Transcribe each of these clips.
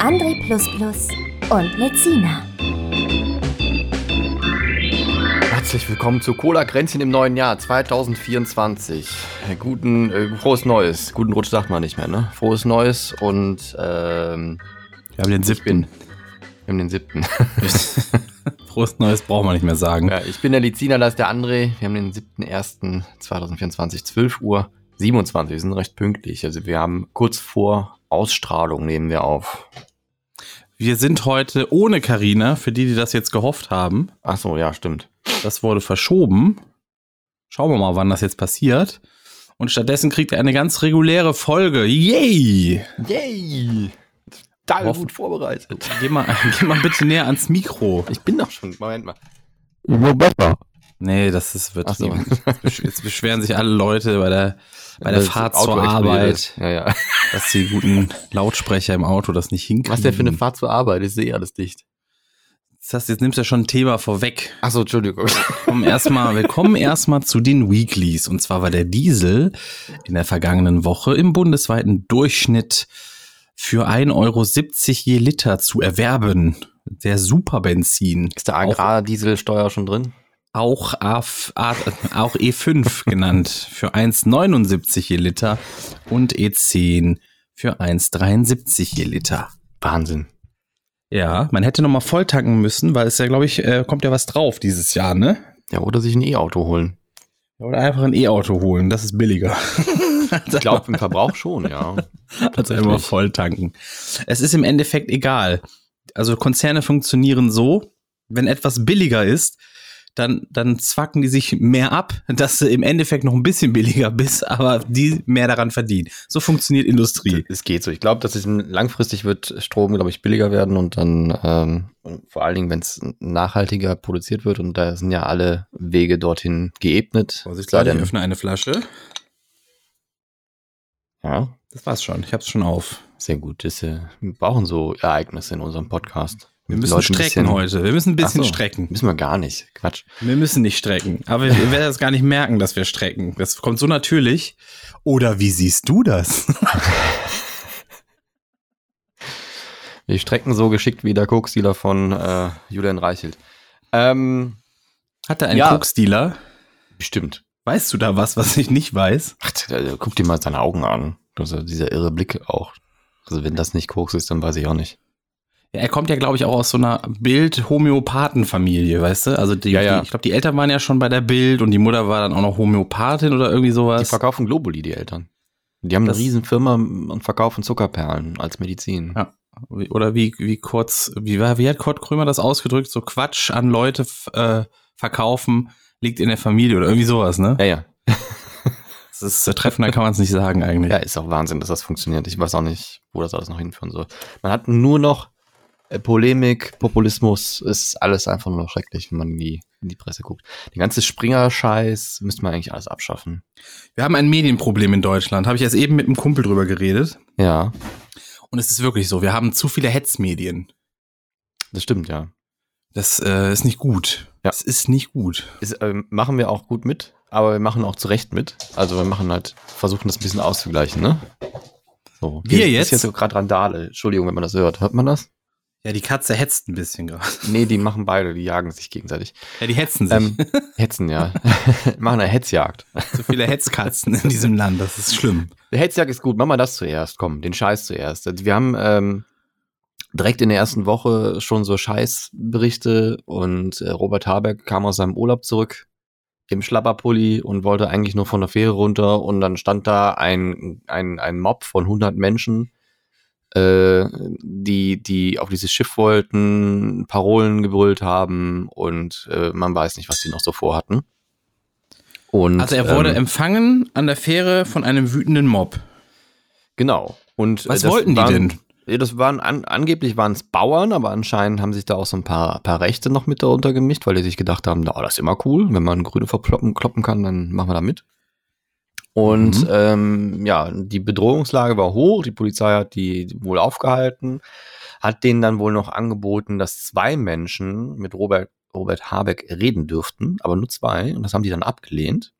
André und Lezina. Herzlich willkommen zu Cola Kränzchen im neuen Jahr 2024. Guten, äh, frohes Neues. Guten Rutsch sagt man nicht mehr, ne? Frohes Neues und ähm, wir haben den siebten. Wir haben den siebten. Frohes Neues braucht man nicht mehr sagen. Ja, ich bin der Lizina, das ist der André. Wir haben den 7.1.2024, 12 Uhr 27. Wir sind recht pünktlich. Also wir haben kurz vor Ausstrahlung nehmen wir auf. Wir sind heute ohne Karina, für die, die das jetzt gehofft haben. Ach so, ja, stimmt. Das wurde verschoben. Schauen wir mal, wann das jetzt passiert. Und stattdessen kriegt er eine ganz reguläre Folge. Yay! Yay! total gut vorbereitet. Geh mal, geh mal bitte näher ans Mikro. Ich bin doch schon. Moment mal. Wo besser? Nee, das ist wird so. Jetzt beschweren sich alle Leute bei der bei der Fahrt zur Arbeit, ja, ja. dass die guten Lautsprecher im Auto das nicht hinkriegen. Was der für eine Fahrt zur Arbeit? Ich sehe alles dicht. Das heißt, jetzt nimmst du ja schon ein Thema vorweg. Achso, Entschuldigung. Kommen erstmal, wir kommen erstmal zu den Weeklies. Und zwar war der Diesel in der vergangenen Woche im bundesweiten Durchschnitt für 1,70 Euro je Liter zu erwerben. Der Superbenzin. Ist der Agrardieselsteuer schon drin? Auch, AF, auch E5 genannt für 1,79 je Liter und E10 für 1,73 je Liter. Wahnsinn. Ja, man hätte nochmal voll tanken müssen, weil es ja, glaube ich, äh, kommt ja was drauf dieses Jahr, ne? Ja, oder sich ein E-Auto holen. Oder einfach ein E-Auto holen, das ist billiger. ich glaube, im Verbrauch schon, ja. Also immer voll tanken. Es ist im Endeffekt egal. Also Konzerne funktionieren so, wenn etwas billiger ist, dann, dann zwacken die sich mehr ab, dass sie im Endeffekt noch ein bisschen billiger bist, aber die mehr daran verdienen. So funktioniert Industrie. Es geht so. Ich glaube, dass es langfristig wird Strom, glaube ich, billiger werden und dann ähm, vor allen Dingen, wenn es nachhaltiger produziert wird und da sind ja alle Wege dorthin geebnet. Vorsicht, Leute, ich öffne eine Flasche. Ja. Das war's schon. Ich hab's schon auf. Sehr gut. Das, äh, wir brauchen so Ereignisse in unserem Podcast. Wir müssen Leute strecken bisschen, heute. Wir müssen ein bisschen so, strecken. Müssen wir gar nicht. Quatsch. Wir müssen nicht strecken. Aber wir werden das gar nicht merken, dass wir strecken. Das kommt so natürlich. Oder wie siehst du das? wir strecken so geschickt wie der Koksdealer von äh, Julian Reichelt. Ähm, Hat er einen ja, Koksdealer? Bestimmt. Weißt du da was, was ich nicht weiß? Ach, guck dir mal seine Augen an. Also dieser irre Blick auch. Also wenn das nicht Koks ist, dann weiß ich auch nicht. Er kommt ja, glaube ich, auch aus so einer Bild-Homöopathen-Familie, weißt du? Also die, ja, ja. Die, ich glaube, die Eltern waren ja schon bei der Bild und die Mutter war dann auch noch Homöopathin oder irgendwie sowas. Die verkaufen Globuli, die Eltern. Die haben das, eine riesen Firma und verkaufen Zuckerperlen als Medizin. Ja. Oder wie, wie kurz, wie, war, wie hat Kurt Krömer das ausgedrückt? So Quatsch an Leute äh, verkaufen liegt in der Familie oder irgendwie sowas, ne? Ja, ja. das ist treffender kann man es nicht sagen eigentlich. Ja, ist auch Wahnsinn, dass das funktioniert. Ich weiß auch nicht, wo das alles noch hinführen soll. Man hat nur noch äh, Polemik, Populismus, ist alles einfach nur schrecklich, wenn man in die, in die Presse guckt. Den ganze Springer-Scheiß müsste man eigentlich alles abschaffen. Wir haben ein Medienproblem in Deutschland. Habe ich erst eben mit einem Kumpel drüber geredet. Ja. Und es ist wirklich so, wir haben zu viele Hetzmedien. Das stimmt, ja. Das äh, ist nicht gut. Ja. Das ist nicht gut. Ist, äh, machen wir auch gut mit, aber wir machen auch zu Recht mit. Also wir machen halt, versuchen das ein bisschen auszugleichen, ne? So. Wir jetzt? Ist jetzt so gerade Randale. Entschuldigung, wenn man das hört. Hört man das? Ja, die Katze hetzt ein bisschen gerade. Nee, die machen beide, die jagen sich gegenseitig. Ja, die hetzen sich. Ähm, hetzen, ja. machen eine Hetzjagd. So viele Hetzkatzen in diesem Land, das ist schlimm. Der Hetzjagd ist gut, machen wir das zuerst, komm, den Scheiß zuerst. Also wir haben ähm, direkt in der ersten Woche schon so Scheißberichte und äh, Robert Habeck kam aus seinem Urlaub zurück im Schlapperpulli und wollte eigentlich nur von der Fähre runter und dann stand da ein, ein, ein Mob von 100 Menschen, äh, die, die auf dieses Schiff wollten, Parolen gebrüllt haben und äh, man weiß nicht, was die noch so vorhatten. Und, also er wurde ähm, empfangen an der Fähre von einem wütenden Mob. Genau. Und was wollten die denn? Das waren an, angeblich waren es Bauern, aber anscheinend haben sich da auch so ein paar, paar Rechte noch mit darunter gemischt, weil die sich gedacht haben, oh, das ist immer cool, wenn man Grüne verploppen kloppen kann, dann machen wir da mit. Und Mhm. ähm, ja, die Bedrohungslage war hoch, die Polizei hat die wohl aufgehalten, hat denen dann wohl noch angeboten, dass zwei Menschen mit Robert, Robert Habeck reden dürften, aber nur zwei, und das haben die dann abgelehnt.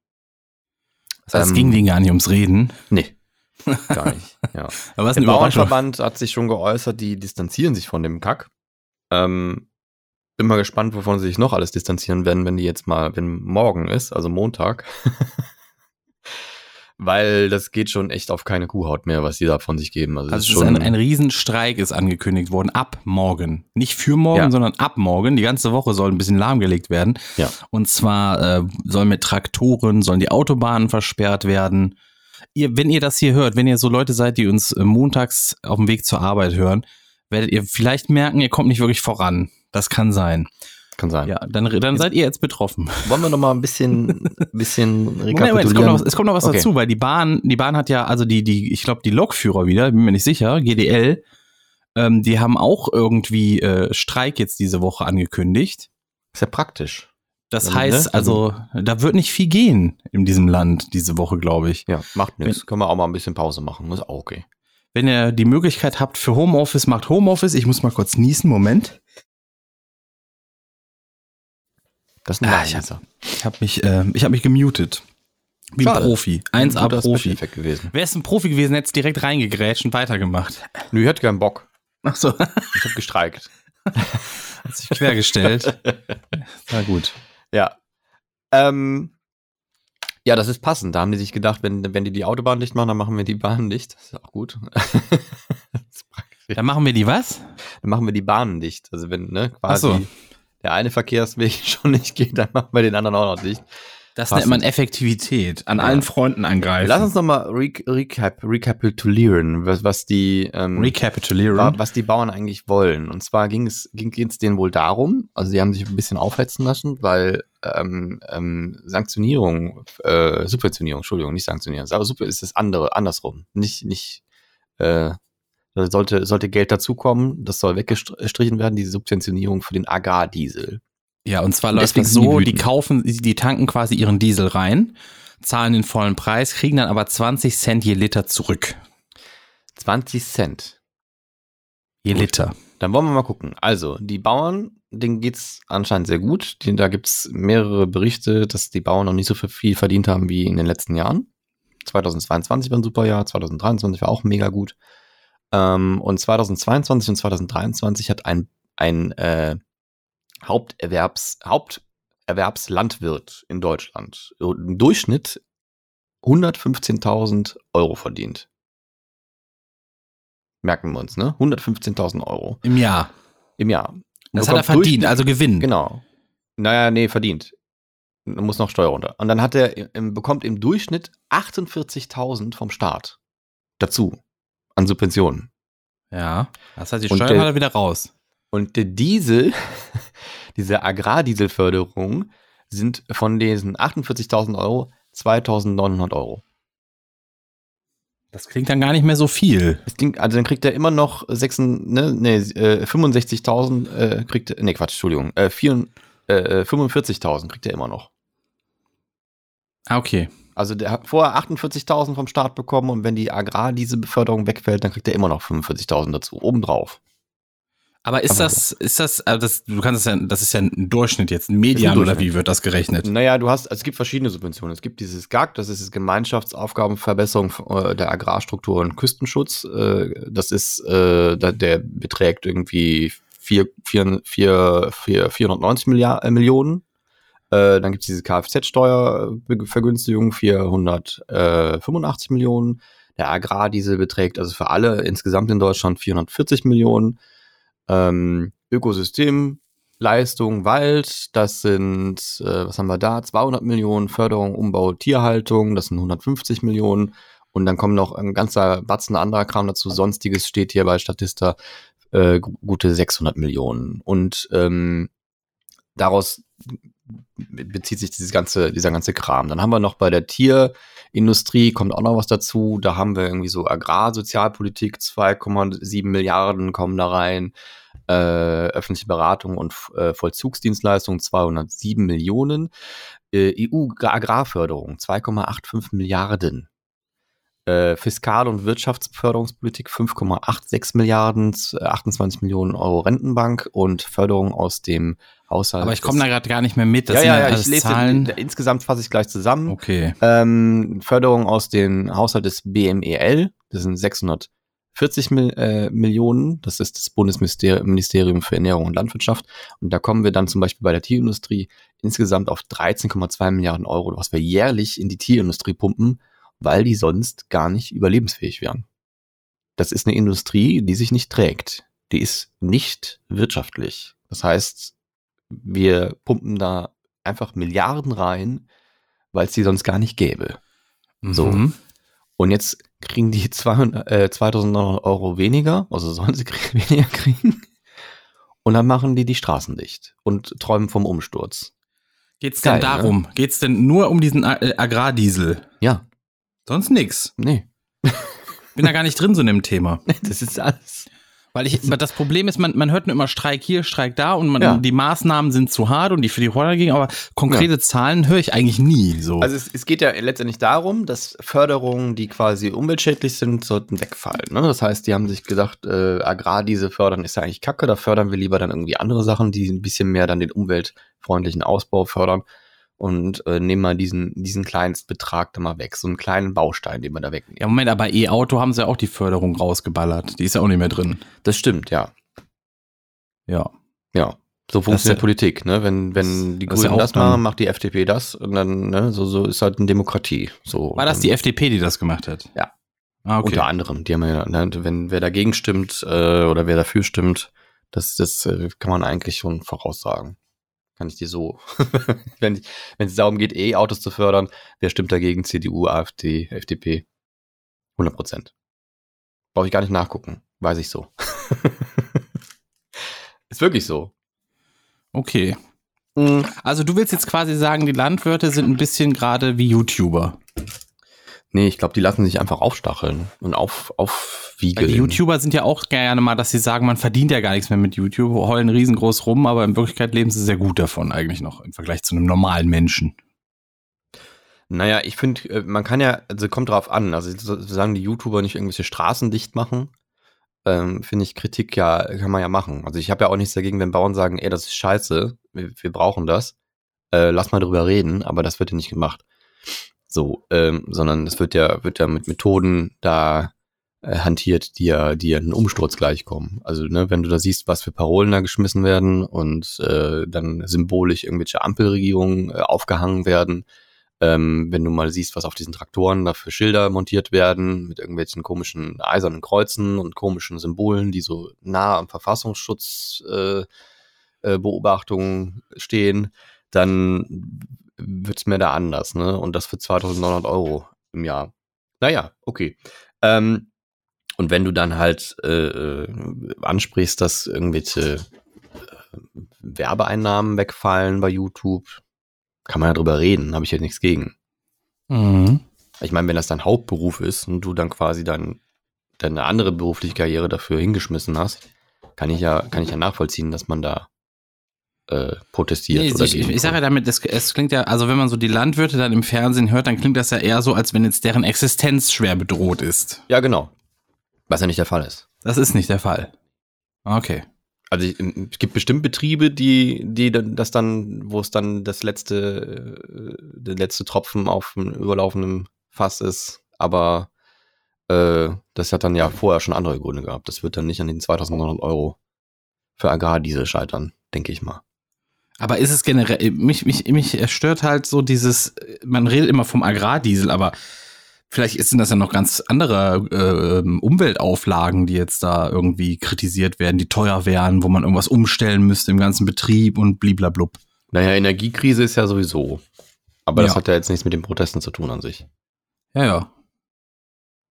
Das Ähm, ging denen gar nicht ums Reden. Nee, gar nicht. Ja. Aber was Der. Bauernverband hat sich schon geäußert, die distanzieren sich von dem Kack. Ähm, bin mal gespannt, wovon sie sich noch alles distanzieren werden, wenn die jetzt mal, wenn morgen ist, also Montag. Weil das geht schon echt auf keine Kuhhaut mehr, was die da von sich geben. Also, Also ist schon ein, ein Riesenstreik ist angekündigt worden, ab morgen. Nicht für morgen, Ja. sondern ab morgen. Die ganze Woche soll ein bisschen lahmgelegt werden. Ja. Und zwar äh, sollen mit Traktoren, sollen die Autobahnen versperrt werden. Ihr, wenn ihr das hier hört, wenn ihr so Leute seid, die uns äh, montags auf dem Weg zur Arbeit hören, werdet ihr vielleicht merken, ihr kommt nicht wirklich voran. Das kann sein. Kann sein. Ja, dann, dann seid ihr jetzt betroffen. Wollen wir noch mal ein bisschen, bisschen rekapitulieren? Moment, es kommt noch, es kommt noch was Okay. dazu, weil die Bahn, die Bahn hat ja, also die, die, ich glaube, die Lokführer wieder, bin mir nicht sicher, GDL, ähm, die haben auch irgendwie äh, Streik jetzt diese Woche angekündigt. Ist ja praktisch. Das Ja, heißt, ne? also, da wird nicht viel gehen in diesem Land diese Woche, glaube ich. Ja, macht nichts. Können wir auch mal ein bisschen Pause machen. Ist auch okay. Wenn ihr die Möglichkeit habt für Homeoffice, macht Homeoffice. Ich muss mal kurz niesen, Moment. Das ist ein Ah, ich habe mich, äh, ich habe mich gemutet. Wie ein Schade. Profi. 1A Guter Profi. Gewesen. Wäre es ein Profi gewesen, hätte es direkt reingegrätscht und weitergemacht. Nö, ich hätte gern Bock. Ach so, Ich habe gestreikt. hat sich quergestellt. Na gut. Ja. Ähm, ja, das ist passend. Da haben die sich gedacht, wenn, wenn die die Autobahn dicht machen, dann machen wir die Bahn dicht. Das ist auch gut. ist. Dann machen wir die was? Dann machen wir die Bahnen dicht. Also wenn ne, Ach quasi so. Der eine Verkehrsweg schon nicht geht, dann machen wir den anderen auch noch dicht. Das Passend. nennt man Effektivität. An Ja. allen Fronten angreifen. Lass uns nochmal re recap rekapitulieren, was, was die ähm, recapitulieren. wa- was die Bauern eigentlich wollen. Und zwar ging es ging es denen wohl darum, also sie haben sich ein bisschen aufhetzen lassen, weil ähm, ähm, Sanktionierung, äh, Subventionierung, Entschuldigung, nicht Sanktionierung, aber Super ist das andere, andersrum. Nicht, nicht, äh, da sollte, sollte Geld dazukommen, das soll weggestrichen werden, die Subventionierung für den Agrardiesel. Ja, und zwar Und läuft das die so, die wütend. kaufen, die tanken quasi ihren Diesel rein, zahlen den vollen Preis, kriegen dann aber 20 Cent je Liter zurück. 20 Cent. Je Gut. Liter. Dann wollen wir mal gucken. Also, die Bauern, denen geht's anscheinend sehr gut. Die, da gibt's mehrere Berichte, dass die Bauern noch nicht so viel verdient haben wie in den letzten Jahren. 2022 war ein super Jahr, 2023 war auch mega gut. Ähm, und 2022 und 2023 hat ein, ein äh, Haupterwerbs, Haupterwerbslandwirt in Deutschland im Durchschnitt 115.000 Euro verdient. Merken wir uns, ne? 115.000 Euro Im Jahr. im Jahr. Das hat er verdient, also Gewinn. Genau. Naja, nee, verdient. Da muss noch Steuer runter. Und dann hat er, bekommt im Durchschnitt 48.000 vom Staat dazu an Subventionen. Ja. Das heißt, die Steuern der- hat er wieder raus. Und der Diesel, diese Agrardieselförderung, sind von diesen 48.000 Euro 2.900 Euro. Das klingt dann gar nicht mehr so viel. Das Ding, also dann kriegt er immer noch 6, ne, nee, äh, 65.000, äh, kriegt er, nee, Quatsch, Entschuldigung, äh, 4, äh, 45.000 kriegt er immer noch. Ah, okay. Also der hat vorher 48.000 vom Staat bekommen und wenn die Agrar diese Beförderung wegfällt, dann kriegt er immer noch 45.000 dazu, obendrauf. Aber ist das, ist das, also das, du kannst es ja, das ist ja ein Durchschnitt jetzt, ein Median oder wie wird das gerechnet? Naja, du hast, also es gibt verschiedene Subventionen. Es gibt dieses GAG, das ist das Gemeinschaftsaufgabenverbesserung äh, der Agrarstruktur und Küstenschutz. Äh, Das ist, der beträgt irgendwie vier- vier- vier- vier- 490 Milliard, äh, Millionen. Äh, Dann gibt es diese Kfz-Steuervergünstigung, 485 Millionen. Der Agrardiesel beträgt also für alle insgesamt in Deutschland 440 Millionen. Ähm, Ökosystem, Leistung, Wald, das sind, äh, was haben wir da? 200 Millionen, Förderung, Umbau, Tierhaltung, das sind 150 Millionen. Und dann kommen noch ein ganzer Batzen anderer Kram dazu. Sonstiges steht hier bei Statista äh, gu- gute 600 Millionen. Und ähm, daraus bezieht sich dieses ganze, dieser ganze Kram. Dann haben wir noch bei der Tierindustrie, kommt auch noch was dazu. Da haben wir irgendwie so Agrarsozialpolitik, 2,7 Milliarden kommen da rein. Äh, öffentliche Beratung und äh, Vollzugsdienstleistungen 207 Millionen. Äh, EU-Agrarförderung 2,85 Milliarden. Äh, Fiskal- und Wirtschaftsförderungspolitik 5,86 Milliarden, 28 Millionen Euro Rentenbank und Förderung aus dem Haushalt. Aber ich komme da gerade gar nicht mehr mit. Das ja, ja, ja, ich lese Zahlen. Den, insgesamt fasse ich gleich zusammen. Okay. Ähm, Förderung aus dem Haushalt des BMEL, das sind 640 Mil äh, Millionen, das ist das Bundesministerium für Ernährung und Landwirtschaft. Und da kommen wir dann zum Beispiel bei der Tierindustrie insgesamt auf 13,2 Milliarden Euro, was wir jährlich in die Tierindustrie pumpen weil die sonst gar nicht überlebensfähig wären. Das ist eine Industrie, die sich nicht trägt. Die ist nicht wirtschaftlich. Das heißt, wir pumpen da einfach Milliarden rein, weil es die sonst gar nicht gäbe. Mhm. So. Und jetzt kriegen die 200, äh, 2900 Euro weniger, also sollen sie weniger kriegen. Und dann machen die die Straßen dicht und träumen vom Umsturz. Geht's denn Geil, ne? darum? Ne? Geht's denn nur um diesen Agrardiesel? Ja. Sonst nix. Nee. Bin da gar nicht drin so in dem Thema. Das ist alles. Weil ich, das Problem ist, man, man hört nur immer Streik hier, Streik da und man, ja. die Maßnahmen sind zu hart und die für die Roller dagegen, aber konkrete ja. Zahlen höre ich eigentlich nie. So. Also es, es geht ja letztendlich darum, dass Förderungen, die quasi umweltschädlich sind, sollten wegfallen. Ne? Das heißt, die haben sich gedacht, äh, Agrardiesel fördern ist ja eigentlich kacke, da fördern wir lieber dann irgendwie andere Sachen, die ein bisschen mehr dann den umweltfreundlichen Ausbau fördern und äh, nehmen mal diesen, diesen Kleinstbetrag da mal weg. So einen kleinen Baustein, den man da wegnimmt. Ja, Moment, aber E-Auto haben sie ja auch die Förderung rausgeballert. Die ist ja auch nicht mehr drin. Das stimmt, ja. Ja. Ja. So funktioniert ja, Politik, ne? Wenn, wenn die Grünen das, ja das machen, macht die FDP das und dann, ne, so, so ist halt eine Demokratie. So, War das die FDP, die das gemacht hat? Ja. Ah, okay. Unter anderem. Die haben ja, ne, wenn wer dagegen stimmt äh, oder wer dafür stimmt, das, das äh, kann man eigentlich schon voraussagen. Kann ich dir so. wenn, wenn es darum geht, E-Autos zu fördern, wer stimmt dagegen? CDU, AfD, FDP? 100 Prozent. Brauche ich gar nicht nachgucken. Weiß ich so. Ist wirklich so. Okay. Mhm. Also du willst jetzt quasi sagen, die Landwirte sind ein bisschen gerade wie YouTuber. Nee, ich glaube, die lassen sich einfach aufstacheln und auf, aufwiegeln. Die YouTuber sind ja auch gerne mal, dass sie sagen, man verdient ja gar nichts mehr mit YouTube, heulen riesengroß rum, aber in Wirklichkeit leben sie sehr gut davon eigentlich noch im Vergleich zu einem normalen Menschen. Naja, ich finde, äh, man kann ja, also kommt drauf an, also sagen die YouTuber nicht irgendwelche Straßen dicht machen, ähm, finde ich Kritik ja, kann man ja machen. Also ich habe ja auch nichts dagegen, wenn Bauern sagen, ey, das ist scheiße, wir, wir brauchen das, äh, lass mal drüber reden, aber das wird ja nicht gemacht. So, ähm, sondern es wird ja, wird ja mit Methoden da äh, hantiert, die ja, die ja einen Umsturz gleichkommen. Also, ne, wenn du da siehst, was für Parolen da geschmissen werden und äh, dann symbolisch irgendwelche Ampelregierungen äh, aufgehangen werden, ähm, wenn du mal siehst, was auf diesen Traktoren da für Schilder montiert werden, mit irgendwelchen komischen eisernen Kreuzen und komischen Symbolen, die so nah am Verfassungsschutz äh, äh, Beobachtungen stehen, dann wird es mir da anders, ne? Und das für 2900 Euro im Jahr. Naja, okay. Ähm, und wenn du dann halt äh, äh, ansprichst, dass irgendwelche äh, Werbeeinnahmen wegfallen bei YouTube, kann man ja drüber reden, habe ich ja nichts gegen. Mhm. Ich meine, wenn das dein Hauptberuf ist und du dann quasi dann deine andere berufliche Karriere dafür hingeschmissen hast, kann ich ja, kann ich ja nachvollziehen, dass man da äh, protestiert. Nee, oder ich, ich sage ja damit, es, es klingt ja, also wenn man so die Landwirte dann im Fernsehen hört, dann klingt das ja eher so, als wenn jetzt deren Existenz schwer bedroht ist. Ja, genau. Was ja nicht der Fall ist. Das ist nicht der Fall. Okay. Also es gibt bestimmt Betriebe, die, die das dann, wo es dann das letzte, äh, der letzte Tropfen auf dem überlaufenden Fass ist, aber äh, das hat dann ja vorher schon andere Gründe gehabt. Das wird dann nicht an den 2900 Euro für Agrardiesel scheitern, denke ich mal. Aber ist es generell, mich, mich, mich stört halt so dieses, man redet immer vom Agrardiesel, aber vielleicht sind das ja noch ganz andere äh, Umweltauflagen, die jetzt da irgendwie kritisiert werden, die teuer wären, wo man irgendwas umstellen müsste im ganzen Betrieb und bliblablub. Naja, Energiekrise ist ja sowieso. Aber das ja. hat ja jetzt nichts mit den Protesten zu tun an sich. Ja, ja.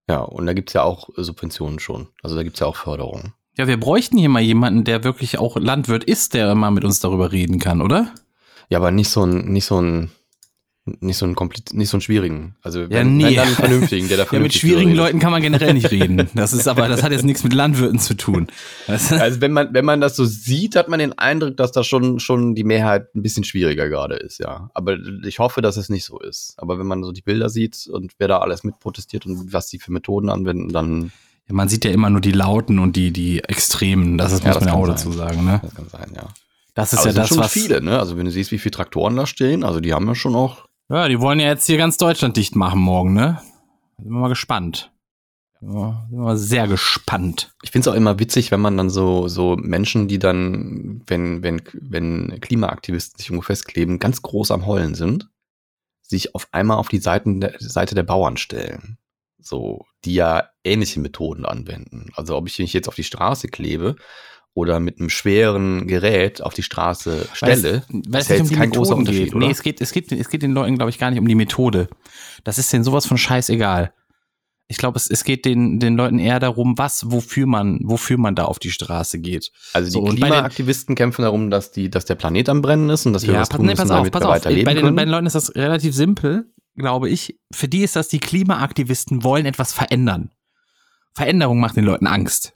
Ja, und da gibt's ja auch Subventionen schon. Also da gibt's ja auch Förderungen. Ja, wir bräuchten hier mal jemanden, der wirklich auch Landwirt ist, der mal mit uns darüber reden kann, oder? Ja, aber nicht so ein, nicht so ein, nicht so einen kompliz nicht so einen schwierigen. Also Ja, wenn, nee. wenn dann einen vernünftigen, der da Ja, mit vernünftig schwierigen Leuten kann man generell nicht reden. Das ist aber, das hat jetzt nichts mit Landwirten zu tun. Das. Also wenn man, wenn man das so sieht, hat man den Eindruck, dass da schon, schon die Mehrheit ein bisschen schwieriger gerade ist, ja. Aber ich hoffe, dass es nicht so ist. Aber wenn man so die Bilder sieht und wer da alles mit protestiert und was die für Methoden anwenden, dann man sieht ja immer nur die Lauten und die, die Extremen. Das ist, Ja, muss das man ja auch sein. dazu sagen, ne? das kann sein, ja. Das ist Aber ja das, schon was. viele, ne? Also wenn du siehst, wie viele Traktoren da stehen, also die haben ja schon auch Ja, die wollen ja jetzt hier ganz Deutschland dicht machen morgen, ne? Sind wir mal gespannt. Ja, sind wir mal sehr gespannt. Ich finde es auch immer witzig, wenn man dann so, so Menschen, die dann, wenn, wenn, wenn Klimaaktivisten sich irgendwo festkleben, ganz groß am Heulen sind, sich auf einmal auf die Seiten der, Seite der Bauern stellen. So, die ja ähnliche Methoden anwenden. Also ob ich mich jetzt auf die Straße klebe oder mit einem schweren Gerät auf die Straße stelle, weil es ist ja nicht um kein großer Unterschied, geht. oder? Nee, es geht, es geht, es geht den Leuten, glaube ich, gar nicht um die Methode. Das ist denen sowas von scheißegal. Ich glaube, es, es geht den, den Leuten eher darum, was, wofür man, wofür man da auf die Straße geht. Also die So, Klimaaktivisten kämpfen darum, dass die, dass der Planet am Brennen ist und dass wir Ja, was pass, tun nee, müssen, pass auf, damit pass wir auf. weiterleben Bei den, können. bei den Leuten ist das relativ simpel, glaube ich. Für die ist das, die Klimaaktivisten wollen etwas verändern. Veränderung macht den Leuten Angst.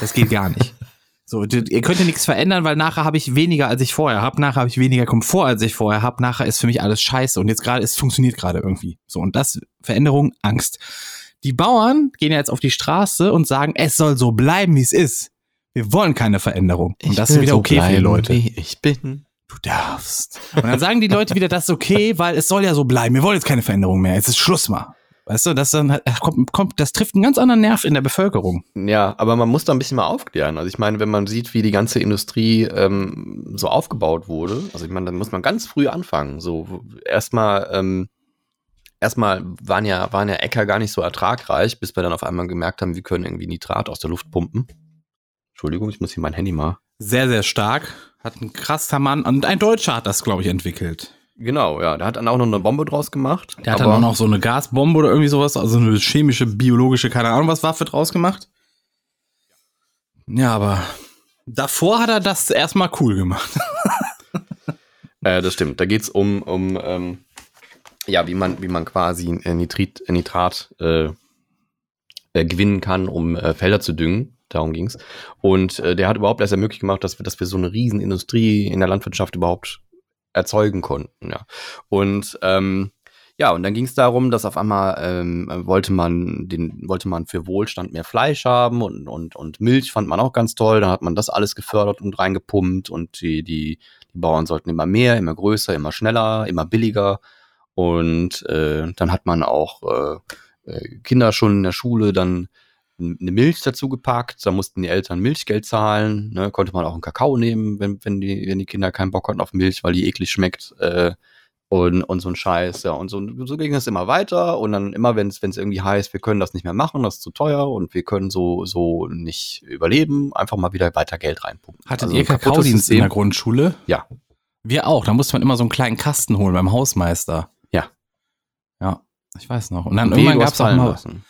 Das geht gar nicht. So, ihr könnt ja nichts verändern, weil nachher habe ich weniger, als ich vorher habe. Nachher habe ich weniger Komfort, als ich vorher habe. Nachher ist für mich alles scheiße. Und jetzt gerade, es funktioniert gerade irgendwie. So, und das, Veränderung, Angst. Die Bauern gehen ja jetzt auf die Straße und sagen, es soll so bleiben, wie es ist. Wir wollen keine Veränderung. Und das ist wieder so okay für die bleiben, Leute. Ich bin. Du darfst. Und dann sagen die Leute wieder, das ist okay, weil es soll ja so bleiben. Wir wollen jetzt keine Veränderung mehr. Jetzt ist Schluss mal. Weißt du, das dann halt- kommt, kommt, das trifft einen ganz anderen Nerv in der Bevölkerung. Ja, aber man muss da ein bisschen mal aufklären. Also ich meine, wenn man sieht, wie die ganze Industrie ähm, so aufgebaut wurde, also ich meine, dann muss man ganz früh anfangen. So erstmal, ähm, erstmal waren ja, waren ja Äcker gar nicht so ertragreich, bis wir dann auf einmal gemerkt haben, wir können irgendwie Nitrat aus der Luft pumpen. Entschuldigung, ich muss hier mein Handy mal. Sehr, sehr stark. Hat ein krasser Mann und ein Deutscher hat das, glaube ich, entwickelt. Genau, ja, der hat dann auch noch eine Bombe draus gemacht. Der hat dann auch noch so eine Gasbombe oder irgendwie sowas, also eine chemische, biologische, keine Ahnung was Waffe draus gemacht. Ja, aber davor hat er das erstmal cool gemacht. Äh, das stimmt. Da geht's um, um ähm, ja, wie man, wie man quasi Nitrit, Nitrat äh, äh, gewinnen kann, um äh, Felder zu düngen. Darum ging's. Und äh, der hat überhaupt erst ermöglicht gemacht, dass wir, dass wir so eine Riesenindustrie in der Landwirtschaft überhaupt erzeugen konnten. Ja. Und ähm, ja, und dann ging es darum, dass auf einmal ähm, wollte man den, wollte man für Wohlstand mehr Fleisch haben und, und, und Milch fand man auch ganz toll. Dann hat man das alles gefördert und reingepumpt und die, die, die Bauern sollten immer mehr, immer größer, immer schneller, immer billiger. Und äh, dann hat man auch äh, äh, Kinder schon in der Schule dann eine Milch dazu gepackt, da mussten die Eltern Milchgeld zahlen, ne, konnte man auch einen Kakao nehmen, wenn, wenn, die, wenn die Kinder keinen Bock hatten auf Milch, weil die eklig schmeckt äh, und, und so ein Scheiß, ja, und so, so ging es immer weiter und dann immer, wenn es irgendwie heißt, wir können das nicht mehr machen, das ist zu teuer und wir können so, so nicht überleben, einfach mal wieder weiter Geld reinpumpen. Hattet Also ihr Kakaodienst in der Grundschule? Ja. Wir auch. Da musste man immer so einen kleinen Kasten holen beim Hausmeister. Ja. Ja, ich weiß noch. Und dann Und irgendwann gab es auch mal. lassen.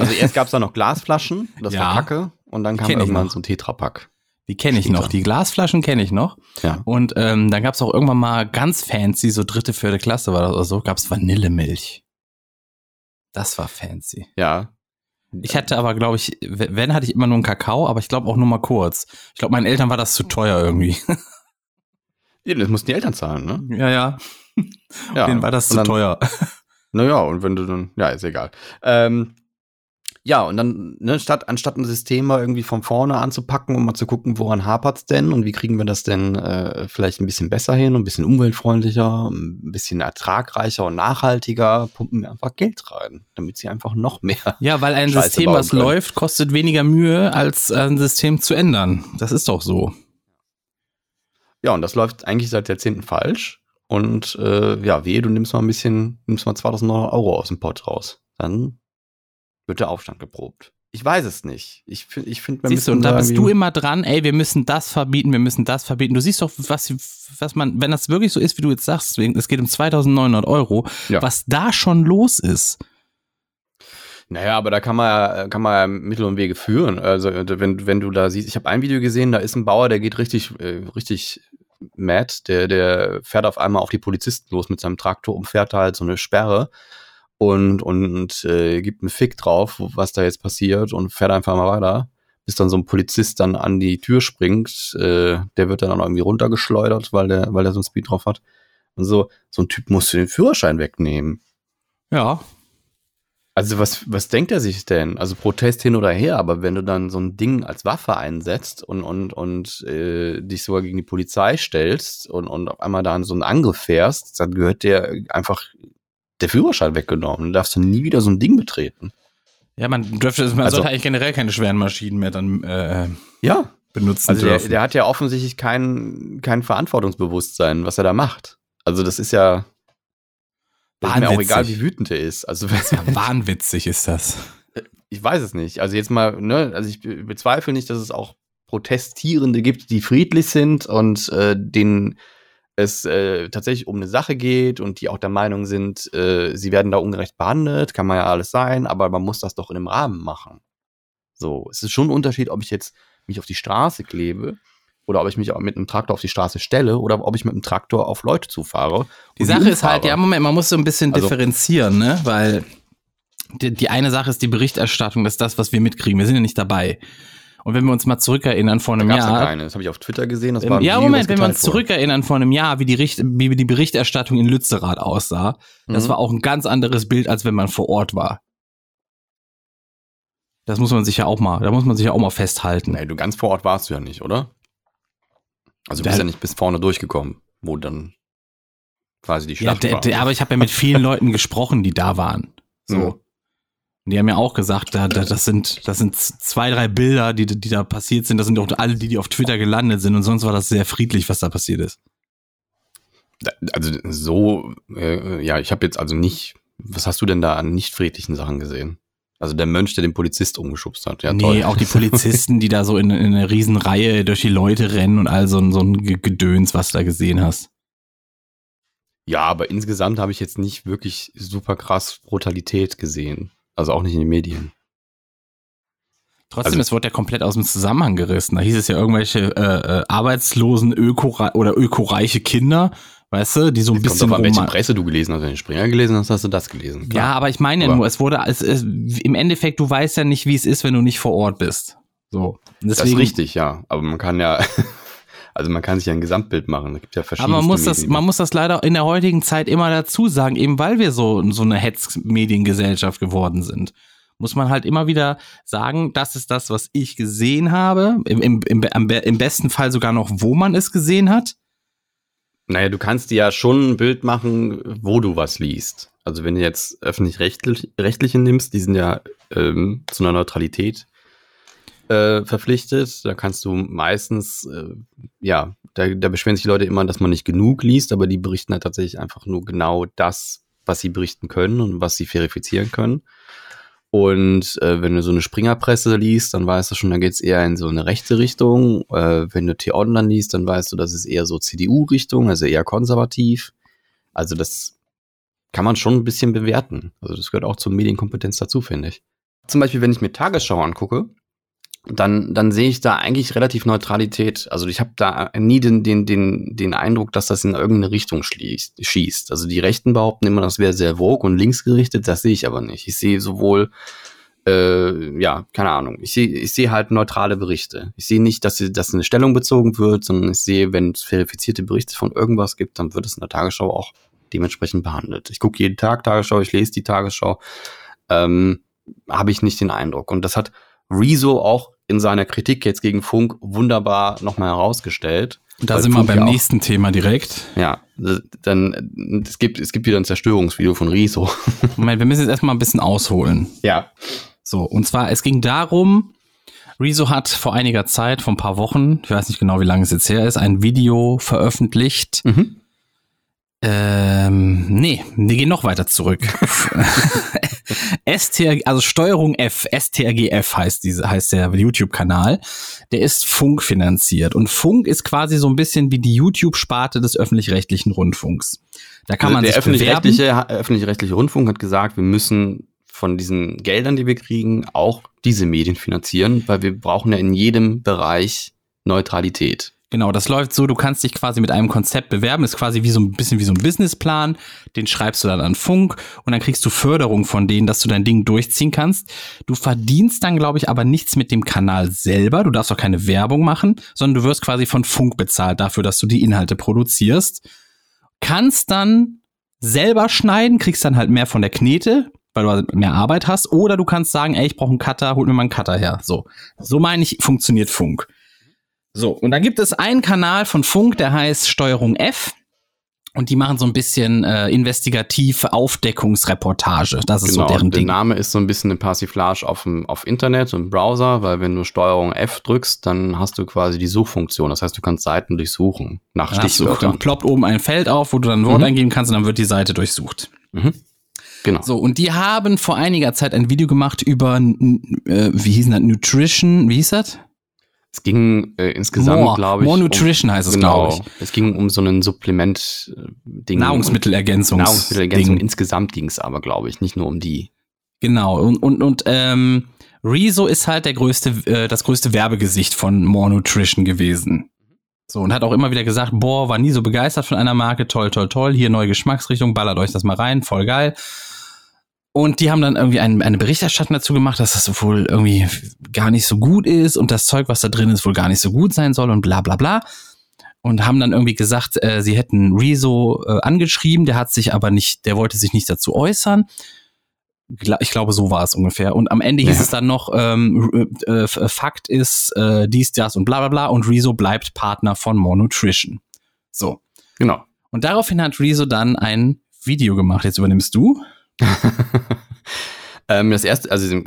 Also erst gab es da noch Glasflaschen, das Ja. war Kacke, und dann kam irgendwann so ein Tetrapack. Die kenne ich Stimmt noch. Die Glasflaschen kenne ich noch. Ja. Und ähm, dann gab es auch irgendwann mal ganz fancy, so dritte, vierte Klasse war das oder so, gab es Vanillemilch. Das war fancy. Ja. Ich hatte aber, glaube ich, wenn hatte ich immer nur einen Kakao, aber ich glaube auch nur mal kurz. Ich glaube, meinen Eltern war das zu teuer irgendwie. Ja, Das mussten die Eltern zahlen, ne? ja, ja. Ja. Denen war das Und zu dann- teuer. Naja, und wenn du dann, ja, ist egal. Ähm, ja, und dann, ne, statt, anstatt ein System mal irgendwie von vorne anzupacken, um mal zu gucken, woran hapert's denn und wie kriegen wir das denn äh, vielleicht ein bisschen besser hin, ein bisschen umweltfreundlicher, ein bisschen ertragreicher und nachhaltiger, pumpen wir einfach Geld rein, damit sie einfach noch mehr. Ja, weil ein Scheiße System, was können. läuft, kostet weniger Mühe, als ein System zu ändern. Das ist doch so. Ja, und das läuft eigentlich seit Jahrzehnten falsch. Und äh, ja, wehe, du nimmst mal ein bisschen, nimmst mal 2900 Euro aus dem Pott raus. Dann wird der Aufstand geprobt. Ich weiß es nicht. Ich finde, ich finde, Siehst du, und da bist du immer dran, ey, wir müssen das verbieten, wir müssen das verbieten. Du siehst doch, was, was man, wenn das wirklich so ist, wie du jetzt sagst, es geht um 2900 Euro, Ja. was da schon los ist. Naja, aber da kann man ja, kann man Mittel und Wege führen. Also wenn, wenn du da siehst, ich habe ein Video gesehen, da ist ein Bauer, der geht richtig, äh, richtig Matt, der, der fährt auf einmal auf die Polizisten los mit seinem Traktor und fährt da halt so eine Sperre und, und äh, gibt einen Fick drauf, was da jetzt passiert und fährt einfach mal weiter, bis dann so ein Polizist dann an die Tür springt. Äh, der wird dann auch irgendwie runtergeschleudert, weil der, weil der so ein Speed drauf hat. Und so, so ein Typ musst du den Führerschein wegnehmen. Ja. Also was, was denkt er sich denn? Also Protest hin oder her, aber wenn du dann so ein Ding als Waffe einsetzt und, und, und äh, dich sogar gegen die Polizei stellst und, und auf einmal da in so einen Angriff fährst, dann gehört dir einfach der Führerschein weggenommen. Dann darfst du nie wieder so ein Ding betreten. Ja, man dürfte, man Also- sollte eigentlich generell keine schweren Maschinen mehr dann äh, Ja. benutzen Also der, der hat ja offensichtlich kein, kein Verantwortungsbewusstsein, was er da macht. Also das ist ja, ist mir auch egal, wie wütend er ist. Also ja, wahnwitzig ist das. ich weiß es nicht. Also jetzt mal, ne, also ich be- bezweifle nicht, dass es auch Protestierende gibt, die friedlich sind und äh, denen es äh, tatsächlich um eine Sache geht und die auch der Meinung sind, äh, sie werden da ungerecht behandelt, kann man ja alles sein, aber man muss das doch in einem Rahmen machen. So, es ist schon ein Unterschied, ob ich jetzt mich auf die Straße klebe oder ob ich mich auch mit einem Traktor auf die Straße stelle oder ob ich mit einem Traktor auf Leute zufahre. Die Sache ist halt, ja, Moment, man muss so ein bisschen Also- differenzieren, ne? Weil die, die eine Sache ist die Berichterstattung, das ist das, was wir mitkriegen. Wir sind ja nicht dabei. Und wenn wir uns mal zurückerinnern vor einem da gab's ja Jahr. keine. Das habe ich auf Twitter gesehen. Das war ja, Video, Moment, das wenn wir uns wurde. zurückerinnern vor einem Jahr, wie die, Richt wie die Berichterstattung in Lützerath aussah, das Mhm. war auch ein ganz anderes Bild, als wenn man vor Ort war. Das muss man sich ja auch mal, da muss man sich ja auch mal festhalten. Nee, du ganz vor Ort warst du ja nicht, oder? Also du bist ja nicht bis vorne durchgekommen, wo dann quasi die Ja, Schlacht der, war. aber ich habe ja mit vielen Leuten gesprochen, die da waren. So. Mhm. Die haben ja auch gesagt, da, da, das sind, das sind zwei, drei Bilder, die, die da passiert sind. Das sind auch alle, die, die auf Twitter gelandet sind. Und sonst war das sehr friedlich, was da passiert ist. Also so, äh, ja, ich habe jetzt also nicht, was hast du denn da an nicht friedlichen Sachen gesehen? Also der Mönch, der den Polizist umgeschubst hat. Ja, nee, toll. auch die Polizisten, die da so in, in einer Riesenreihe durch die Leute rennen und all so, ein- so ein Ge- Gedöns, was du da gesehen hast. Ja, aber insgesamt habe ich jetzt nicht wirklich super krass Brutalität gesehen. Also auch nicht in den Medien. Trotzdem, Also- es wurde ja komplett aus dem Zusammenhang gerissen. Da hieß es ja irgendwelche äh, äh, arbeitslosen Öko oder ökoreiche Kinder, weißt du, die so ein Jetzt kommt bisschen drauf an, welche Presse du gelesen hast. Wenn du den Springer gelesen hast, hast du das gelesen. Ja, Klar. aber ich meine ja nur, es wurde, es, es, im Endeffekt, du weißt ja nicht, wie es ist, wenn du nicht vor Ort bist. So. Und das ist richtig, ja. Aber man kann ja, also man kann sich ja ein Gesamtbild machen. Es gibt ja verschiedene. Aber man muss das, man muss das leider in der heutigen Zeit immer dazu sagen, eben weil wir so, so eine Hetzmediengesellschaft geworden sind. Muss man halt immer wieder sagen, das ist das, was ich gesehen habe. Im, im, im, im besten Fall sogar noch, wo man es gesehen hat. Naja, du kannst dir ja schon ein Bild machen, wo du was liest. Also wenn du jetzt öffentlich-rechtliche nimmst, die sind ja ähm, zu einer Neutralität äh, verpflichtet. Da kannst du meistens, äh, ja, da, da beschweren sich die Leute immer, dass man nicht genug liest, aber die berichten halt tatsächlich einfach nur genau das, was sie berichten können und was sie verifizieren können. Und äh, wenn du so eine Springerpresse liest, dann weißt du schon, da geht's eher in so eine rechte Richtung. Äh, wenn du T-Online liest, dann weißt du, das ist eher so CDU-Richtung, also eher konservativ. Also das kann man schon ein bisschen bewerten. Also das gehört auch zur Medienkompetenz dazu, finde ich. Zum Beispiel, wenn ich mir Tagesschau angucke, dann, dann sehe ich da eigentlich relativ Neutralität. Also ich habe da nie den, den, den, den Eindruck, dass das in irgendeine Richtung schließt, schießt. Also die Rechten behaupten immer, das wäre sehr vogue und linksgerichtet, das sehe ich aber nicht. Ich sehe sowohl, äh, ja, keine Ahnung, ich sehe ich sehe halt neutrale Berichte. Ich sehe nicht, dass, sie, dass eine Stellung bezogen wird, sondern ich sehe, wenn es verifizierte Berichte von irgendwas gibt, dann wird es in der Tagesschau auch dementsprechend behandelt. Ich gucke jeden Tag Tagesschau, ich lese die Tagesschau, ähm, habe ich nicht den Eindruck. Und das hat Rezo auch in seiner Kritik jetzt gegen Funk wunderbar nochmal herausgestellt. Und da sind wir Funk beim ja nächsten Thema direkt. Ja, dann es gibt es gibt wieder ein Zerstörungsvideo von Rezo. Moment, wir müssen jetzt erstmal ein bisschen ausholen. Ja. So, und zwar, es ging darum, Rezo hat vor einiger Zeit, vor ein paar Wochen, ich weiß nicht genau, wie lange es jetzt her ist, ein Video veröffentlicht. Mhm. Ähm, nee, wir gehen noch weiter zurück. STR, also Steuerung F, STRGF heißt diese, heißt der YouTube-Kanal. Der ist Funk finanziert. Und Funk ist quasi so ein bisschen wie die YouTube-Sparte des öffentlich-rechtlichen Rundfunks. Da kann Also man der öffentlich-rechtliche öffentlich-rechtliche Rundfunk hat gesagt, wir müssen von diesen Geldern, die wir kriegen, auch diese Medien finanzieren, weil wir brauchen ja in jedem Bereich Neutralität. Genau, das läuft so, du kannst dich quasi mit einem Konzept bewerben, ist quasi wie so ein bisschen wie so ein Businessplan, den schreibst du dann an Funk und dann kriegst du Förderung von denen, dass du dein Ding durchziehen kannst. Du verdienst dann, glaube ich, aber nichts mit dem Kanal selber, du darfst auch keine Werbung machen, sondern du wirst quasi von Funk bezahlt dafür, dass du die Inhalte produzierst. Kannst dann selber schneiden, kriegst dann halt mehr von der Knete, weil du halt mehr Arbeit hast, oder du kannst sagen, ey, ich brauche einen Cutter, hol mir mal einen Cutter her. So, so meine ich, funktioniert Funk. So, und dann gibt es einen Kanal von Funk, der heißt Steuerung F. Und die machen so ein bisschen äh, investigative Aufdeckungsreportage. Das ist genau, so deren der Ding. Name ist so ein bisschen eine Persiflage auf, dem, auf Internet und Browser, weil wenn du Steuerung F drückst, dann hast du quasi die Suchfunktion. Das heißt, du kannst Seiten durchsuchen nach Dann, Stichwörtern. dann ploppt oben ein Feld auf, wo du dann ein Wort Mhm. eingeben kannst und dann wird die Seite durchsucht. Genau. So, und die haben vor einiger Zeit ein Video gemacht über, äh, wie hieß das, Nutrition, wie hieß das? Es ging äh, insgesamt, glaube ich. More Nutrition heißt es, genau, glaub Es ging um so einen Supplement-Ding. Nahrungsmittelergänzung. Ding. Insgesamt ging es aber, glaube ich, nicht nur um die. Genau, und, und, und ähm, Rezo ist halt der größte, äh, das größte Werbegesicht von More Nutrition gewesen. So, und hat auch immer wieder gesagt, boah, war nie so begeistert von einer Marke, toll, toll, toll, hier neue Geschmacksrichtung, ballert euch das mal rein, voll geil. Und die haben dann irgendwie ein, eine Berichterstattung dazu gemacht, dass das wohl irgendwie gar nicht so gut ist und das Zeug, was da drin ist, wohl gar nicht so gut sein soll und bla bla bla. Und haben dann irgendwie gesagt, äh, sie hätten Rezo äh, angeschrieben, der hat sich aber nicht, der wollte sich nicht dazu äußern. Ich glaube, so war es ungefähr. Und am Ende hieß Ja. es dann noch, ähm, äh, äh, Fakt ist äh, dies, das und bla bla bla und Rezo bleibt Partner von More Nutrition. So. Genau. Und daraufhin hat Rezo dann ein Video gemacht. Jetzt übernimmst du. ähm, das erste, also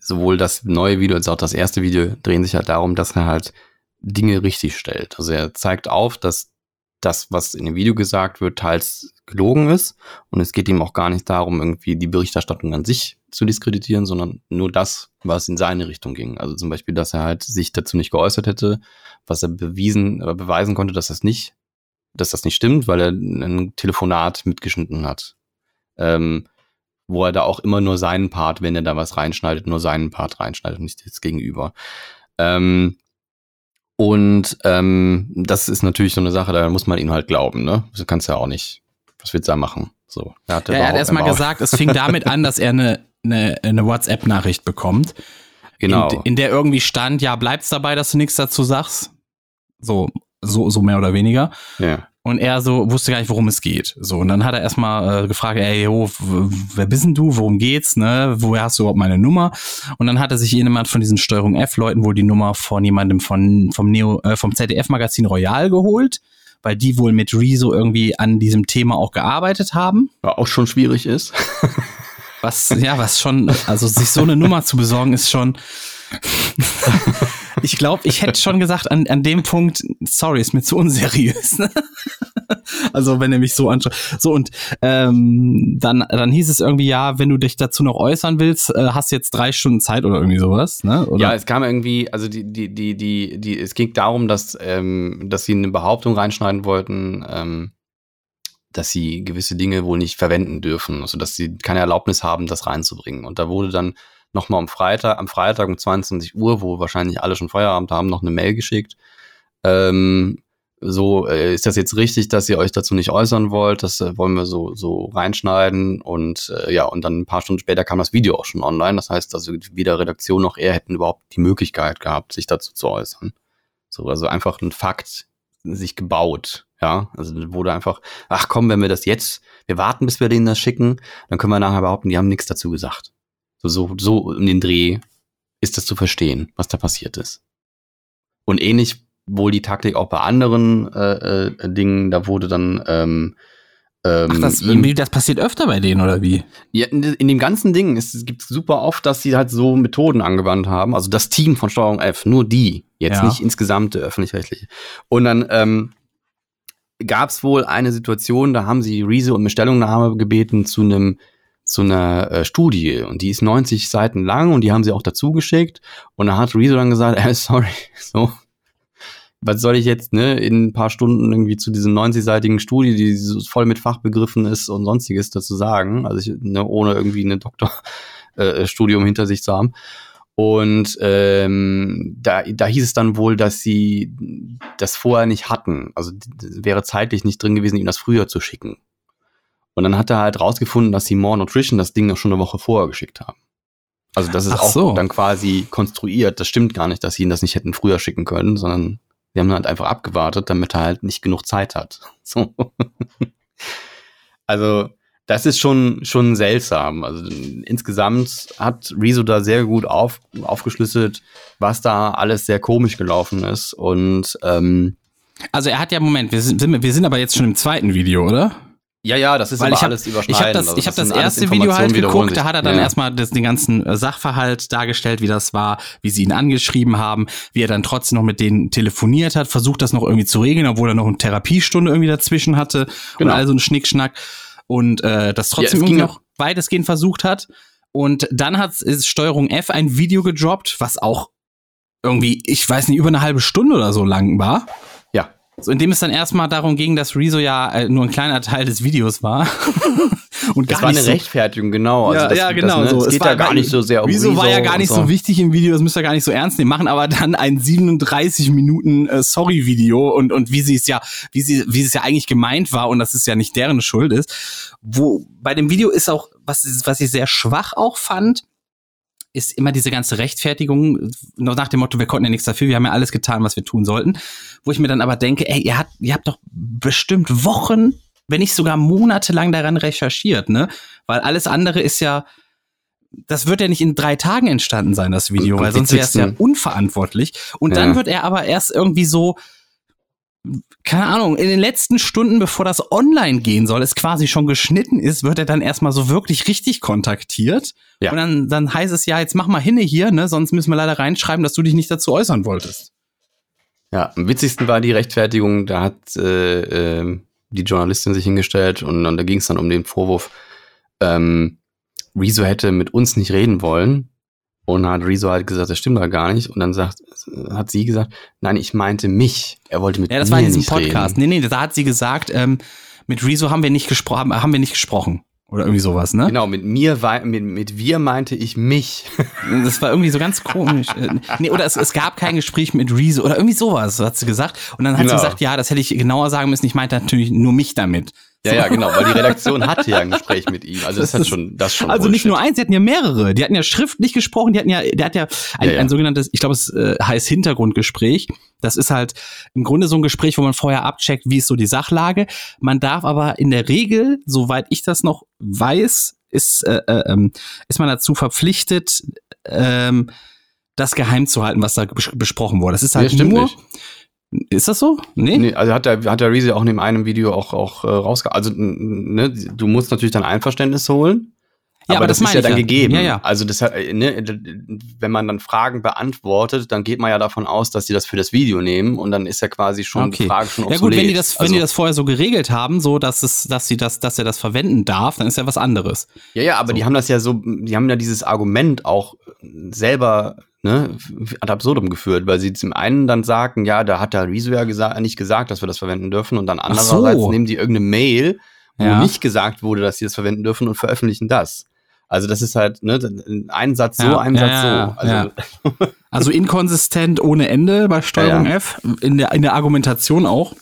sowohl das neue Video als auch das erste Video drehen sich halt darum, dass er halt Dinge richtig stellt. Also er zeigt auf, dass das, was in dem Video gesagt wird, teils gelogen ist. Und es geht ihm auch gar nicht darum, irgendwie die Berichterstattung an sich zu diskreditieren, sondern nur das, was in seine Richtung ging. Also zum Beispiel, dass er halt sich dazu nicht geäußert hätte, was er bewiesen, äh, beweisen konnte, dass das nicht, dass das nicht stimmt, weil er ein Telefonat mitgeschnitten hat. Ähm, wo er da auch immer nur seinen Part, wenn er da was reinschneidet, nur seinen Part reinschneidet und nicht das Gegenüber. Ähm, und ähm, das ist natürlich so eine Sache, da muss man ihm halt glauben, ne? Das kannst du ja auch nicht. Was willst du da machen? So. Er hat, Ja, er hat erstmal gesagt, es fing damit an, dass er eine, eine, eine WhatsApp-Nachricht bekommt. Genau. In, in der irgendwie stand, ja, bleibst dabei, dass du nichts dazu sagst. So, so, so mehr oder weniger. ja. Und er so wusste gar nicht, worum es geht. So, und dann hat er erstmal äh, gefragt, ey, jo, wer bist denn du? Worum geht's? Ne? Woher hast du überhaupt meine Nummer? Und dann hat er sich jemand von diesen Steuerung F-Leuten wohl die Nummer von jemandem von, vom Neo, äh, vom ZDF-Magazin Royal geholt, weil die wohl mit Rezo irgendwie an diesem Thema auch gearbeitet haben. Was auch schon schwierig ist. Was, ja, was schon, also sich so eine Nummer zu besorgen, ist schon. ich glaube, ich hätte schon gesagt, an, an dem Punkt, sorry, ist mir zu unseriös. Ne? also, wenn er mich so anschaut. So, und ähm, dann, dann hieß es irgendwie, ja, wenn du dich dazu noch äußern willst, äh, hast jetzt drei Stunden Zeit oder irgendwie sowas, ne? Oder? Ja, es kam irgendwie, also die, die, die, die, die, es ging darum, dass, ähm, dass sie eine Behauptung reinschneiden wollten, ähm, dass sie gewisse Dinge wohl nicht verwenden dürfen, also dass sie keine Erlaubnis haben, das reinzubringen. Und da wurde dann nochmal am Freitag, am Freitag um 22 Uhr, wo wahrscheinlich alle schon Feierabend haben, noch eine Mail geschickt. Ähm, so, äh, ist das jetzt richtig, dass ihr euch dazu nicht äußern wollt? Das äh, wollen wir so, so reinschneiden. Und äh, ja, und dann ein paar Stunden später kam das Video auch schon online. Das heißt, also weder Redaktion noch er hätten überhaupt die Möglichkeit gehabt, sich dazu zu äußern. So, also einfach ein Fakt sich gebaut. Ja, also wurde einfach, ach komm, wenn wir das jetzt, wir warten, bis wir denen das schicken, dann können wir nachher behaupten, die haben nichts dazu gesagt. So, so, so um den Dreh ist das zu verstehen, was da passiert ist. Und ähnlich wohl die Taktik auch bei anderen äh, äh, Dingen, da wurde dann ähm, ähm, Ach, das, irgendwie, das passiert öfter bei denen, oder wie? ja, in, in dem ganzen Ding ist, es gibt super oft, dass sie halt so Methoden angewandt haben. Also das Team von Steuerung F, nur die, jetzt Ja. nicht insgesamt öffentlich-rechtliche. Und dann ähm, gab es wohl eine Situation, da haben sie Rezo um eine Stellungnahme gebeten zu einem zu einer äh, Studie und die ist 90 Seiten lang und die haben sie auch dazu geschickt und da hat Rezo dann gesagt, äh, sorry, so was soll ich jetzt ne in ein paar Stunden irgendwie zu diesen 90-seitigen Studie, die so voll mit Fachbegriffen ist und sonstiges dazu sagen, also ich, ne, ohne irgendwie eine Doktorstudium hinter sich zu haben. Und ähm, da, da hieß es dann wohl, dass sie das vorher nicht hatten. Also wäre zeitlich nicht drin gewesen, ihm das früher zu schicken. Und dann hat er halt rausgefunden, dass sie More Nutrition das Ding noch schon eine Woche vorher geschickt haben. Also das ist Ach auch so. dann quasi konstruiert. Das stimmt gar nicht, dass sie ihn das nicht hätten früher schicken können, sondern die haben halt einfach abgewartet, damit er halt nicht genug Zeit hat. So. also das ist schon, schon seltsam. Also insgesamt hat Rezo da sehr gut auf, aufgeschlüsselt, was da alles sehr komisch gelaufen ist. Und ähm, Also er hat ja, Moment, wir sind, wir sind aber jetzt schon im zweiten Video, oder? Ja, ja, das ist Weil aber ich habe alles ich hab überschneidend. das, Also ich hab das alles erste Video halt geguckt, da hat er dann Ja. erstmal das, den ganzen äh, Sachverhalt dargestellt, wie das war, wie sie ihn angeschrieben haben, wie er dann trotzdem noch mit denen telefoniert hat, versucht das noch irgendwie zu regeln, obwohl er noch eine Therapiestunde irgendwie dazwischen hatte Genau. und all so ein Schnickschnack und äh, das trotzdem es irgendwie noch weitestgehend versucht hat. Und dann hat ist Steuerung F ein Video gedroppt, was auch irgendwie, ich weiß nicht, über eine halbe Stunde oder so lang war. Ja. So, in dem es dann erstmal darum ging, dass Rezo ja äh, nur ein kleiner Teil des Videos war. und Das war eine Rechtfertigung, genau. ja, Also das, ja, genau. Das, ne, so. es geht ja gar nicht so sehr um Wieso war Rezo ja gar nicht so. wichtig im Video, das müsst ihr gar nicht so ernst nehmen, machen aber dann ein 37 Minuten äh, Sorry-Video und, und wie sie es ja, wie sie, wie es ja eigentlich gemeint war und dass es ja nicht deren Schuld ist. Wo bei dem Video ist auch, was, was ich sehr schwach auch fand, ist immer diese ganze Rechtfertigung, noch nach dem Motto, wir konnten ja nichts dafür, wir haben ja alles getan, was wir tun sollten. Wo ich mir dann aber denke, ey, ihr habt, ihr habt doch bestimmt Wochen, wenn nicht sogar monatelang daran recherchiert, ne? Weil alles andere ist ja, das wird ja nicht in drei Tagen entstanden sein, das Video, Am weil sonst wäre es ja unverantwortlich. Und Ja. dann wird er aber erst irgendwie so, keine Ahnung, in den letzten Stunden, bevor das online gehen soll, es quasi schon geschnitten ist, wird er dann erstmal so wirklich richtig kontaktiert. Ja. Und dann, dann heißt es ja, jetzt mach mal hinne hier, ne, sonst müssen wir leider reinschreiben, dass du dich nicht dazu äußern wolltest. Ja, am witzigsten war die Rechtfertigung, da hat äh, ähm, die Journalistin sich hingestellt und, und da ging es dann um den Vorwurf, ähm, Rezo hätte mit uns nicht reden wollen. Und hat Rezo halt gesagt, das stimmt doch gar nicht. Und dann sagt, hat sie gesagt, nein, ich meinte mich. Er wollte mit Ja, das mir war in diesem Podcast. reden. Nee, nee, da hat sie gesagt, ähm, mit Rezo haben wir nicht gesprochen, haben wir nicht gesprochen. Oder irgendwie sowas, ne? Genau, mit mir, mit, mit wir meinte ich mich. Das war irgendwie so ganz komisch. Äh, nee, oder es, es gab kein Gespräch mit Rezo oder irgendwie sowas, hat sie gesagt. Und dann hat Genau. sie gesagt, ja, das hätte ich genauer sagen müssen. Ich meinte natürlich nur mich damit. Ja, ja, genau, weil die Redaktion hatte ja ein Gespräch mit ihm. Also das, Das hat ist- schon, das schon. Also nicht Bullshit. nur eins, die hatten ja mehrere. Die hatten ja schriftlich gesprochen, die hatten ja, der hat ja ein, Ja, ja. ein sogenanntes, ich glaube, es äh, heißt Hintergrundgespräch. Das ist halt im Grunde so ein Gespräch, wo man vorher abcheckt, wie ist so die Sachlage. Man darf aber in der Regel, soweit ich das noch weiß, ist, äh, äh, ähm, ist man dazu verpflichtet, ähm, das geheim zu halten, was da bes besprochen wurde. Das ist halt stimmt nur. nicht. Ist das so? Nee? Nee, also hat der, hat der Reese auch in dem einen Video auch, auch äh, rausge... Also, ne, du musst natürlich dein Einverständnis holen. Ja, aber das ist meine ja dann ja. gegeben. Ja, ja. Also das, ne, wenn man dann Fragen beantwortet, dann geht man ja davon aus, dass sie das für das Video nehmen und dann ist ja quasi schon die Frage schon Ja obsolet. gut, wenn die das, wenn also, die das vorher so geregelt haben, so dass es, dass sie das, dass er das verwenden darf, dann ist ja was anderes. Ja, ja, aber die haben das ja so, die haben ja dieses Argument auch selber ne, ad absurdum geführt, weil sie zum einen dann sagen, ja, da hat der Rezo ja gesa nicht gesagt, dass wir das verwenden dürfen und dann so. andererseits nehmen die irgendeine Mail, wo Ja. nicht gesagt wurde, dass sie das verwenden dürfen und veröffentlichen das. Also das ist halt, ne, ein Satz so, Ja, ein Satz ja, so. Also, ja. Also inkonsistent ohne Ende bei Steuerung. F, in der, in der Argumentation auch.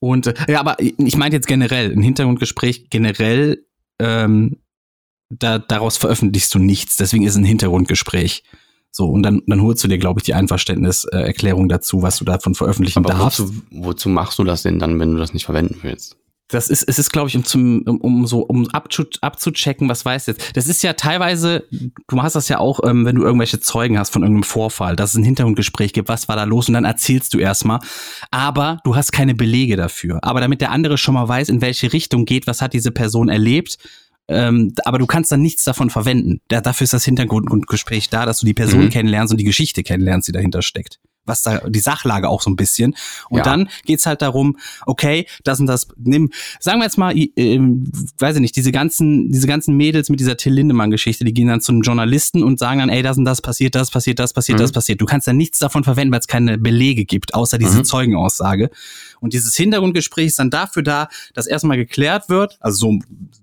Und äh, ja, aber ich meinte jetzt generell, ein Hintergrundgespräch generell, ähm, da, daraus veröffentlichst du nichts, deswegen ist ein Hintergrundgespräch. So, und dann, dann holst du dir, glaube ich, die Einverständniserklärung äh, Erklärung dazu, was du davon veröffentlichen aber darfst. wozu, wozu machst du das denn dann, wenn du das nicht verwenden willst? Das ist, es ist, glaube ich, um zum, um, um so, um abzu, abzuchecken, was weiß jetzt. Das ist ja teilweise, du hast das ja auch, ähm, wenn du irgendwelche Zeugen hast von irgendeinem Vorfall, dass es ein Hintergrundgespräch gibt, was war da los und dann erzählst du erstmal. Aber du hast keine Belege dafür. Aber damit der andere schon mal weiß, in welche Richtung geht, was hat diese Person erlebt, ähm, aber du kannst dann nichts davon verwenden. Da, dafür ist das Hintergrundgespräch da, dass du die Person Mhm. kennenlernst und die Geschichte kennenlernst, die dahinter steckt. Was da die Sachlage auch so ein bisschen. Und Ja. dann geht's halt darum, okay, das und das, nimm, sagen wir jetzt mal, ähm, weiß ich nicht, diese ganzen, diese ganzen Mädels mit dieser Till Lindemann-Geschichte, die gehen dann zu einem Journalisten und sagen dann, ey, das und das passiert, das passiert, das passiert, Mhm. das passiert. Du kannst dann nichts davon verwenden, weil es keine Belege gibt, außer diese Mhm. Zeugenaussage. Und dieses Hintergrundgespräch ist dann dafür da, dass erstmal geklärt wird, also so,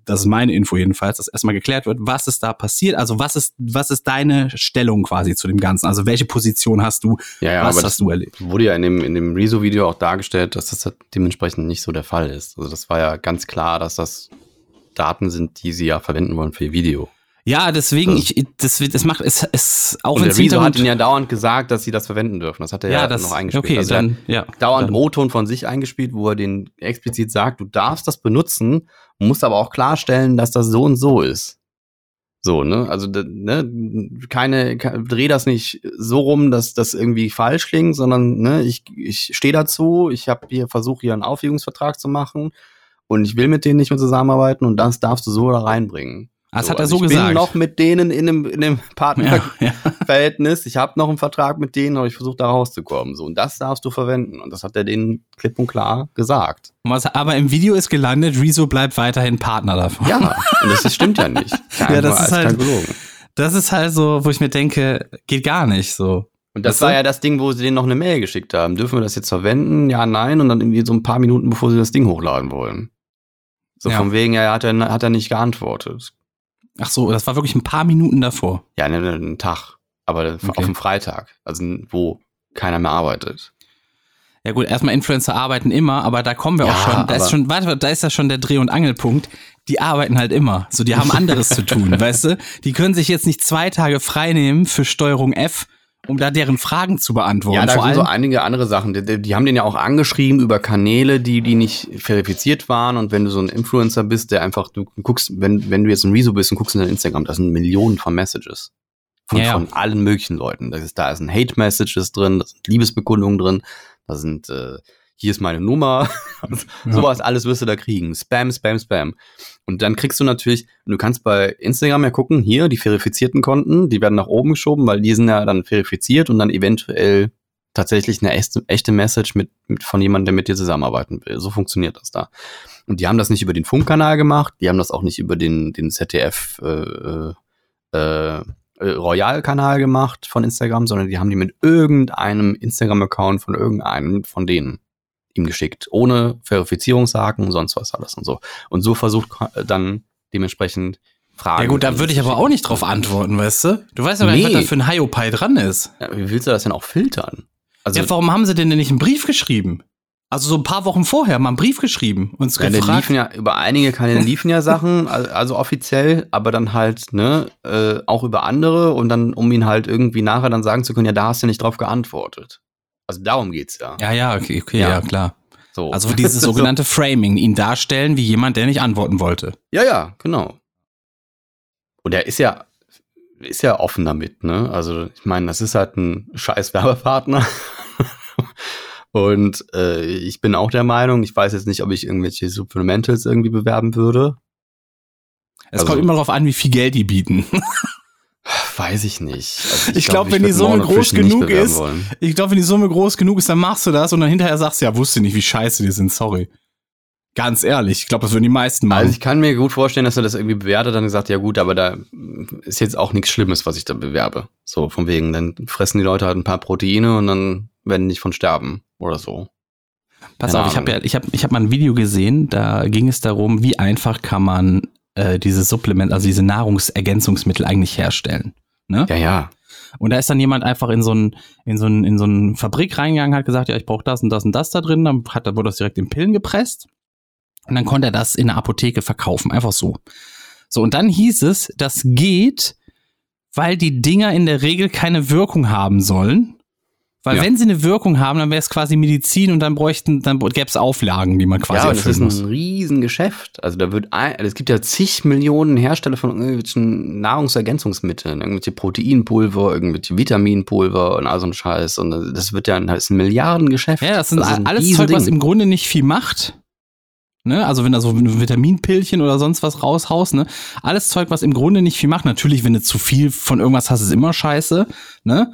das ist meine Info jedenfalls, dass erstmal geklärt wird, was ist da passiert, also was ist, was ist deine Stellung quasi zu dem Ganzen, also welche Position hast du, Ja, ja, was aber hast das du erlebt? wurde ja in dem, in dem Rezo-Video auch dargestellt, dass das halt dementsprechend nicht so der Fall ist. Also das war ja ganz klar, dass das Daten sind, die sie ja verwenden wollen für ihr Video. Ja, deswegen, Das- ich, das, das macht es, es auch Und der Rezo hat ihnen ja dauernd gesagt, dass sie das verwenden dürfen. Das hat er ja, ja, das, noch eingespielt. okay, also dann, ja. dauernd dann, O-Ton von sich eingespielt, wo er den explizit sagt, du darfst das benutzen, musst aber auch klarstellen, dass das so und so ist. So, ne? Also, ne, keine, ke- dreh das nicht so rum, dass das irgendwie falsch klingt, sondern, ne, ich, ich stehe dazu, ich habe hier versuche hier einen Aufhebungsvertrag zu machen und ich will mit denen nicht mehr zusammenarbeiten und das darfst du so da reinbringen. Das So, hat er also so ich gesagt. bin noch mit denen in einem, in einem Partner, ja, ja. Ich habe noch einen Vertrag mit denen, aber ich versuche da rauszukommen. So, und das darfst du verwenden. Und das hat er denen klipp und klar gesagt. Was, aber im Video ist gelandet, Rezo bleibt weiterhin Partner davon. Ja, und das, das stimmt ja nicht. Ja, das ist kein halt- gelogen. Das ist halt so, wo ich mir denke, geht gar nicht so. Und das du? war ja das Ding, wo sie denen noch eine Mail geschickt haben. Dürfen wir das jetzt verwenden? Ja, nein. Und dann irgendwie so ein paar Minuten, bevor sie das Ding hochladen wollen. So Ja. von wegen, ja, hat er, hat er nicht geantwortet. Ach so, das war wirklich ein paar Minuten davor. Ja, ne, ne, einen Tag. Aber Okay. auf dem Freitag. Also, wo keiner mehr arbeitet. Ja gut, erstmal Influencer arbeiten immer, aber da kommen wir Ja, auch schon, da ist schon, warte, da ist ja schon der Dreh- und Angelpunkt. Die arbeiten halt immer. So, die haben anderes zu tun, weißt du? Die können sich jetzt nicht zwei Tage frei nehmen für Steuerung F, um da deren Fragen zu beantworten. Ja, da Vor sind so einige andere Sachen. Die, die, haben den ja auch angeschrieben über Kanäle, die, die nicht verifiziert waren. Und wenn du so ein Influencer bist, der einfach, du guckst, wenn, wenn du jetzt ein Rezo bist und guckst in dein Instagram, da sind Millionen von Messages. Von, Ja, von allen möglichen Leuten. Da ist, da ein Hate-Messages drin, da sind Liebesbekundungen drin, da sind, äh, hier ist meine Nummer. Sowas alles wirst du da kriegen. Spam, Spam, Spam. Und dann kriegst du natürlich, du kannst bei Instagram ja gucken, hier, die verifizierten Konten, die werden nach oben geschoben, weil die sind ja dann verifiziert und dann eventuell tatsächlich eine echte, echte Message mit, mit von jemandem, der mit dir zusammenarbeiten will. So funktioniert das da. Und die haben das nicht über den Funkkanal gemacht, die haben das auch nicht über den, den ZDF äh, äh, äh, Royal-Kanal gemacht von Instagram, sondern die haben die mit irgendeinem Instagram-Account von irgendeinem von denen ihm geschickt. Ohne Verifizierungshaken, sonst was alles und so. Und so versucht äh, dann dementsprechend Fragen. ja gut, da würde ich aber auch nicht drauf antworten, weißt du? Du weißt ja gar nicht, Nee. was da für ein Hiopai dran ist. Ja, wie willst du das denn auch filtern? Also, ja, warum haben sie denn denn nicht einen Brief geschrieben? Also so ein paar Wochen vorher mal einen Brief geschrieben und uns Ja, gefragt. liefen ja über einige Kanäle liefen ja Sachen, al- also offiziell, aber dann halt, ne, äh, auch über andere und dann, um ihn halt irgendwie nachher dann sagen zu können, ja, da hast du nicht drauf geantwortet. Also darum geht's ja. Ja, ja, okay, okay, ja, Ja. klar. So. Also dieses sogenannte Framing, ihn darstellen wie jemand, der nicht antworten wollte. Ja, ja, genau. Und er ist ja, ist ja offen damit, ne? Also, ich meine, das ist halt ein scheiß Werbepartner. Und äh, ich bin auch der Meinung, ich weiß jetzt nicht, ob ich irgendwelche Supplementals irgendwie bewerben würde. Es Also- kommt immer darauf an, wie viel Geld die bieten. Weiß ich nicht. Also Ich glaub, wenn die Summe groß genug ist- wollen. Ich glaube, wenn die Summe groß genug ist, dann machst du das und dann hinterher sagst du, ja, wusste nicht, wie scheiße die sind, sorry. Ganz ehrlich, ich glaube, das würden die meisten machen. Also ich kann mir gut vorstellen, dass er das irgendwie bewertet, dann gesagt, ja gut, aber da ist jetzt auch nichts Schlimmes, was ich da bewerbe. So von wegen, dann fressen die Leute halt ein paar Proteine und dann werden die nicht von sterben oder so. Pass keine auf, ich habe ja, Ahnung. ich habe, ich habe mal ein Video gesehen, da ging es darum, wie einfach kann man äh, diese Supplement, also diese Nahrungsergänzungsmittel eigentlich herstellen. Ne? Ja, ja. Und da ist dann jemand einfach in so ein, in so ein, in so eine Fabrik reingegangen, hat gesagt, ja, ich brauche das und das und das da drin, dann hat, dann wurde das direkt in Pillen gepresst. Und dann konnte er das in der Apotheke verkaufen, einfach so. So, und dann hieß es, das geht, weil die Dinger in der Regel keine Wirkung haben sollen. Weil Ja. wenn sie eine Wirkung haben, dann wäre es quasi Medizin und dann bräuchten, dann gäbe es Auflagen, die man quasi ja, aber das ist erfüllen ein. Riesengeschäft. Also da wird ein, es gibt ja zig Millionen Hersteller von irgendwelchen Nahrungsergänzungsmitteln, irgendwelche Proteinpulver, irgendwelche Vitaminpulver und all so ein Scheiß. Und das wird ja das ist ein Milliardengeschäft. Ja, das sind ist ein alles Zeug, was im Grunde nicht viel macht. Ne? Also wenn da so ein Vitaminpillchen oder sonst was raushaust, ne? Alles Zeug, was im Grunde nicht viel macht. Natürlich, wenn du zu viel von irgendwas hast, ist immer scheiße, ne?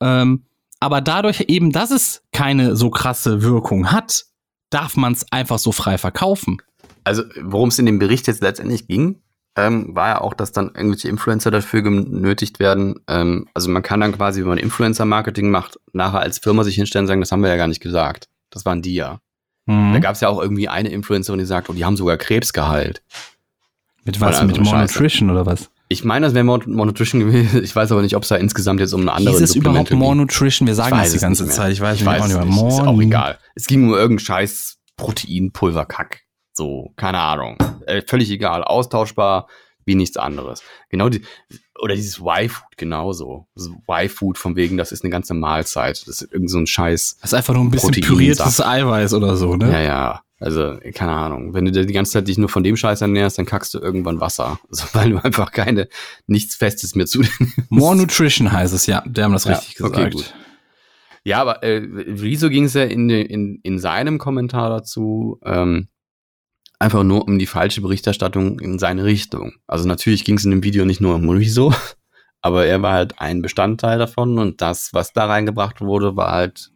Ähm, aber dadurch eben, dass es keine so krasse Wirkung hat, darf man es einfach so frei verkaufen. Also, worum es in dem Bericht jetzt letztendlich ging, ähm, war ja auch, dass dann irgendwelche Influencer dafür genötigt werden. Ähm, also man kann dann quasi, wenn man Influencer-Marketing macht, nachher als Firma sich hinstellen und sagen, das haben wir ja gar nicht gesagt. Das waren die ja. Mhm. Da gab es ja auch irgendwie eine Influencerin, die sagt, oh, die haben sogar Krebs geheilt. Mit was? Mit andere More Scheiße. Nutrition oder was? Ich meine, das wäre More More Nutrition gewesen. Ich weiß aber nicht, ob es da insgesamt jetzt um eine andere Hieß es überhaupt Supplemente More ging. Nutrition? Wir sagen das die ganze. Zeit. Ich weiß, Ich weiß auch nicht mehr. nicht. Ist auch egal. Es ging um irgendeinen scheiß Proteinpulverkack. So, keine Ahnung. Äh, völlig egal. Austauschbar wie nichts anderes. Genau die, oder dieses Y-Food genauso. Das Y-Food von wegen, das ist eine ganze Mahlzeit. Das ist irgend so ein Scheiß. Das ist einfach nur ein bisschen püriertes Eiweiß oder so, ne? Ja, ja. Also, keine Ahnung. Wenn du dir die ganze Zeit dich nur von dem Scheiß ernährst, dann kackst du irgendwann Wasser. Also, weil du einfach keine, nichts Festes mehr zu dir More Nutrition heißt es, ja. Die haben das Ja, richtig gesagt. okay, gut. Ja, aber äh, wieso ging es ja in, in, in seinem Kommentar dazu ähm, einfach nur um die falsche Berichterstattung in seine Richtung? Also natürlich ging es in dem Video nicht nur um Rezo, aber er war halt ein Bestandteil davon und das, was da reingebracht wurde, war halt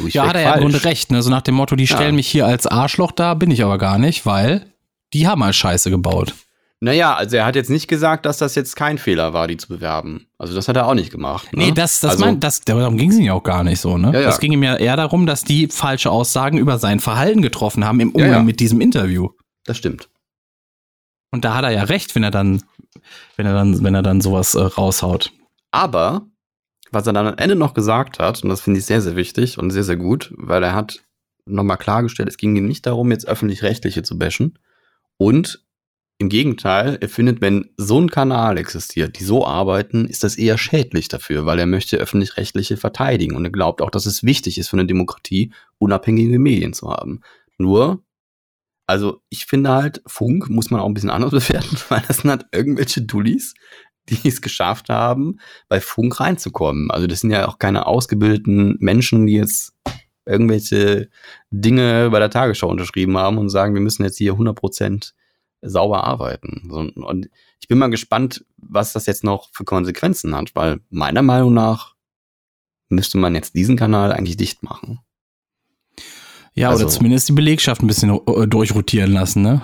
Ja, hat er ja im. Grunde recht. Ne? So nach dem Motto, die Ja. stellen mich hier als Arschloch da, bin ich aber gar nicht, weil die haben halt Scheiße gebaut. Naja, also er hat jetzt nicht gesagt, dass das jetzt kein Fehler war, die zu bewerben. Also das hat er auch nicht gemacht. Ne? Nee, das, das also, mein, das, darum ging es ihm ja auch gar nicht so, ne? Ja, ja. Es ging ihm ja eher darum, dass die falsche Aussagen über sein Verhalten getroffen haben im Ja, Umgang ja. mit diesem Interview. Das stimmt. Und da hat er ja recht, wenn er dann, wenn er dann, wenn er dann sowas äh, raushaut. Aber was er dann am Ende noch gesagt hat, und das finde ich sehr, sehr wichtig und sehr, sehr gut, weil er hat nochmal klargestellt, es ging ihm nicht darum, jetzt öffentlich-rechtliche zu bashen. Und im Gegenteil, er findet, wenn so ein Kanal existiert, die so arbeiten, ist das eher schädlich dafür, weil er möchte öffentlich-rechtliche verteidigen. Und er glaubt auch, dass es wichtig ist für eine Demokratie, unabhängige Medien zu haben. Nur, also ich finde halt, Funk muss man auch ein bisschen anders bewerten, weil das sind halt irgendwelche Dullis, die es geschafft haben, bei Funk reinzukommen. Also das sind ja auch keine ausgebildeten Menschen, die jetzt irgendwelche Dinge bei der Tagesschau unterschrieben haben und sagen, wir müssen jetzt hier 100% sauber arbeiten. Und ich bin mal gespannt, was das jetzt noch für Konsequenzen hat, weil meiner Meinung nach müsste man jetzt diesen Kanal eigentlich dicht machen. Ja, Also- oder zumindest die Belegschaft ein bisschen äh, durchrotieren lassen, ne?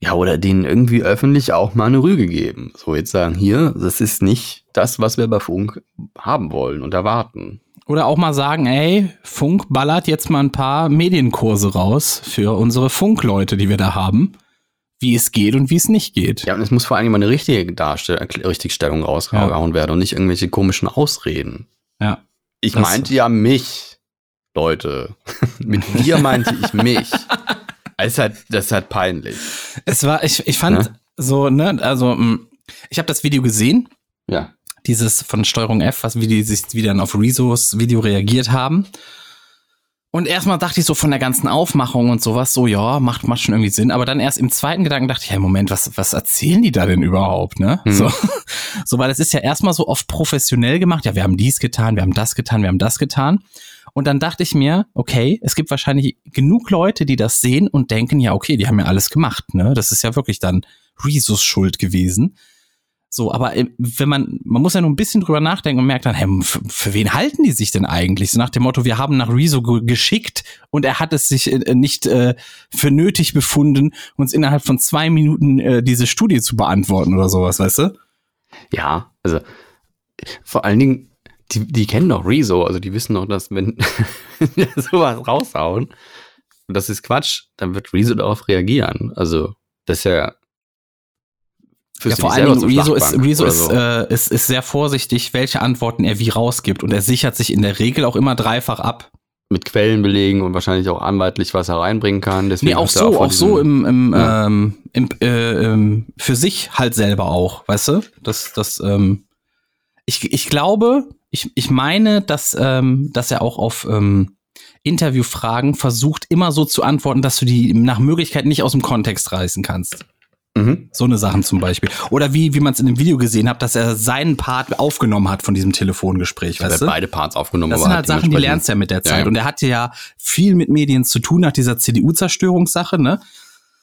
Ja, oder denen irgendwie öffentlich auch mal eine Rüge geben. So jetzt sagen, hier, das ist nicht das, was wir bei Funk haben wollen und erwarten. Oder auch mal sagen, ey, Funk ballert jetzt mal ein paar Medienkurse raus für unsere Funkleute, die wir da haben, wie es geht und wie es nicht geht. Ja, und es muss vor allem mal eine richtige Darstell Richtigstellung rausgehauen werden und nicht irgendwelche komischen Ausreden. Ja. Ich meinte ja mich, Leute. Mit dir meinte ich mich. Ist halt, das ist halt peinlich. Es war, ich, ich fand Ne? so, ne, also, mh, ich habe das Video gesehen, Ja. dieses von Steuerung F, was wie die sich wie dann auf Rezos Video reagiert haben. Und erstmal dachte ich so von der ganzen Aufmachung und sowas, so ja, macht, macht schon irgendwie Sinn. Aber dann erst im zweiten Gedanken dachte ich, hey, Moment, was, was erzählen die da denn überhaupt, ne? Mhm. So, so, weil es ist ja erstmal so oft professionell gemacht. Ja, wir haben dies getan, wir haben das getan, wir haben das getan. Und dann dachte ich mir, okay, es gibt wahrscheinlich genug Leute, die das sehen und denken, ja, okay, die haben ja alles gemacht, ne? Das ist ja wirklich dann Rezos Schuld gewesen. So, aber äh, wenn man, man muss ja nur ein bisschen drüber nachdenken und merkt dann, hey, für, für wen halten die sich denn eigentlich? So nach dem Motto, wir haben nach Rezo ge geschickt und er hat es sich äh, nicht äh, für nötig befunden, uns innerhalb von zwei Minuten äh, diese Studie zu beantworten oder sowas, weißt du? Ja, also vor allen Dingen, die, die kennen doch Rezo, also die wissen doch, dass wenn wir sowas raushauen, und das ist Quatsch, dann wird Rezo darauf reagieren. Also, das ist ja. Ja, vor allen Dingen, Rezo ist, Rezo oder ist, so. äh, ist, ist sehr vorsichtig, welche Antworten er wie rausgibt und er sichert sich in der Regel auch immer dreifach ab. mit Quellen belegen und wahrscheinlich auch anwaltlich was hereinbringen kann. Deswegen Nee, auch so, von auch so im, im, Ja. ähm, im äh, ähm, für sich halt selber auch, weißt du? Das, das, ähm, ich, ich glaube, ich, ich meine, dass, ähm, dass er auch auf ähm, Interviewfragen versucht, immer so zu antworten, dass du die nach Möglichkeit nicht aus dem Kontext reißen kannst. Mhm. So eine Sachen zum Beispiel. Oder wie, wie man es in dem Video gesehen hat, dass er seinen Part aufgenommen hat von diesem Telefongespräch, Er weißt hat du? beide Parts aufgenommen. Das sind halt Sachen, die lernst du ja mit der Ja, Zeit. ja. Und er hatte ja viel mit Medien zu tun nach dieser CDU-Zerstörungssache, ne?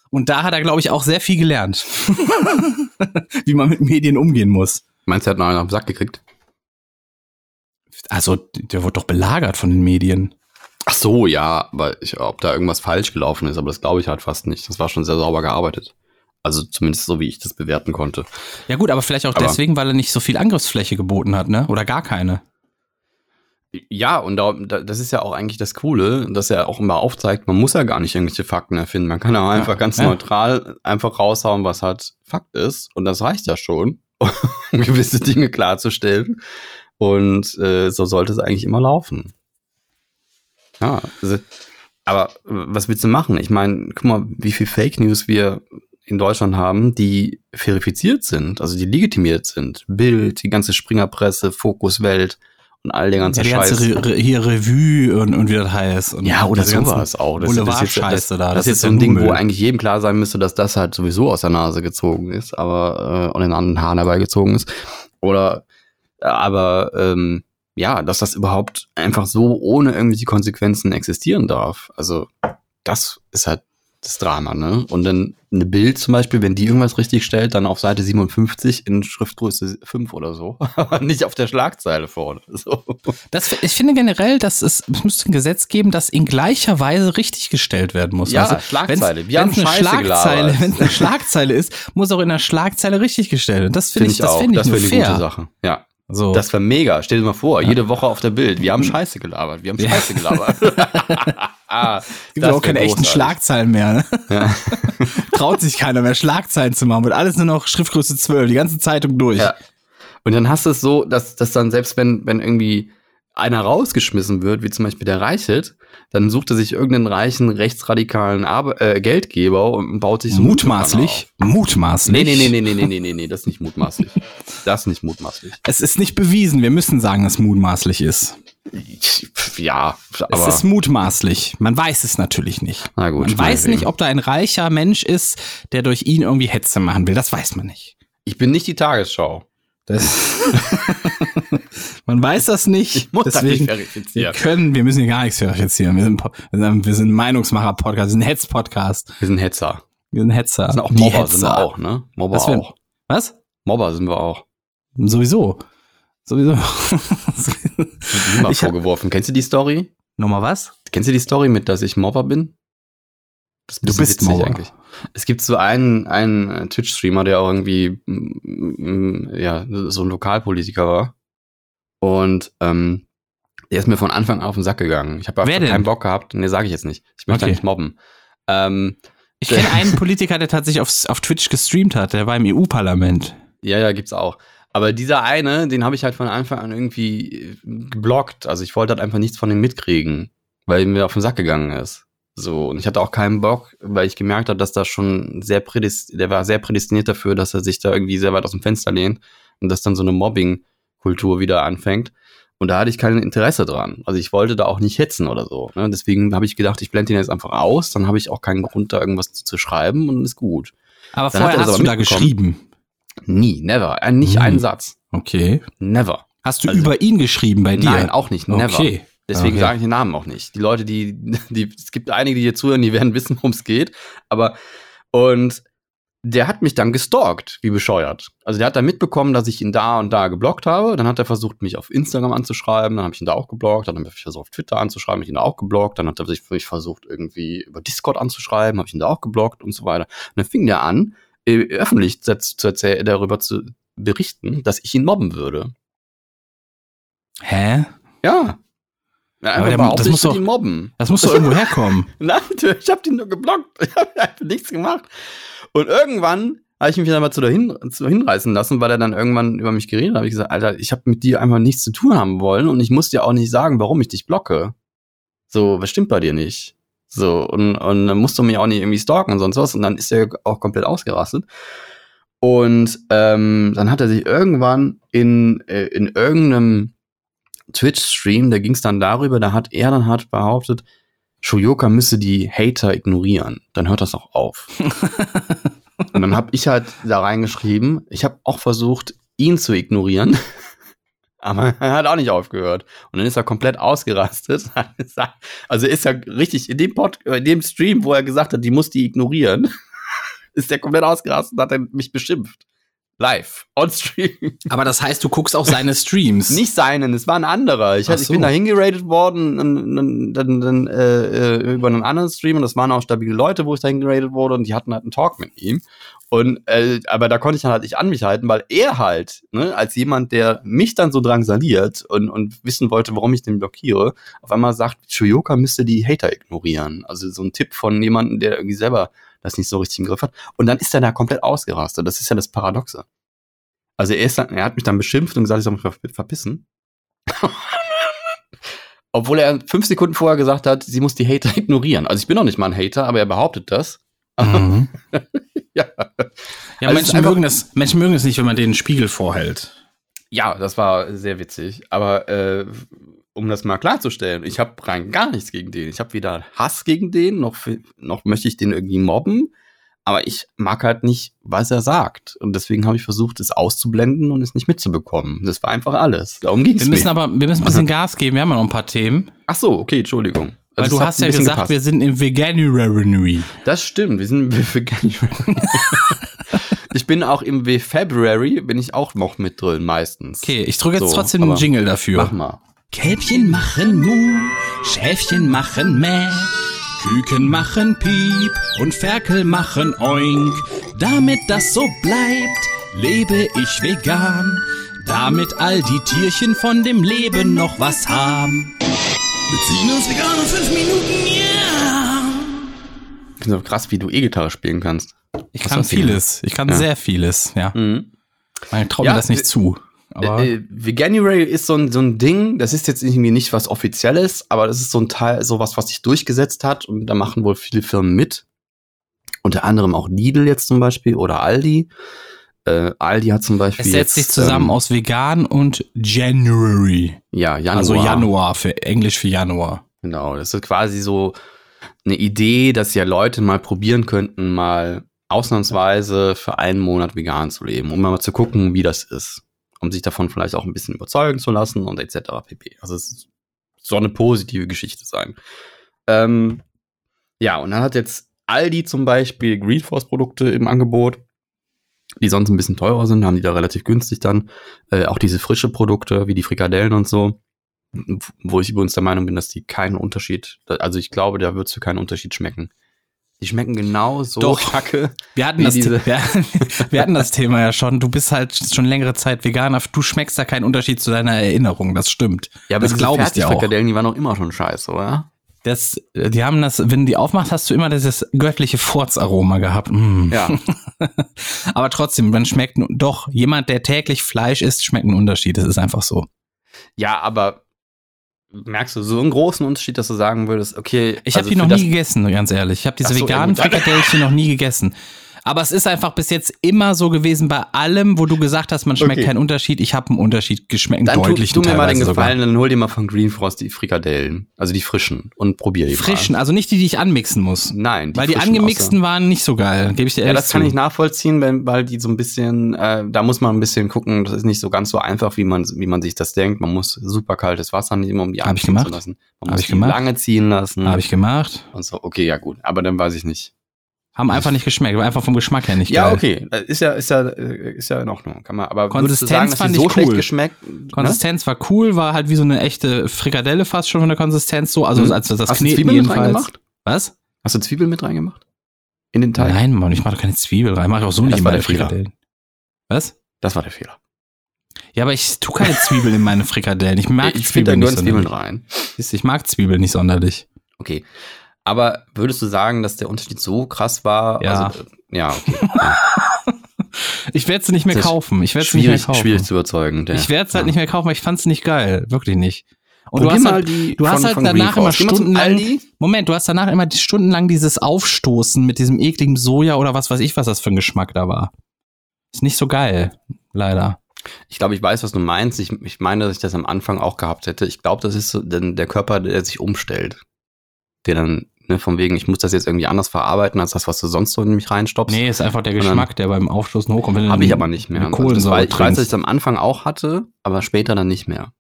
Und da hat er, glaube ich, auch sehr viel gelernt. Wie man mit Medien umgehen muss. Meinst du, er hat noch einen auf den Sack gekriegt? Also, der wurde doch belagert von den Medien. Ach so, ja, aber ich, ob da irgendwas falsch gelaufen ist, aber das glaube ich halt fast nicht. Das war schon sehr sauber gearbeitet. Also zumindest so, wie ich das bewerten konnte. Ja gut, aber vielleicht auch Aber- deswegen, weil er nicht so viel Angriffsfläche geboten hat, ne? Oder gar keine. Ja, und da, da, das ist ja auch eigentlich das Coole, dass er auch immer aufzeigt, man muss ja gar nicht irgendwelche Fakten erfinden. Man kann ja einfach ganz ja. neutral einfach raushauen, was halt Fakt ist. Und das reicht ja schon, um gewisse Dinge klarzustellen. Und äh, so sollte es eigentlich immer laufen. Ja, also, aber äh, was willst du machen? Ich meine, guck mal, wie viel Fake News wir in Deutschland haben, die verifiziert sind, also die legitimiert sind. Bild, die ganze Springerpresse, Fokuswelt und all der ganze Ja, die Scheiß. ganze Re hier Revue und, und wie das heißt. Und Ja, oder sowas auch. Das, das, ist jetzt, das, da. das ist jetzt so ein Ding, wo eigentlich jedem klar sein müsste, dass das halt sowieso aus der Nase gezogen ist, aber äh, und in den anderen Haaren dabei gezogen ist. Oder aber ähm, ja, dass das überhaupt einfach so ohne irgendwelche Konsequenzen existieren darf. Also das ist halt das Drama, ne? Und dann eine Bild zum Beispiel, wenn die irgendwas richtig stellt, dann auf Seite 57 in Schriftgröße 5 oder so, aber nicht auf der Schlagzeile vorne. So. Das, ich finde generell, dass es, es müsste ein Gesetz geben, das in gleicher Weise richtig gestellt werden muss. Ja, du, Schlagzeile. wenn's- Wir haben wenn's eine Schlagzeile, wenn es eine Schlagzeile ist, muss auch in der Schlagzeile richtig gestellt werden. Das finde Finde ich, ich das finde ich das eine fair. gute Sache. Ja. So. Das wäre mega. Stell dir mal vor, jede Woche auf der Bild. Wir haben Scheiße gelabert. Wir haben Ja. Scheiße gelabert. ah, Es gibt auch keine wär echten großartig. Schlagzeilen mehr. Ne? Ja. Traut sich keiner mehr, Schlagzeilen zu machen. Wird alles nur noch Schriftgröße 12, die ganze Zeitung durch. Ja. Und dann hast du es so, dass, dass dann selbst wenn, wenn irgendwie einer rausgeschmissen wird, wie zum Beispiel der Reichelt, dann sucht er sich irgendeinen reichen, rechtsradikalen Arbe äh, Geldgeber und baut sich so Mutmaßlich. Nee, Mutmaßlich. nee, nee, nee, nee, nee, nee, nee, nee, das ist nicht mutmaßlich. Das ist nicht mutmaßlich. Es ist nicht bewiesen. Wir müssen sagen, dass mutmaßlich ist. Ja, aber es ist mutmaßlich. Man weiß es natürlich nicht. na gut. Man weiß nicht, ob da ein reicher Mensch ist, der durch ihn irgendwie Hetze machen will. Das weiß man nicht. Ich bin nicht die Tagesschau. Das man weiß das nicht. Ich muss das deswegen nicht wir verifizieren. können, wir müssen hier gar nichts verifizieren. Wir sind, wir sind, wir Meinungsmacher-Podcast, wir sind Hetz-Podcast. Wir sind Hetzer. Wir sind Hetzer. Sind auch Die Mobber, sind wir auch, ne? Mobber Das auch. Was? Mobber sind wir auch. Sowieso. Sowieso. Mir mal Ich hab- vorgeworfen. Kennst du die Story? Nochmal was? Kennst du die Story mit, dass ich Mobber bin? Du bist witzig Mobber. Es gibt so einen, einen äh, Twitch-Streamer, der auch irgendwie mm, mm, ja, so ein Lokalpolitiker war. Und ähm, der ist mir von Anfang an auf den Sack gegangen. Ich habe keinen Bock gehabt. Nee, sage ich jetzt nicht. Ich möchte Okay. nicht mobben. Ähm, Ich kenne einen Politiker, der tatsächlich auf, auf Twitch gestreamt hat. Der war im EU-Parlament. Ja, ja, gibt's auch. Aber dieser eine, den habe ich halt von Anfang an irgendwie geblockt. Also ich wollte halt einfach nichts von ihm mitkriegen, weil er mir auf den Sack gegangen ist. So, und ich hatte auch keinen Bock, weil ich gemerkt habe, dass da schon sehr prädestiniert, der war sehr prädestiniert dafür, dass er sich da irgendwie sehr weit aus dem Fenster lehnt und dass dann so eine Mobbing-Kultur wieder anfängt. Und da hatte ich kein Interesse dran. Also ich wollte da auch nicht hetzen oder so. Ne? Deswegen habe ich gedacht, ich blende ihn jetzt einfach aus, dann habe ich auch keinen Grund, da irgendwas zu, zu schreiben und ist gut. Aber Dann hat vorher er hast aber du da geschrieben. Nie, never. Äh, nicht Nie. einen Satz. Okay. Never. Hast du Also- über ihn geschrieben bei dir? Nein, auch nicht. Never. Okay. Deswegen Okay. sage ich den Namen auch nicht. Die Leute, die, die, es gibt einige, die hier zuhören, die werden wissen, worum es geht. Aber, und der hat mich dann gestalkt, wie bescheuert. Also der hat dann mitbekommen, dass ich ihn da und da geblockt habe. Dann hat er versucht, mich auf Instagram anzuschreiben. Dann habe ich ihn da auch geblockt. Dann habe ich versucht, auf Twitter anzuschreiben. Habe ich ihn da auch geblockt. Dann hat er sich mich versucht, irgendwie über Discord anzuschreiben. Habe ich ihn da auch geblockt und so weiter. Und dann fing der an, äh, öffentlich zu, zu erzählen, darüber zu berichten, dass ich ihn mobben würde. Hä? Ja. Ja, Aber der- das muss doch- ihn mobben. Das muss doch irgendwo herkommen. Nein, ich habe den nur geblockt. Ich habe einfach nichts gemacht. Und irgendwann habe ich mich dann mal zu dahin zu hinreißen lassen, weil er dann irgendwann über mich geredet hat. habe ich gesagt, Alter, ich habe mit dir einfach nichts zu tun haben wollen und ich muss dir auch nicht sagen, warum ich dich blocke. So, was stimmt bei dir nicht? So, und, und dann musst du mich auch nicht irgendwie stalken und sonst was. Und dann ist er auch komplett ausgerastet. Und ähm, dann hat er sich irgendwann in, äh, in irgendeinem Twitch-Stream, da ging es dann darüber, da hat er dann hat behauptet, Shoyoka müsse die Hater ignorieren. Dann hört das auch auf. Und dann habe ich halt da reingeschrieben, ich habe auch versucht, ihn zu ignorieren. Aber er hat auch nicht aufgehört. Und dann ist er komplett ausgerastet. Also ist er richtig in dem Pod, in dem Stream, wo er gesagt hat, die muss die ignorieren, ist er komplett ausgerastet und hat er mich beschimpft. Live. On Stream. Aber das heißt, du guckst auch seine Streams. Nicht seinen, es war ein anderer. Ich, hatte, ich so. bin da hingeratet worden dann, dann, dann, äh, äh, über einen anderen Stream und das waren auch stabile Leute, wo ich da hingeratet wurde und die hatten halt einen Talk mit ihm. Und äh, aber da konnte ich dann halt nicht an mich halten, weil er halt, ne, als jemand, der mich dann so drangsaliert und, und wissen wollte, warum ich den blockiere, auf einmal sagt, Shoyoka müsste die Hater ignorieren. Also so ein Tipp von jemandem, der irgendwie selber das nicht so richtig im Griff hat. Und dann ist er da komplett ausgerastet. Das ist ja das Paradoxe. Also er, ist dann, er hat mich dann beschimpft und gesagt, ich soll mich ver verpissen. Obwohl er fünf Sekunden vorher gesagt hat, sie muss die Hater ignorieren. Also ich bin noch nicht mal ein Hater, aber er behauptet das. Mhm. Ja. Ja, Also Menschen, einfach- mögen das, Menschen mögen es nicht, wenn man denen einen Spiegel vorhält. Ja, das war sehr witzig. Aber äh, um das mal klarzustellen, ich habe rein gar nichts gegen den. Ich habe weder Hass gegen den, noch, noch möchte ich den irgendwie mobben. Aber ich mag halt nicht, was er sagt. Und deswegen habe ich versucht, es auszublenden und es nicht mitzubekommen. Das war einfach alles. Darum ging es Wir mir. müssen aber, wir müssen ein bisschen Gas geben. Wir haben ja noch ein paar Themen. Ach so, okay, Entschuldigung. Weil Das du hast ja gesagt, gepasst. wir sind im Veganuary. Das stimmt, wir sind wir vegan. ich bin auch im February, bin ich auch noch mit drin meistens. Okay, ich drücke jetzt So, trotzdem einen Jingle dafür. Mach mal. Kälbchen machen Mu, Schäfchen machen Mäh, Küken machen Piep und Ferkel machen Oink. Damit das so bleibt, lebe ich vegan, damit all die Tierchen von dem Leben noch was haben. Wir ziehen uns vegan in fünf Minuten, ja! Ich finde so krass, wie du E-Gitarre spielen kannst. Ich Was kann vieles. Ich kann Ja. sehr vieles, ja. Mhm. Traut Ja, mir das nicht zu. Aber äh, äh, Veganuary ist so ein, so ein Ding, das ist jetzt irgendwie nicht was Offizielles, aber das ist so ein Teil, sowas, was sich durchgesetzt hat und da machen wohl viele Firmen mit. Unter anderem auch Lidl jetzt zum Beispiel oder Aldi. Äh, Aldi hat zum Beispiel. es setzt sich jetzt, zusammen ähm, aus vegan und January. Ja, Januar. Also Januar, für Englisch für Januar. Genau, das ist quasi so eine Idee, dass ja Leute mal probieren könnten, mal ausnahmsweise für einen Monat vegan zu leben, um mal zu gucken, wie das ist. Um sich davon vielleicht auch ein bisschen überzeugen zu lassen und etc. pp. Also es soll eine positive Geschichte sein. Ähm, ja, und dann hat jetzt Aldi zum Beispiel Greenforce-Produkte im Angebot, die sonst ein bisschen teurer sind, haben die da relativ günstig dann. Äh, auch diese frische Produkte wie die Frikadellen und so wo ich übrigens der Meinung bin, dass die keinen Unterschied, also ich glaube, da wird es für keinen Unterschied schmecken. Die schmecken genau so Doch. kacke. Wir hatten, das, diese- wir, wir hatten das Thema ja schon. Du bist halt schon längere Zeit Veganer. Du schmeckst da keinen Unterschied zu deiner Erinnerung. Das stimmt. Ja, aber das glaube ich dir auch. Die waren auch immer schon scheiße, oder? Das, die haben das, wenn du die aufmachst, hast du immer dieses göttliche Furzaroma gehabt. Mm. Ja. Aber trotzdem, man schmeckt doch, jemand, der täglich Fleisch isst, schmeckt einen Unterschied. Das ist einfach so. ja, aber merkst du so einen großen Unterschied, dass du sagen würdest, okay. Ich habe also die noch nie gegessen, ganz ehrlich. Ich habe diese so, veganen. Frikadellchen noch nie gegessen. Aber es ist einfach bis jetzt immer so gewesen bei allem, wo du gesagt hast, man schmeckt Okay. keinen Unterschied. Ich habe einen Unterschied geschmeckt, Dann tu, tu mir mal den Gefallen, dann hol dir mal von Green Frost die Frikadellen. Also die frischen. Und probier die sogar. Frischen, also nicht die, die ich anmixen muss. mal. Nein. Weil die angemixten waren nicht so geil, gebe ich dir Ja, ehrlich das kann zu. ich nachvollziehen, wenn, weil die so ein bisschen, äh, da muss man ein bisschen gucken, das ist nicht so ganz so einfach, wie man, wie man sich das denkt. Man muss super kaltes Wasser nehmen, um die zu gemacht. lassen. Man Hab muss ich die gemacht. lange ziehen lassen. Habe ich gemacht. und so. Okay, ja gut, aber dann weiß ich nicht. Haben einfach nicht geschmeckt, war einfach vom Geschmack her nicht Ja, geil. okay, äh, ist ja, ist ja, äh, ist ja in Ordnung. Kann man, aber Konsistenz sagen, dass fand so ich cool. geschmeckt? Ne? Konsistenz war cool, war halt wie so eine echte Frikadelle fast schon von der Konsistenz so, also Mhm. als das Hast du Kneten Zwiebeln mit jedenfalls. reingemacht? Was? Hast du Zwiebeln mit reingemacht? In den Teig? Nein, Mann, ich mache doch keine Zwiebel rein, mache ich auch so Ja, nicht das in war meine der Fehler. Frikadellen. Was? Das war der Fehler. Ja, aber ich tue keine Zwiebeln in meine Frikadellen. Ich mag ich Zwiebeln da nicht Zwiebeln rein. Ich mag Zwiebeln nicht sonderlich. Okay. Aber würdest du sagen, dass der Unterschied so krass war? Ja. Also, äh, ja, okay. Ich werde es nicht mehr kaufen. Ich werde es nicht mehr kaufen. schwierig zu überzeugen. Der, ich werde es halt ja. nicht mehr kaufen, weil ich fand es nicht geil. Wirklich nicht. Und Probier du hast halt, du hast von- halt von danach immer stundenlang. Moment, du hast danach immer stundenlang dieses Aufstoßen mit diesem ekligen Soja oder was weiß ich, was das für ein Geschmack da war. Ist nicht so geil, leider. Ich glaube, ich weiß, was du meinst. Ich, ich meine, dass ich das am Anfang auch gehabt hätte. Ich glaube, das ist so denn der Körper, der sich umstellt. Der dann, ne, von wegen, ich muss das jetzt irgendwie anders verarbeiten, als das, was du sonst so in mich reinstopfst. Nee, ist einfach der Geschmack, der beim Aufstoßen hochkommt. Habe ich aber nicht mehr. eine Also das Kohlensäure war, ich weiß, dass ich es am Anfang auch hatte, aber später dann nicht mehr.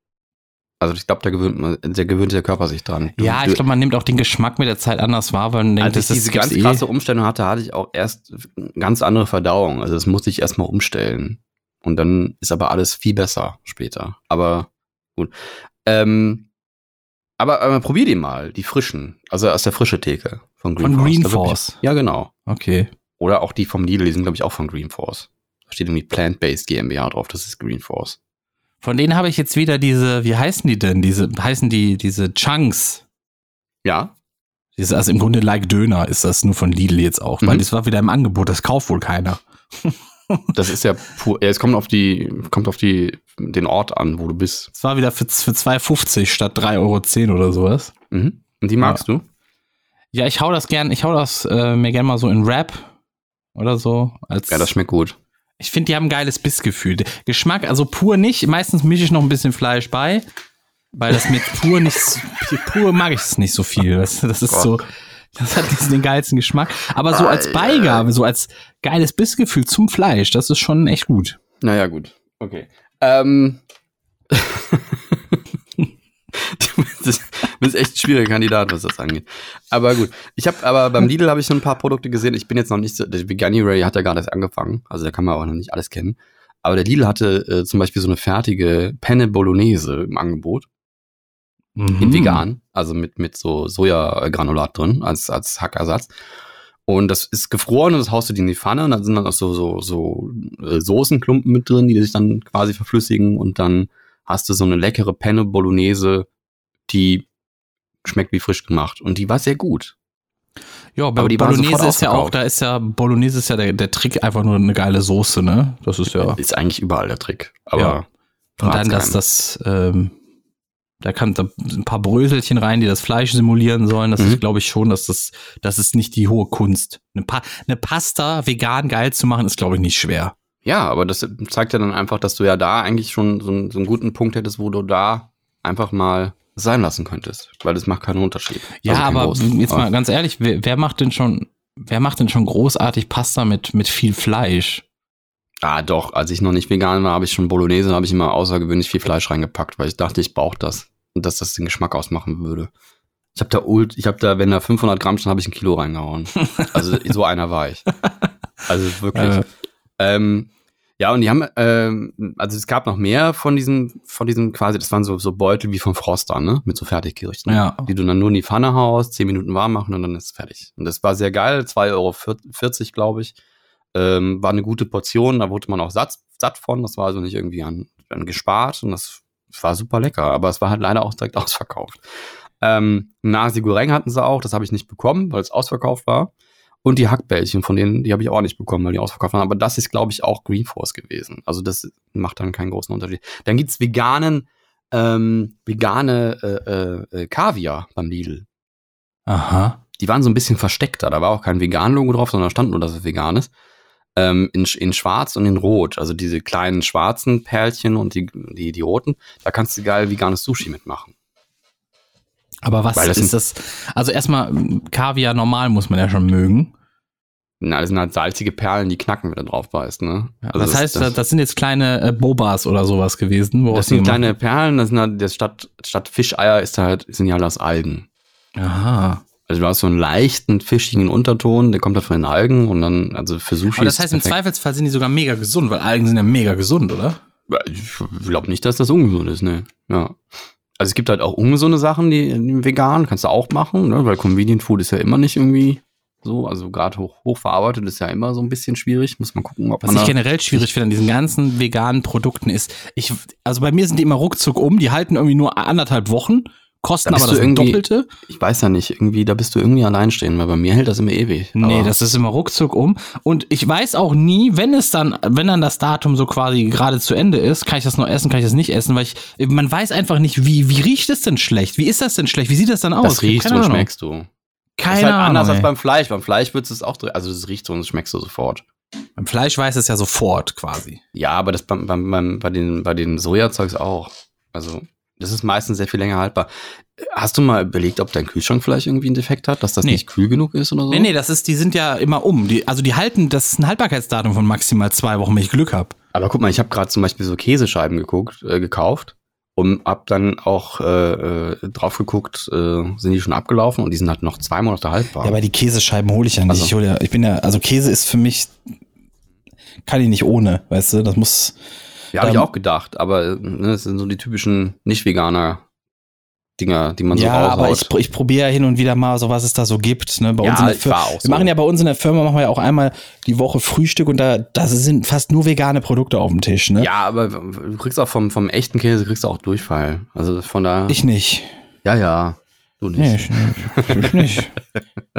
Also ich glaube, da gewöhnt, man- der gewöhnt der Körper sich dran. Du- Ja, ich glaube, man nimmt auch den Geschmack mit der Zeit anders wahr, weil man denkt, als ich das diese gibt's ganz eh. krasse Umstellung hatte, hatte ich auch erst ganz andere Verdauung. Also das musste ich erstmal umstellen. Und dann ist aber alles viel besser später. Aber gut. Ähm, aber, aber probier die mal, die frischen. Also aus der frischen Theke von Green Von Force. Green Force. Ja, genau. Okay. Oder auch die vom Lidl, die sind, glaube ich, auch von Green Force. Da steht irgendwie Plant-Based GmbH drauf, das ist Green Force. Von denen habe ich jetzt wieder diese, wie heißen die denn? Diese, heißen die, diese Chunks. Ja, Diese, also im Grunde like Döner ist das nur von Lidl jetzt auch, weil Mhm. das war wieder im Angebot, das kauft wohl keiner. das ist ja pur. Ja, es kommt auf die, kommt auf die, den Ort an, wo du bist. Das war wieder für, für 2,50 statt 3,10 Euro oder sowas. Mhm. Und die magst du? Ja, ich hau das gern, ich hau das äh, mir gern mal so in Rap oder so. Als, Ja, das schmeckt gut. ich finde, die haben ein geiles Bissgefühl. Geschmack, also pur nicht. Meistens mische ich noch ein bisschen Fleisch bei, weil das mit pur nicht, pur mag ich es nicht so viel. Das, das ist so, das hat diesen den geilsten Geschmack. Aber so als Beigabe, so als geiles Bissgefühl zum Fleisch, das ist schon echt gut. Naja, gut. Okay. Ähm. du bist, echt ein schwieriger Kandidat, was das angeht. Aber gut. Ich habe aber beim Lidl habe ich schon ein paar Produkte gesehen. Ich bin jetzt noch nicht so. Der Veganuary hat ja gerade erst angefangen. Also da kann man auch noch nicht alles kennen. Aber der Lidl hatte äh, zum Beispiel so eine fertige Penne Bolognese im Angebot. Mhm. in vegan, also mit, mit so Sojagranulat drin als, als Hackersatz. Und das ist gefroren und das haust du dir in die Pfanne und dann sind dann auch so, so, so äh, Soßenklumpen mit drin, die sich dann quasi verflüssigen und dann hast du so eine leckere Penne Bolognese, die schmeckt wie frisch gemacht und die war sehr gut. Ja, Aber die Bolognese ist ja auch, da ist ja, Bolognese ist ja der, der Trick, einfach nur eine geile Soße, ne? Das ist ja. Ist eigentlich überall der Trick. Aber Ja. Und dann, dass das, ähm, da kann da ein paar Bröselchen rein, die das Fleisch simulieren sollen. Das Mhm. ist, glaube ich, schon, dass das, das ist nicht die hohe Kunst. Eine, pa eine Pasta vegan geil zu machen, ist, glaube ich, nicht schwer. Ja, aber das zeigt ja dann einfach, dass du ja da eigentlich schon so einen, so einen guten Punkt hättest, wo du da einfach mal sein lassen könntest, weil das macht keinen Unterschied. Ja, Also aber großen. jetzt mal ganz ehrlich, wer, wer macht denn schon, wer macht denn schon großartig Pasta mit, mit viel Fleisch? Ah, doch. Als ich noch nicht vegan war, habe ich schon Bolognese, habe ich immer außergewöhnlich viel Fleisch reingepackt, weil ich dachte, ich brauche das dass das den Geschmack ausmachen würde. Ich habe da ult, ich habe da, wenn da 500 Gramm stand, habe ich ein Kilo reingehauen. Also so einer war ich. Also wirklich. Äh. Ähm, ja, und die haben, ähm, also es gab noch mehr von diesen, von diesen quasi, das waren so, so Beutel wie von Froster, ne? Mit so Fertiggerichten. Ja. Die du dann nur in die Pfanne haust, 10 Minuten warm machen und dann ist es fertig. Und das war sehr geil, 2,40 Euro, glaube ich. Ähm, war eine gute Portion, da wurde man auch satt, satt von. Das war also nicht irgendwie an, an gespart und das war super lecker, aber es war halt leider auch direkt ausverkauft. Ähm, Nasi Goreng hatten sie auch, das habe ich nicht bekommen, weil es ausverkauft war. Und die Hackbällchen, von denen, die habe ich auch nicht bekommen, weil die ausverkauft waren. Aber das ist, glaube ich, auch Green Force gewesen. Also das macht dann keinen großen Unterschied. Dann gibt's veganen, ähm, vegane äh, äh, Kaviar beim Lidl. Aha. Die waren so ein bisschen versteckter. Da war auch kein Vegan-Logo drauf, sondern stand nur, dass es vegan ist. Ähm, in, in schwarz und in rot. Also diese kleinen schwarzen Perlchen und die, die, die roten. Da kannst du geil veganes Sushi mitmachen. Aber was das ist das? Also erstmal, Kaviar normal muss man ja schon mögen. Na, das sind halt salzige Perlen, die knacken, wenn du drauf beißt, ne? Ja, Also das, heißt, das, sind jetzt kleine äh, Bobas oder sowas gewesen. das sind kleine Perlen, das sind halt, das statt, statt Fischeier ist halt, sind ja halt aus Algen. Aha. Also du hast so einen leichten, fischigen Unterton, der kommt halt von den Algen und dann, also für Sushi Aber das heißt, im. Zweifelsfall sind die sogar mega gesund, weil Algen sind ja mega gesund, oder? Ich glaube nicht, dass das ungesund ist, ne. Ja. Also es gibt halt auch ungesunde Sachen, die, vegan kannst du auch machen, ne? weil Convenient Food ist ja immer nicht irgendwie so, also gerade hoch, hochverarbeitet ist ja immer so ein bisschen schwierig, muss man gucken, ob Was man ich da, generell schwierig finde an diesen ganzen veganen Produkten ist, ich, also bei mir sind die immer ruckzuck um, die halten irgendwie nur anderthalb Wochen, kosten Da aber das Doppelte. ich weiß ja nicht, irgendwie, da bist du irgendwie allein stehen, weil bei mir hält das immer ewig. Nee, Aber- das ist immer ruckzuck um. Und ich weiß auch nie, wenn es dann, wenn dann das Datum so quasi gerade zu Ende ist, kann ich das noch essen, kann ich das nicht essen, weil ich, man weiß einfach nicht, wie, wie riecht es denn schlecht? Wie ist das denn schlecht? Wie sieht das dann aus? das riechst und Ahnung. schmeckst du. Keine ist halt Ahnung. anders als ey. beim Fleisch. Beim Fleisch würdest du es auch, also das riecht so und das schmeckst du sofort. beim Fleisch weiß es ja sofort quasi. Ja, aber das beim, beim, beim, bei den, bei den Sojazeugs auch. Also, das ist meistens sehr viel länger haltbar. Hast du mal überlegt, ob dein Kühlschrank vielleicht irgendwie einen Defekt hat, dass das Nee. nicht kühl genug ist oder so? Nee, nee, das ist, die sind ja immer um. Die, also die halten, das ist ein Haltbarkeitsdatum von maximal zwei Wochen, wenn ich Glück habe. Aber guck mal, ich habe gerade zum Beispiel so Käsescheiben geguckt, äh, gekauft Und hab dann auch äh, äh, drauf geguckt, äh, sind die schon abgelaufen und die sind halt noch zwei Monate haltbar. Ja, aber die Käsescheiben hole ich ja nicht. Also- Ich hole ja, ich bin ja, also Käse ist für mich, kann ich nicht ohne, weißt du, das muss, Ja, habe ich Ähm, auch gedacht, aber ne, das sind so die typischen Nicht-Veganer-Dinger, die man so ja, aber ich, ich probiere ja hin und wieder mal so, was es da so gibt. Ne? Bei Ja, uns in der auch Wir so. machen ja bei uns in der Firma machen wir ja auch einmal die Woche Frühstück und da, da sind fast nur vegane Produkte auf dem Tisch. Ne? ja, aber du kriegst auch vom, vom echten Käse kriegst du auch Durchfall. Also von da. Ich nicht. ja, ja. Du nicht. Nee, ich, ich nicht.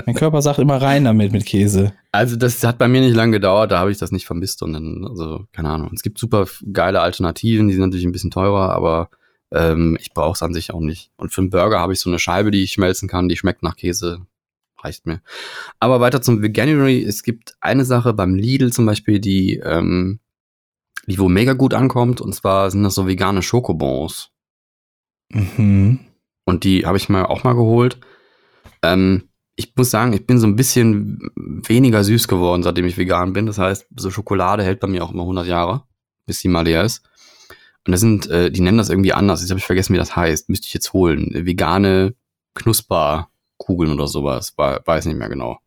Mein Körper sagt immer rein damit mit Käse. Also das hat bei mir nicht lange gedauert, da habe ich das nicht vermisst und dann, also keine Ahnung. Es gibt super geile Alternativen, die sind natürlich ein bisschen teurer, aber ähm, ich brauche es an sich auch nicht. Und für einen Burger habe ich so eine Scheibe, die ich schmelzen kann, die schmeckt nach Käse, reicht mir. Aber weiter zum Veganuary. Es gibt eine Sache beim Lidl zum Beispiel, die, ähm, die wo mega gut ankommt, und zwar sind das so vegane Schokobons. Mhm. Und die habe ich mal auch mal geholt. Ähm, ich muss sagen, ich bin so ein bisschen weniger süß geworden, seitdem ich vegan bin. Das heißt, so Schokolade hält bei mir auch immer 100 Jahre, bis sie mal leer ist. Und das sind, äh, die nennen das irgendwie anders. Jetzt habe ich vergessen, wie das heißt. Müsste ich jetzt holen. Vegane Knusperkugeln oder sowas. Weiß nicht mehr genau.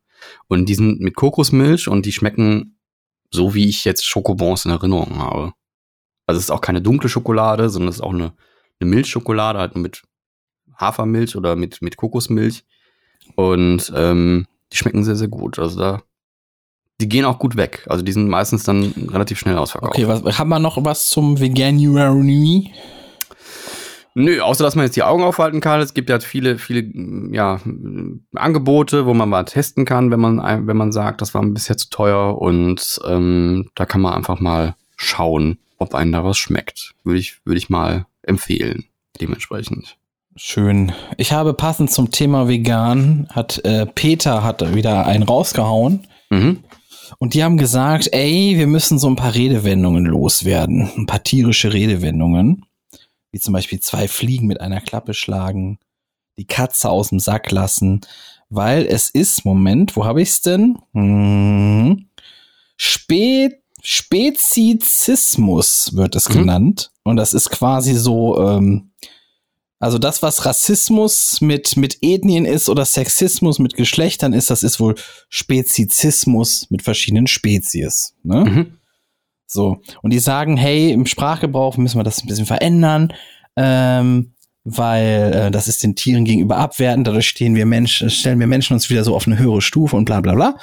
Und die sind mit Kokosmilch und die schmecken so, wie ich jetzt Schokobons in Erinnerung habe. Also es ist auch keine dunkle Schokolade, sondern es ist auch eine, eine Milchschokolade, halt nur mit Hafermilch oder mit, mit Kokosmilch. Und ähm, die schmecken sehr, sehr gut. Also da, die gehen auch gut weg. Also die sind meistens dann relativ schnell ausverkauft. Okay, was, haben wir noch was zum Veganuary? Nö, außer dass man jetzt die Augen aufhalten kann. Es gibt ja viele, viele ja, Angebote, wo man mal testen kann, wenn man, ein- wenn man sagt, das war bisher zu teuer. Und ähm, da kann man einfach mal schauen, ob einem da was schmeckt. Würde ich, würde ich mal empfehlen, dementsprechend. Schön. Ich habe passend zum Thema vegan, hat äh, Peter hat wieder einen rausgehauen. Mhm. Und die haben gesagt, ey, wir müssen so ein paar Redewendungen loswerden. Ein paar tierische Redewendungen. Wie zum Beispiel zwei Fliegen mit einer Klappe schlagen, die Katze aus dem Sack lassen. Weil es ist, Moment, wo habe ich's denn? Hm, Spe Spezizismus wird es Mhm. genannt. Und das ist quasi so, ähm, also das, was Rassismus mit, mit Ethnien ist oder Sexismus mit Geschlechtern ist, das ist wohl Spezizismus mit verschiedenen Spezies. Ne? Mhm. So. Und die sagen, hey, im Sprachgebrauch müssen wir das ein bisschen verändern, ähm, weil äh, das ist den Tieren gegenüber abwertend, dadurch stehen wir Menschen, stellen wir Menschen uns wieder so auf eine höhere Stufe und bla bla bla.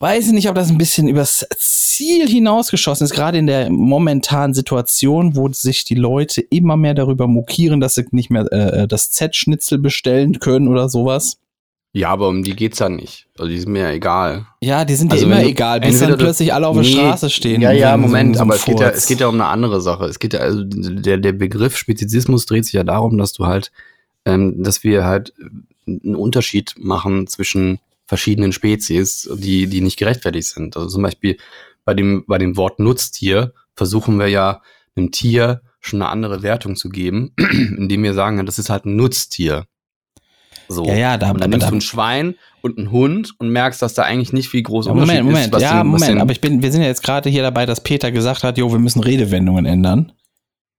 Weiß ich nicht, ob das ein bisschen übers Ziel hinausgeschossen ist, gerade in der momentanen Situation, wo sich die Leute immer mehr darüber mokieren, dass sie nicht mehr äh, das Z-Schnitzel bestellen können oder sowas. Ja, aber um die geht's ja nicht. Also die sind mir ja egal. Ja, die sind Also dir immer egal, bis dann plötzlich alle auf der Nee, Straße stehen. Ja, ja, Moment, so aber es geht, ja, es geht ja um eine andere Sache. Es geht ja, also der, der Begriff Spezizismus dreht sich ja darum, dass du halt, ähm, dass wir halt einen Unterschied machen zwischen verschiedenen Spezies, die, die nicht gerechtfertigt sind. Also zum Beispiel bei dem, bei dem Wort Nutztier versuchen wir ja einem Tier schon eine andere Wertung zu geben, indem wir sagen, das ist halt ein Nutztier. So. Ja, ja, da- und dann nimmst da- du ein Schwein und einen Hund und merkst, dass da eigentlich nicht viel groß Unterschied Moment, Moment, ist. was ja, den- Moment, aber ich bin, wir sind ja jetzt gerade hier dabei, dass Peter gesagt hat, jo, wir müssen Redewendungen ändern.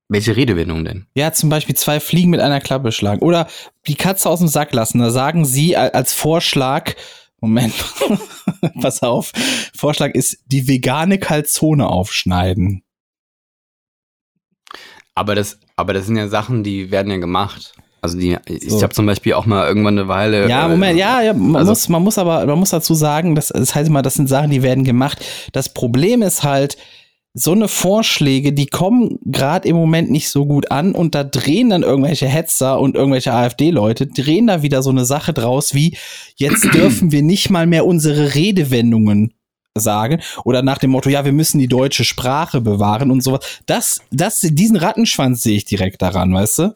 Welche Redewendung denn? Ja, zum Beispiel zwei Fliegen mit einer Klappe schlagen. Oder die Katze aus dem Sack lassen. Da sagen sie als Vorschlag, Moment, pass auf, Vorschlag ist, die vegane Kalzone aufschneiden. Aber das, aber das sind ja Sachen, die werden ja gemacht. Also die, ich So. habe zum Beispiel auch mal irgendwann eine Weile. Ja, äh, Moment, ja, ja, man, also- muss, man muss aber, man muss dazu sagen, das, das heißt mal, das sind Sachen, die werden gemacht. Das Problem ist halt, so eine Vorschläge, die kommen gerade im Moment nicht so gut an und da drehen dann irgendwelche Hetzer und irgendwelche AfD-Leute, drehen da wieder so eine Sache draus wie, jetzt dürfen wir nicht mal mehr unsere Redewendungen sagen oder nach dem Motto, ja, wir müssen die deutsche Sprache bewahren und sowas. Das, das, diesen Rattenschwanz sehe ich direkt daran, weißt du?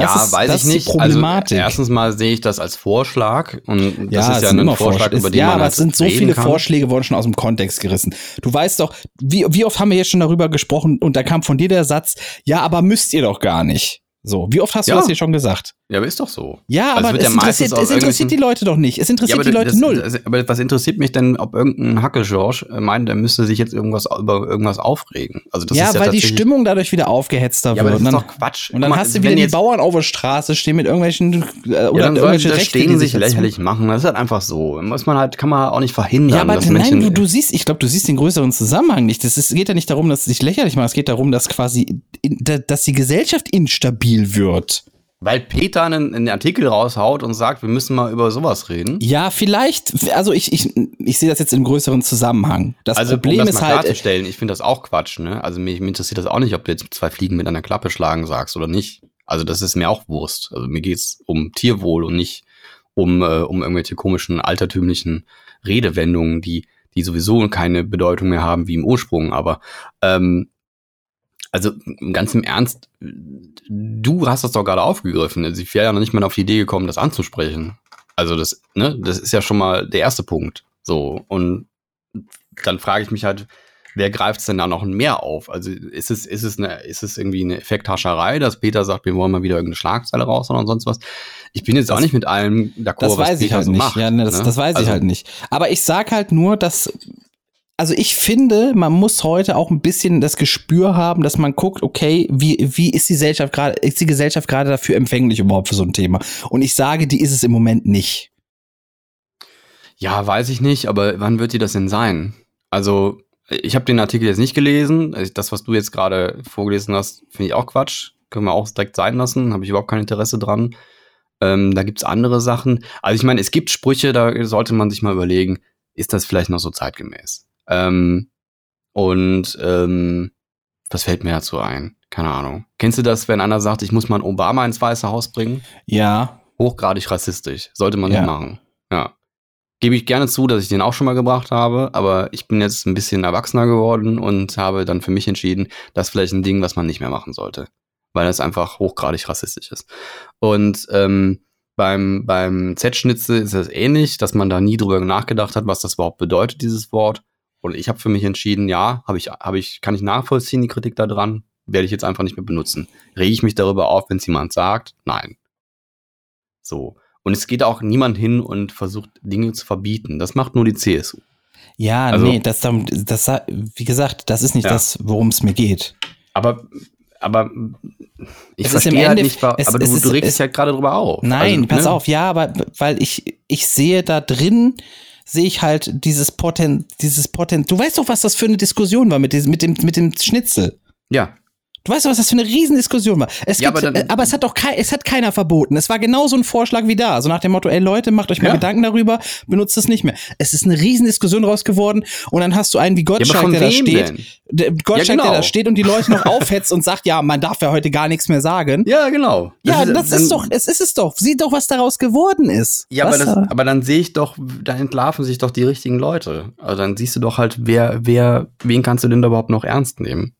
Ja, ist- weiß das ich nicht. Problematik. Also, erstens mal sehe ich das als Vorschlag und das ja, ist ja ein immer Vorschlag, Vorschläge. über den ja, man aber halt es sind so viele kann. Vorschläge wurden schon aus dem Kontext gerissen. Du weißt doch, wie, wie oft haben wir jetzt schon darüber gesprochen und da kam von dir der Satz, ja, aber müsst ihr doch gar nicht. So, wie oft hast du Ja. das hier schon gesagt? Ja, aber ist doch so. Ja, Also aber es, ja interessiert, es interessiert die Leute doch nicht. Es interessiert aber die Leute das, null. Das, aber was interessiert mich denn, ob irgendein Hackel-George äh, meint, er müsste sich jetzt irgendwas über irgendwas aufregen? Also das ja, ist ja weil die Stimmung dadurch wieder aufgehetzter Ja, aber wird. das ist dann, doch Quatsch. und dann mal, hast du wieder die Bauern auf der Straße stehen mit irgendwelchen äh, oder Ja, dann irgendwelche das Rechte, die stehen sich lächerlich machen. Das ist halt einfach so. Muss man halt, kann man auch nicht verhindern. Ja, aber dass nein, du, du siehst, ich glaube, du siehst den größeren Zusammenhang nicht. Es geht ja nicht darum, dass es sich lächerlich macht. Es geht darum, dass quasi, da, dass die Gesellschaft instabil wird. Weil Peter einen, einen Artikel raushaut und sagt, wir müssen mal über sowas reden. Ja, vielleicht, also ich, ich, ich sehe das jetzt im größeren Zusammenhang. Das also, Problem um das ist halt, klarzustellen, ich finde das auch Quatsch, ne? Also mich, mich interessiert das auch nicht, ob du jetzt zwei Fliegen mit einer Klappe schlagen sagst oder nicht. Also das ist mir auch Wurst. Also mir geht's um Tierwohl und nicht um, äh, um irgendwelche komischen altertümlichen Redewendungen, die, die sowieso keine Bedeutung mehr haben wie im Ursprung. Aber ähm, also ganz im Ernst, du hast das doch gerade aufgegriffen. Also ich wäre ja noch nicht mal auf die Idee gekommen, das anzusprechen. Also das, ne, das ist ja schon mal der erste Punkt. So, und dann frage ich mich halt, wer greift es denn da noch mehr auf? Also ist es, ist es eine, ist es irgendwie eine Effekthascherei, dass Peter sagt, wir wollen mal wieder irgendeine Schlagzeile raus oder sonst was? Ich bin jetzt auch Das- nicht mit allem d'accord, das weiß ich Peter halt so nicht. macht, ja, ne, das, ne? das weiß also, ich halt nicht. Aber ich sag halt nur, dass, also ich finde, man muss heute auch ein bisschen das Gespür haben, dass man guckt, okay, wie, wie ist die Gesellschaft gerade, ist die Gesellschaft gerade dafür empfänglich überhaupt für so ein Thema? Und ich sage, die ist es im Moment nicht. Ja, weiß ich nicht, aber wann wird die das denn sein? Also, ich habe den Artikel jetzt nicht gelesen. Also Das, was du jetzt gerade vorgelesen hast, finde ich auch Quatsch. Können wir auch direkt sein lassen. Habe ich überhaupt kein Interesse dran. Ähm, da gibt's andere Sachen. Also ich meine, es gibt Sprüche, da sollte man sich mal überlegen, ist das vielleicht noch so zeitgemäß? Ähm, und ähm, was fällt mir dazu ein? Keine Ahnung. Kennst du das, wenn einer sagt, ich muss mal einen Obama ins Weiße Haus bringen? Ja. hochgradig rassistisch. Sollte man Ja. nicht machen. Ja. Gebe ich gerne zu, dass ich den auch schon mal gebracht habe, aber ich bin jetzt ein bisschen erwachsener geworden und habe dann für mich entschieden, das ist vielleicht ein Ding, was man nicht mehr machen sollte. Weil das einfach hochgradig rassistisch ist. Und ähm, beim, beim Z-Schnitzel ist es ähnlich, dass man da nie drüber nachgedacht hat, was das überhaupt bedeutet, dieses Wort. Und ich habe für mich entschieden, ja, habe ich, habe ich, kann ich nachvollziehen, die Kritik da dran, werde ich jetzt einfach nicht mehr benutzen. Rege ich mich darüber auf, wenn es jemand sagt? Nein. So. Und es geht auch niemand hin und versucht, Dinge zu verbieten. Das macht nur die CSU. Ja, Also- nee, das, das, wie gesagt, das ist nicht Ja. das, worum es mir geht. Aber, aber ich Es ist im verstehe halt Ende- nicht, es- aber du, es ist- du regst es- dich halt gerade drüber auf. Nein, Also, pass ne? auf, ja, aber weil ich, ich sehe da drin, sehe ich halt dieses Potent, dieses Potent. Du weißt doch, was das für eine Diskussion war mit diesem, mit dem, mit dem Schnitzel. Ja. Du weißt doch, was das für eine Riesendiskussion war. Es Ja, gibt, aber dann- aber es hat doch kein, es hat keiner verboten. Es war genau so ein Vorschlag wie da. So nach dem Motto, ey Leute, macht euch mal Ja. Gedanken darüber, benutzt es nicht mehr. Es ist eine Riesendiskussion raus geworden und dann hast du einen wie Ja, Gottschalk, von der da steht. denn? Der Gottschalk, Ja, genau. der da steht und die Leute noch aufhetzt und sagt, ja, man darf ja heute gar nichts mehr sagen. Ja, genau. Ja, das dann- ist doch, es ist es doch. Sieh doch, was daraus geworden ist. Ja, aber, das, da- aber dann sehe ich doch, da entlarven sich doch die richtigen Leute. Also dann siehst du doch halt, wer, wer, wen kannst du denn da überhaupt noch ernst nehmen?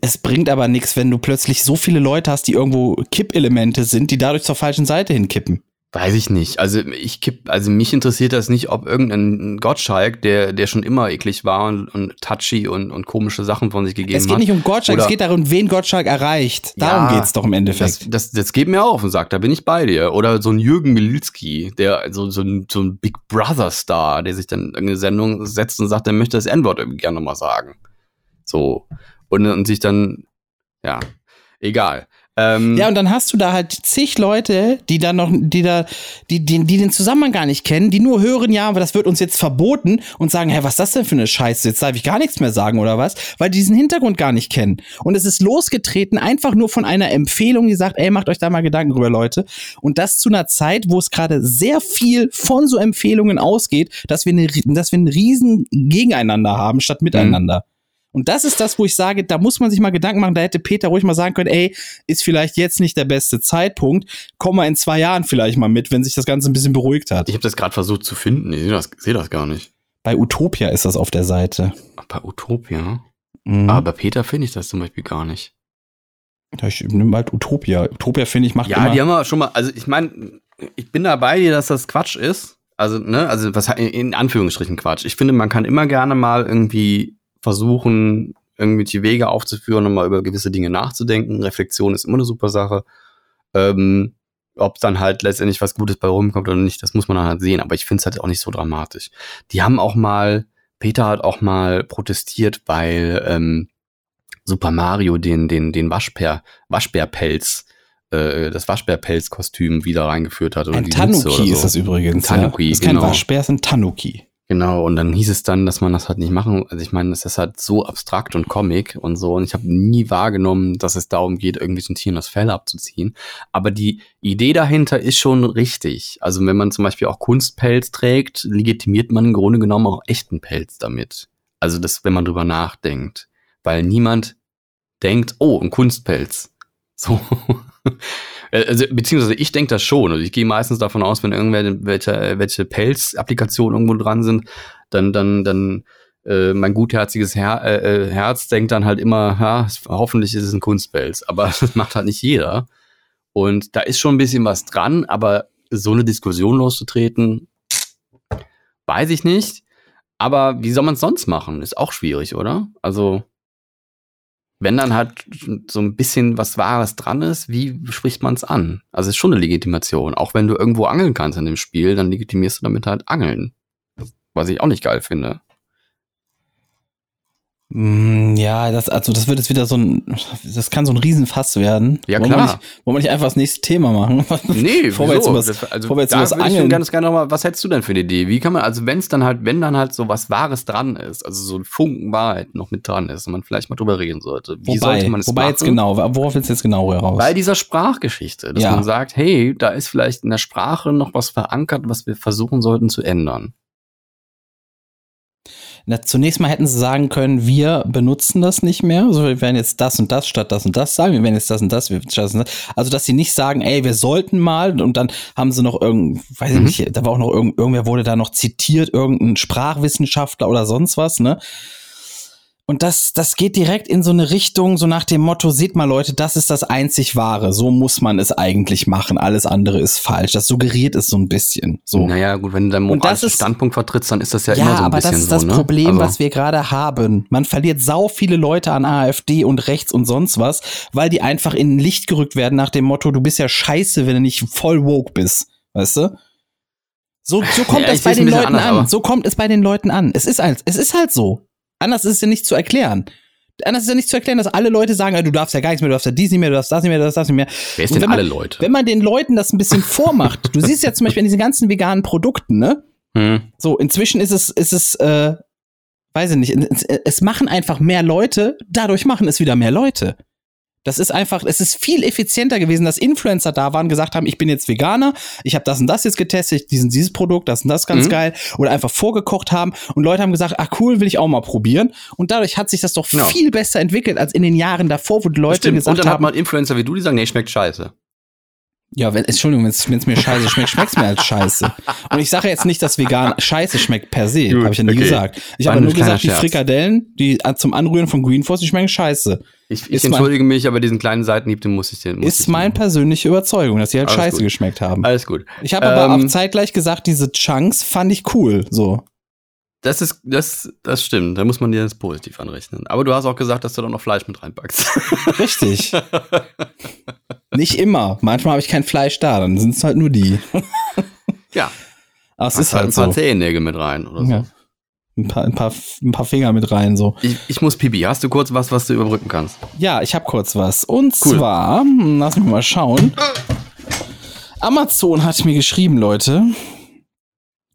Es bringt aber nichts, wenn du plötzlich so viele Leute hast, die irgendwo Kippelemente sind, die dadurch zur falschen Seite hinkippen. Weiß ich nicht. Also ich kipp, also mich interessiert das nicht, ob irgendein Gottschalk, der, der schon immer eklig war und, und touchy und, und komische Sachen von sich gegeben Es geht hat. nicht um Gottschalk, es geht darum, wen Gottschalk erreicht. Darum Ja, geht's doch im Endeffekt. Das, das, das geht mir auf und sagt, da bin ich bei dir. Oder so ein Jürgen Mililski, der so, so, ein, so ein Big Brother-Star, der sich dann in irgendeine Sendung setzt und sagt, er möchte das N-Wort irgendwie gerne mal sagen. So. Und, und sich dann, ja, egal. Ähm, Ja, und dann hast du da halt zig Leute, die da noch, die da, die, die, die den Zusammenhang gar nicht kennen, die nur hören, ja, aber das wird uns jetzt verboten und sagen, hä, was ist das denn für eine Scheiße? Jetzt darf ich gar nichts mehr sagen oder was? Weil die diesen Hintergrund gar nicht kennen. Und es ist losgetreten einfach nur von einer Empfehlung, die sagt, ey, macht euch da mal Gedanken drüber, Leute. Und das zu einer Zeit, wo es gerade sehr viel von so Empfehlungen ausgeht, dass wir, eine, dass wir einen riesen Gegeneinander haben statt miteinander. Und das ist das, wo ich sage, da muss man sich mal Gedanken machen. Da hätte Peter ruhig mal sagen können, ey, ist vielleicht jetzt nicht der beste Zeitpunkt. Komm mal in zwei Jahren vielleicht mal mit, wenn sich das Ganze ein bisschen beruhigt hat. ich habe das gerade versucht zu finden. Ich sehe das, seh das gar nicht. Bei Utopia ist das auf der Seite. Bei Utopia. Mhm. Aber bei Peter finde ich das zum Beispiel gar nicht. Ja, ich nehme halt Utopia. Utopia finde ich macht Ja, immer. die haben wir schon mal, also ich meine, ich bin da bei dir, dass das Quatsch ist. Also, ne, also was in Anführungsstrichen Quatsch. Ich finde, man kann immer gerne mal irgendwie versuchen, irgendwelche Wege aufzuführen und mal über gewisse Dinge nachzudenken. Reflexion ist immer eine super Sache. Ähm, ob dann halt letztendlich was Gutes bei rumkommt oder nicht, das muss man dann halt sehen. Aber ich finde es halt auch nicht so dramatisch. Die haben auch mal, Peter hat auch mal protestiert, weil ähm, Super Mario den, den, den Waschbär, Waschbärpelz, äh, das Waschbärpelzkostüm wieder reingeführt hat. Ein Tanuki so. ist das übrigens. Ein Tanuki, ja. Das ist kein genau. Waschbär, es ist ein Tanuki. Genau, und dann hieß es dann, dass man das halt nicht machen. Also ich meine, das ist halt so abstrakt und Comic und so. Und ich habe nie wahrgenommen, dass es darum geht, irgendwelchen Tieren das Fell abzuziehen. Aber die Idee dahinter ist schon richtig. Also wenn man zum Beispiel auch Kunstpelz trägt, legitimiert man im Grunde genommen auch echten Pelz damit. Also das, wenn man drüber nachdenkt. Weil niemand denkt, oh, ein Kunstpelz. So. Also, beziehungsweise ich denke das schon. Also ich gehe meistens davon aus, wenn irgendwelche welche, welche Pelz-Applikationen irgendwo dran sind, dann, dann, dann äh, mein gutherziges Her äh, äh, Herz denkt dann halt immer, ja, hoffentlich ist es ein Kunstpelz. Aber das macht halt nicht jeder. Und da ist schon ein bisschen was dran, aber so eine Diskussion loszutreten, weiß ich nicht. Aber wie soll man es sonst machen? Ist auch schwierig, oder? Also, wenn dann halt so ein bisschen was Wahres dran ist, wie spricht man es an? Also es ist schon eine Legitimation. Auch wenn du irgendwo angeln kannst in dem Spiel, dann legitimierst du damit halt Angeln. Was ich auch nicht geil finde. Mm, Ja, das, also das wird jetzt wieder so ein, das kann so ein Riesenfass werden. Ja, Wollen wir klar. nicht, wollen wir nicht einfach das nächste Thema machen? Nee, bevor wir jetzt über das, also bevor wir jetzt da das würde ich Angeln, ganz gerne noch mal, was hättest du denn für eine Idee? Wie kann man, also wenn es dann halt, wenn dann halt so was Wahres dran ist, also so ein Funken Wahrheit noch mit dran ist und man vielleicht mal drüber reden sollte, wie wobei, sollte man es wobei machen? jetzt genau, worauf willst du jetzt genau raus? Bei dieser Sprachgeschichte, dass Ja. man sagt, hey, da ist vielleicht in der Sprache noch was verankert, was wir versuchen sollten zu ändern. Na, zunächst mal hätten sie sagen können, wir benutzen das nicht mehr. Also wir werden jetzt das und das statt das und das sagen. Wir werden jetzt das und das, wir statt das und das. Also dass sie nicht sagen, ey, wir sollten mal und dann haben sie noch irgend, weiß ich Mhm. nicht, da war auch noch irgend, irgendwer wurde da noch zitiert, irgendein Sprachwissenschaftler oder sonst was, ne? Und das, das geht direkt in so eine Richtung, so nach dem Motto, seht mal Leute, das ist das einzig Wahre. So muss man es eigentlich machen. Alles andere ist falsch. Das suggeriert es so ein bisschen. So. Naja, gut, wenn du deinen moralischen ist- Standpunkt vertrittst, dann ist das ja, Ja, immer so ein aber bisschen das ist so, das ne? Problem, also, was wir gerade haben. Man verliert sau viele Leute an AfD und rechts und sonst was, weil die einfach in ein Licht gerückt werden nach dem Motto, du bist ja scheiße, wenn du nicht voll woke bist. Weißt du? So, so kommt Ja, das bei den Leuten anders, an. aber- So kommt es bei den Leuten an. Es ist halt, es ist halt so. Anders ist es ja nicht zu erklären. Anders ist ja nicht zu erklären, dass alle Leute sagen, ah, du darfst ja gar nichts mehr, du darfst ja dies nicht mehr, du darfst das nicht mehr, du darfst das nicht mehr. Wer ist denn man- alle Leute? Wenn man den Leuten das ein bisschen vormacht, du siehst ja zum Beispiel an diesen ganzen veganen Produkten, ne? Hm. So, inzwischen ist es, ist es, äh, weiß ich nicht, es, es machen einfach mehr Leute, dadurch machen es wieder mehr Leute. Das ist einfach, es ist viel effizienter gewesen, dass Influencer da waren, gesagt haben, ich bin jetzt Veganer, ich habe das und das jetzt getestet, diesen, dieses Produkt, das und das ganz Mhm. geil, oder einfach vorgekocht haben und Leute haben gesagt, ah cool, will ich auch mal probieren. Und dadurch hat sich das doch Ja. viel besser entwickelt als in den Jahren davor, wo die Leute Stimmt. gesagt Und dann hat haben, man Influencer wie du, die sagen, nee, schmeckt scheiße. Ja, wenn, Entschuldigung, wenn es mir scheiße schmeckt, schmeckt's mir als scheiße. Und ich sage jetzt nicht, dass vegan scheiße schmeckt per se, habe ich ja nie okay. gesagt. Ich habe nur gesagt, die Scherz. Frikadellen, die äh, zum Anrühren von Green Force, die schmecken scheiße. Ich, ich Ist mein- entschuldige mich, aber diesen kleinen Seitenhieb, den muss ich dir. muss Ist ich meine machen. persönliche Überzeugung, dass die halt Alles scheiße gut. geschmeckt haben. Alles gut. Ich habe aber Ähm, auch zeitgleich gesagt, diese Chunks fand ich cool. So. Das ist, das, das stimmt. Da muss man dir das positiv anrechnen. Aber du hast auch gesagt, dass du da noch Fleisch mit reinpackst. Richtig. Nicht immer. Manchmal habe ich kein Fleisch da, dann sind es halt nur die. ja. Aber es Ist ist halt halt ein paar so. Zehennägel mit rein oder so. Ja. Ein paar, ein, paar, ein paar Finger mit rein, so. Ich, ich muss Pipi. Hast du kurz was, was du überbrücken kannst? Ja, ich habe kurz was. Und Cool. zwar, hm, lass mich mal schauen. Amazon hat mir geschrieben, Leute.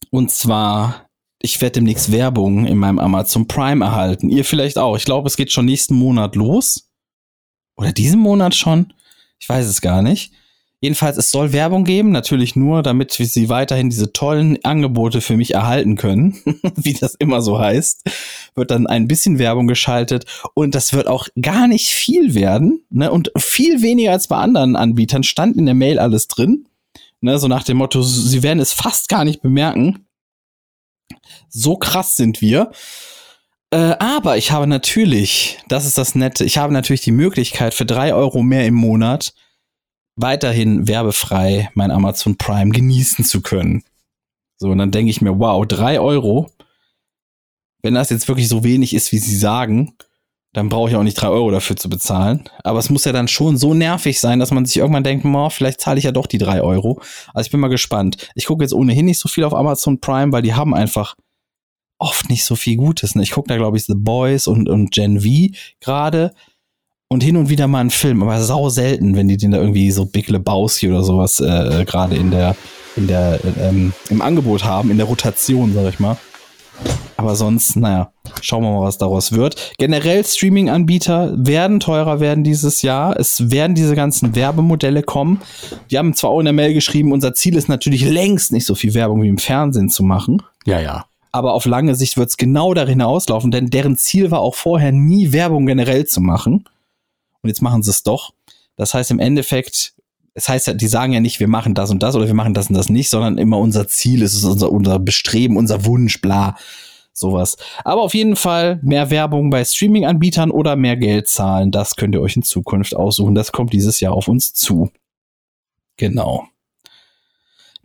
Und zwar, ich werde demnächst Werbung in meinem Amazon Prime erhalten. Ihr vielleicht auch. Ich glaube, es geht schon nächsten Monat los. Oder diesen Monat schon. Ich weiß es gar nicht. Jedenfalls, es soll Werbung geben, natürlich nur, damit sie weiterhin diese tollen Angebote für mich erhalten können, wie das immer so heißt. Wird dann ein bisschen Werbung geschaltet und das wird auch gar nicht viel werden, ne? Und viel weniger als bei anderen Anbietern stand in der Mail alles drin. Ne? So nach dem Motto, sie werden es fast gar nicht bemerken. So krass sind wir. Äh, aber ich habe natürlich, das ist das Nette, ich habe natürlich die Möglichkeit für drei Euro mehr im Monat weiterhin werbefrei mein Amazon Prime genießen zu können. So, und dann denke ich mir, wow, drei Euro, wenn das jetzt wirklich so wenig ist, wie sie sagen, dann brauche ich auch nicht drei Euro dafür zu bezahlen. Aber es muss ja dann schon so nervig sein, dass man sich irgendwann denkt, oh, vielleicht zahle ich ja doch die drei Euro. Also ich bin mal gespannt. Ich gucke jetzt ohnehin nicht so viel auf Amazon Prime, weil die haben einfach oft nicht so viel Gutes. Ne? Ich gucke da, glaube ich, The Boys und, und Gen V gerade und hin und wieder mal einen Film, aber sau selten, wenn die den da irgendwie so Big Lebowski oder sowas äh, gerade in der, in der, ähm, im Angebot haben, in der Rotation, sag ich mal. Aber sonst, naja, schauen wir mal, was daraus wird. Generell Streaming-Anbieter werden teurer werden dieses Jahr. Es werden diese ganzen Werbemodelle kommen. Die haben zwar auch in der Mail geschrieben, unser Ziel ist natürlich längst nicht so viel Werbung wie im Fernsehen zu machen. Ja, ja. Aber auf lange Sicht wird es genau darin auslaufen, denn deren Ziel war auch vorher nie Werbung generell zu machen. Und jetzt machen sie es doch. Das heißt im Endeffekt, es heißt ja, die sagen ja nicht, wir machen das und das oder wir machen das und das nicht, sondern immer unser Ziel ist es, unser, unser Bestreben, unser Wunsch, bla, sowas. Aber auf jeden Fall mehr Werbung bei Streaming-Anbietern oder mehr Geld zahlen, das könnt ihr euch in Zukunft aussuchen. Das kommt dieses Jahr auf uns zu. Genau.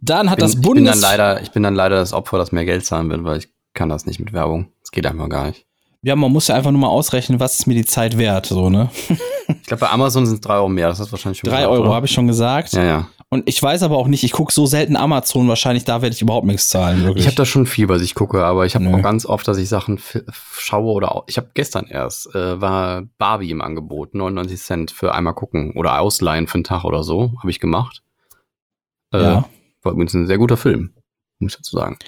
Dann hat bin, das ich bin Bundes... dann leider, ich bin dann leider das Opfer, das mehr Geld zahlen will, weil ich kann das nicht mit Werbung. Es geht einfach gar nicht. ja, man muss ja einfach nur mal ausrechnen, was ist mir die Zeit wert, so, ne? Ich glaube, bei Amazon sind es drei Euro mehr. Das hast wahrscheinlich schon Drei gesagt, Euro, habe ich schon gesagt. Ja, ja. Und ich weiß aber auch nicht, ich gucke so selten Amazon, wahrscheinlich da werde ich überhaupt nichts zahlen, wirklich. Ich habe da schon viel, was ich gucke, aber ich habe auch ganz oft, dass ich Sachen schaue oder auch, ich habe gestern erst, äh, war Barbie im Angebot, 99 Cent für einmal gucken oder ausleihen für einen Tag oder so, habe ich gemacht. Äh, Ja. War übrigens ein sehr guter Film, muss ich dazu sagen.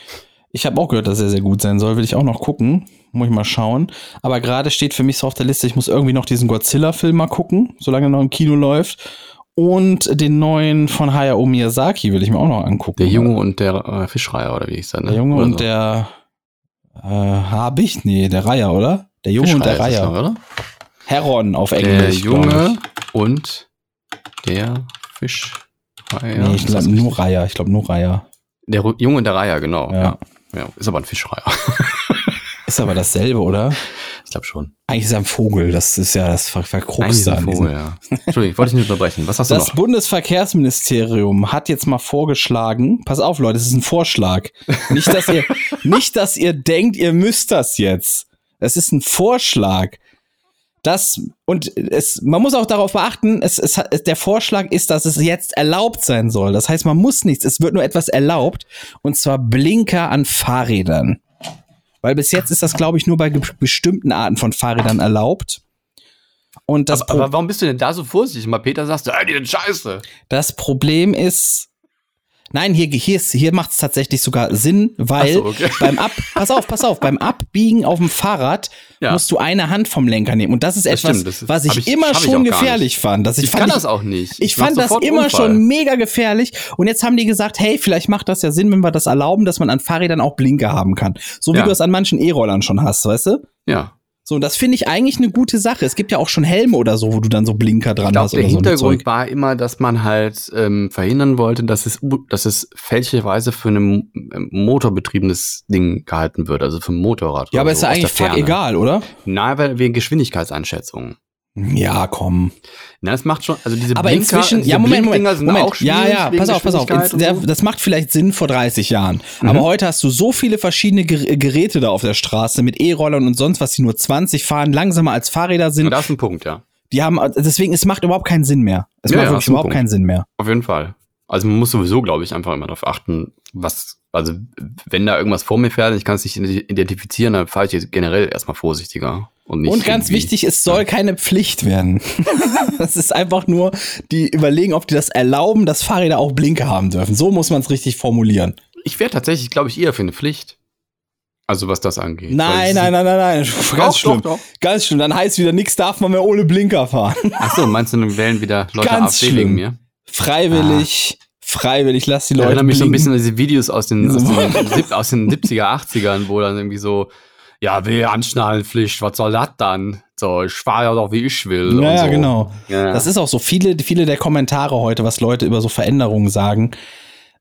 Ich habe auch gehört, dass er sehr gut sein soll. Will ich auch noch gucken. Muss ich mal schauen. Aber gerade steht für mich so auf der Liste, ich muss irgendwie noch diesen Godzilla-Film mal gucken, solange er noch im Kino läuft. Und den neuen von Hayao Miyazaki will ich mir auch noch angucken. Der Junge und der äh, Fischreiher oder wie ich sage. Ne? Der Junge Oder und so. der äh, hab ich? Nee, der Reiher, oder? Der Junge und der Reiher. noch, oder? Heron auf Der Englisch. glaub Junge und der Fischreiher. Nee, ich glaube das nur? Reiher. Ich glaube nur Reiher. Der Ru- Junge und der Reiher, genau. Ja. ja. Ist aber ein Fischreiher. Ist aber dasselbe, oder? ich glaube schon. Eigentlich ist er ein Vogel. Das ist ja das Ver Verkrux da Vogel, ja. Entschuldigung, wollte ich nicht unterbrechen. Was hast du Das noch? Bundesverkehrsministerium hat jetzt mal vorgeschlagen, pass auf Leute, es ist ein Vorschlag. Nicht, dass ihr, nicht, dass ihr denkt, ihr müsst das jetzt. Es ist ein Vorschlag. Das, und es, man muss auch darauf beachten, es, es, der Vorschlag ist, dass es jetzt erlaubt sein soll. Das heißt, man muss nichts, es wird nur etwas erlaubt, und zwar Blinker an Fahrrädern. Weil bis jetzt ist das, glaube ich, nur bei bestimmten Arten von Fahrrädern erlaubt. Und das aber, aber warum bist du denn da so vorsichtig? Mal Peter sagst, ey, die sind scheiße. Das Problem ist, nein, hier, hier, ist- hier macht es tatsächlich sogar Sinn, weil so, okay. beim Ab, pass auf, pass auf, beim Abbiegen auf dem Fahrrad Ja. musst du eine Hand vom Lenker nehmen. Und das ist Das etwas, stimmt, das ist- was ich, ich- immer ich schon gar gefährlich fand. Dass ich, Ich fand kann ich, das auch nicht. Ich fand das immer Unfall. schon mega gefährlich. Und jetzt haben die gesagt, hey, vielleicht macht das ja Sinn, wenn wir das erlauben, dass man an Fahrrädern auch Blinker haben kann. So wie Ja. du es an manchen E-Rollern schon hast, weißt du? Ja. So, und das finde ich eigentlich eine gute Sache. Es gibt ja auch schon Helme oder so, wo du dann so Blinker dran Ich glaube, hast der so. Hintergrund Zeug. war immer, dass man halt ähm, verhindern wollte, dass es, dass es fälschlicherweise für ein ähm, motorbetriebenes Ding gehalten wird, also für ein Motorrad. Ja, aber so ist ja eigentlich fuck egal, oder? Nein, weil wegen Geschwindigkeitseinschätzungen. Ja, komm. Na, das macht schon, also diese Aber Blinker, inzwischen, diese ja, Moment, Moment, Blinkdinger sind Moment. auch ja, ja, pass auf, pass auf. Und so. das macht vielleicht Sinn vor 30 Jahren. Aber heute hast du so viele verschiedene Ger Geräte da auf der Straße mit E-Rollern und sonst was, die nur 20 fahren, langsamer als Fahrräder sind. da ist ein Punkt, ja. Die haben, deswegen, es macht überhaupt keinen Sinn mehr. Es Ja, macht ja, wirklich überhaupt Punkt. keinen Sinn mehr. Auf jeden Fall. Also man muss sowieso, glaube ich, einfach immer darauf achten, was, also wenn da irgendwas vor mir fährt und ich kann es nicht identifizieren, dann fahre ich jetzt generell erstmal vorsichtiger. Und, nicht und ganz wichtig, es soll keine Pflicht werden. Es ist einfach nur, die überlegen, ob die das erlauben, dass Fahrräder auch Blinker haben dürfen. So muss man es richtig formulieren. Ich wäre tatsächlich, glaube ich, eher für eine Pflicht. Also was das angeht. Nein, nein, nein, nein, nein. Ganz schlimm. Ganz schlimm. Dann heißt wieder, nichts darf man mehr ohne Blinker fahren. Ach so, meinst du, dann wählen wieder Leute Ganz AfD schlimm. wegen mir? Freiwillig, freiwillig, lass die Ich Leute erinnere mich so ein bisschen an diese Videos aus den, aus, den, sieb- aus den 70er, 80ern, wo dann irgendwie so, ja, will Anschnallenpflicht, was soll das dann? So, ich fahre ja doch, wie ich will. Ja, so. genau. Ja. Das ist auch so viele, viele der Kommentare heute, was Leute über so Veränderungen sagen.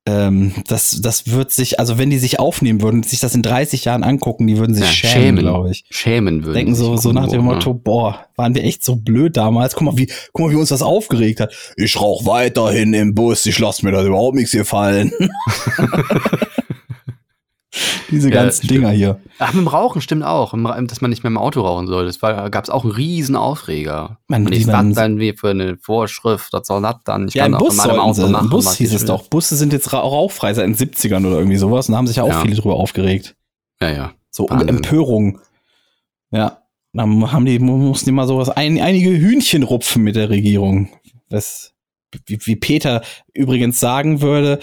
Ähm, das, das wird sich, also wenn die sich aufnehmen würden und sich das in 30 Jahren angucken, die würden sich ja, schämen, glaube ich. Schämen würden. Denken so, so nach dem irgendwo, Motto, boah, waren wir echt so blöd damals. Guck mal, wie, guck mal, wie uns das aufgeregt hat. Ich rauch weiterhin im Bus, ich lass mir das überhaupt nichts gefallen. Diese Ja, ganzen stimmt. Dinger hier. Ach, mit dem Rauchen stimmt auch, im dass man nicht mehr im Auto rauchen soll. Das war, gab's auch einen riesen Aufreger. Man- Und man- das dann wie für eine Vorschrift? Was soll das dann? Ich Ja, im doch Bus sollten sie. Im Bus was hieß ich es will. doch. Busse sind jetzt ra- rauchfrei seit den 70ern oder irgendwie sowas und da haben sich ja auch Ja. viele drüber aufgeregt. Ja, ja. So Wahnsinn. Empörung. Ja. Dann haben die, mussten die mal sowas, ein, einige Hühnchen rupfen mit der Regierung. Das, wie, wie Peter übrigens sagen würde,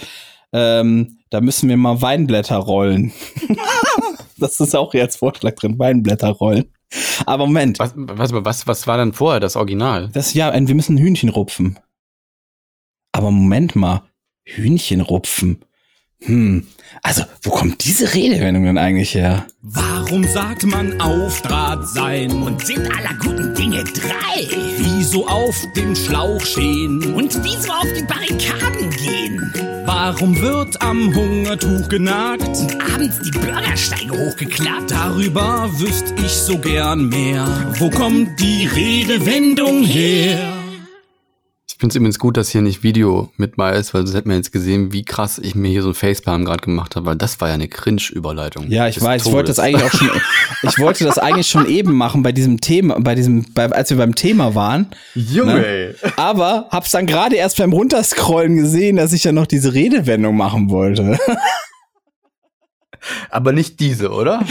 ähm, da müssen wir mal Weinblätter rollen. das ist auch jetzt Vorschlag drin, Weinblätter rollen. Aber Moment, Was, was, was, was war denn vorher das Original? das ja, wir müssen Hühnchen rupfen. Aber Moment mal, Hühnchen rupfen. Hm, also wo kommt diese Redewendung denn eigentlich her? Warum sagt man auf Draht sein? Und sind aller guten Dinge drei. Wieso auf dem Schlauch stehen? Und wieso auf die Barrikaden gehen? Warum wird am Hungertuch genagt? Abends die Bürgersteige hochgeklappt. Darüber wüsste ich so gern mehr. Wo kommt die Redewendung her? Ich finde es übrigens gut, dass hier nicht Video mit bei ist, weil sonst hätten wir jetzt gesehen, wie krass ich mir hier so ein Facepalm gerade gemacht habe, weil das war ja eine Cringe-Überleitung. Ja, ich weiß, ich wollte das Todes. eigentlich auch schon, ich wollte das eigentlich schon eben machen bei diesem Thema, bei diesem, bei, als wir beim Thema waren. Junge! Aber hab's dann gerade erst beim Runterscrollen gesehen, dass ich ja noch diese Redewendung machen wollte. Aber nicht diese, oder?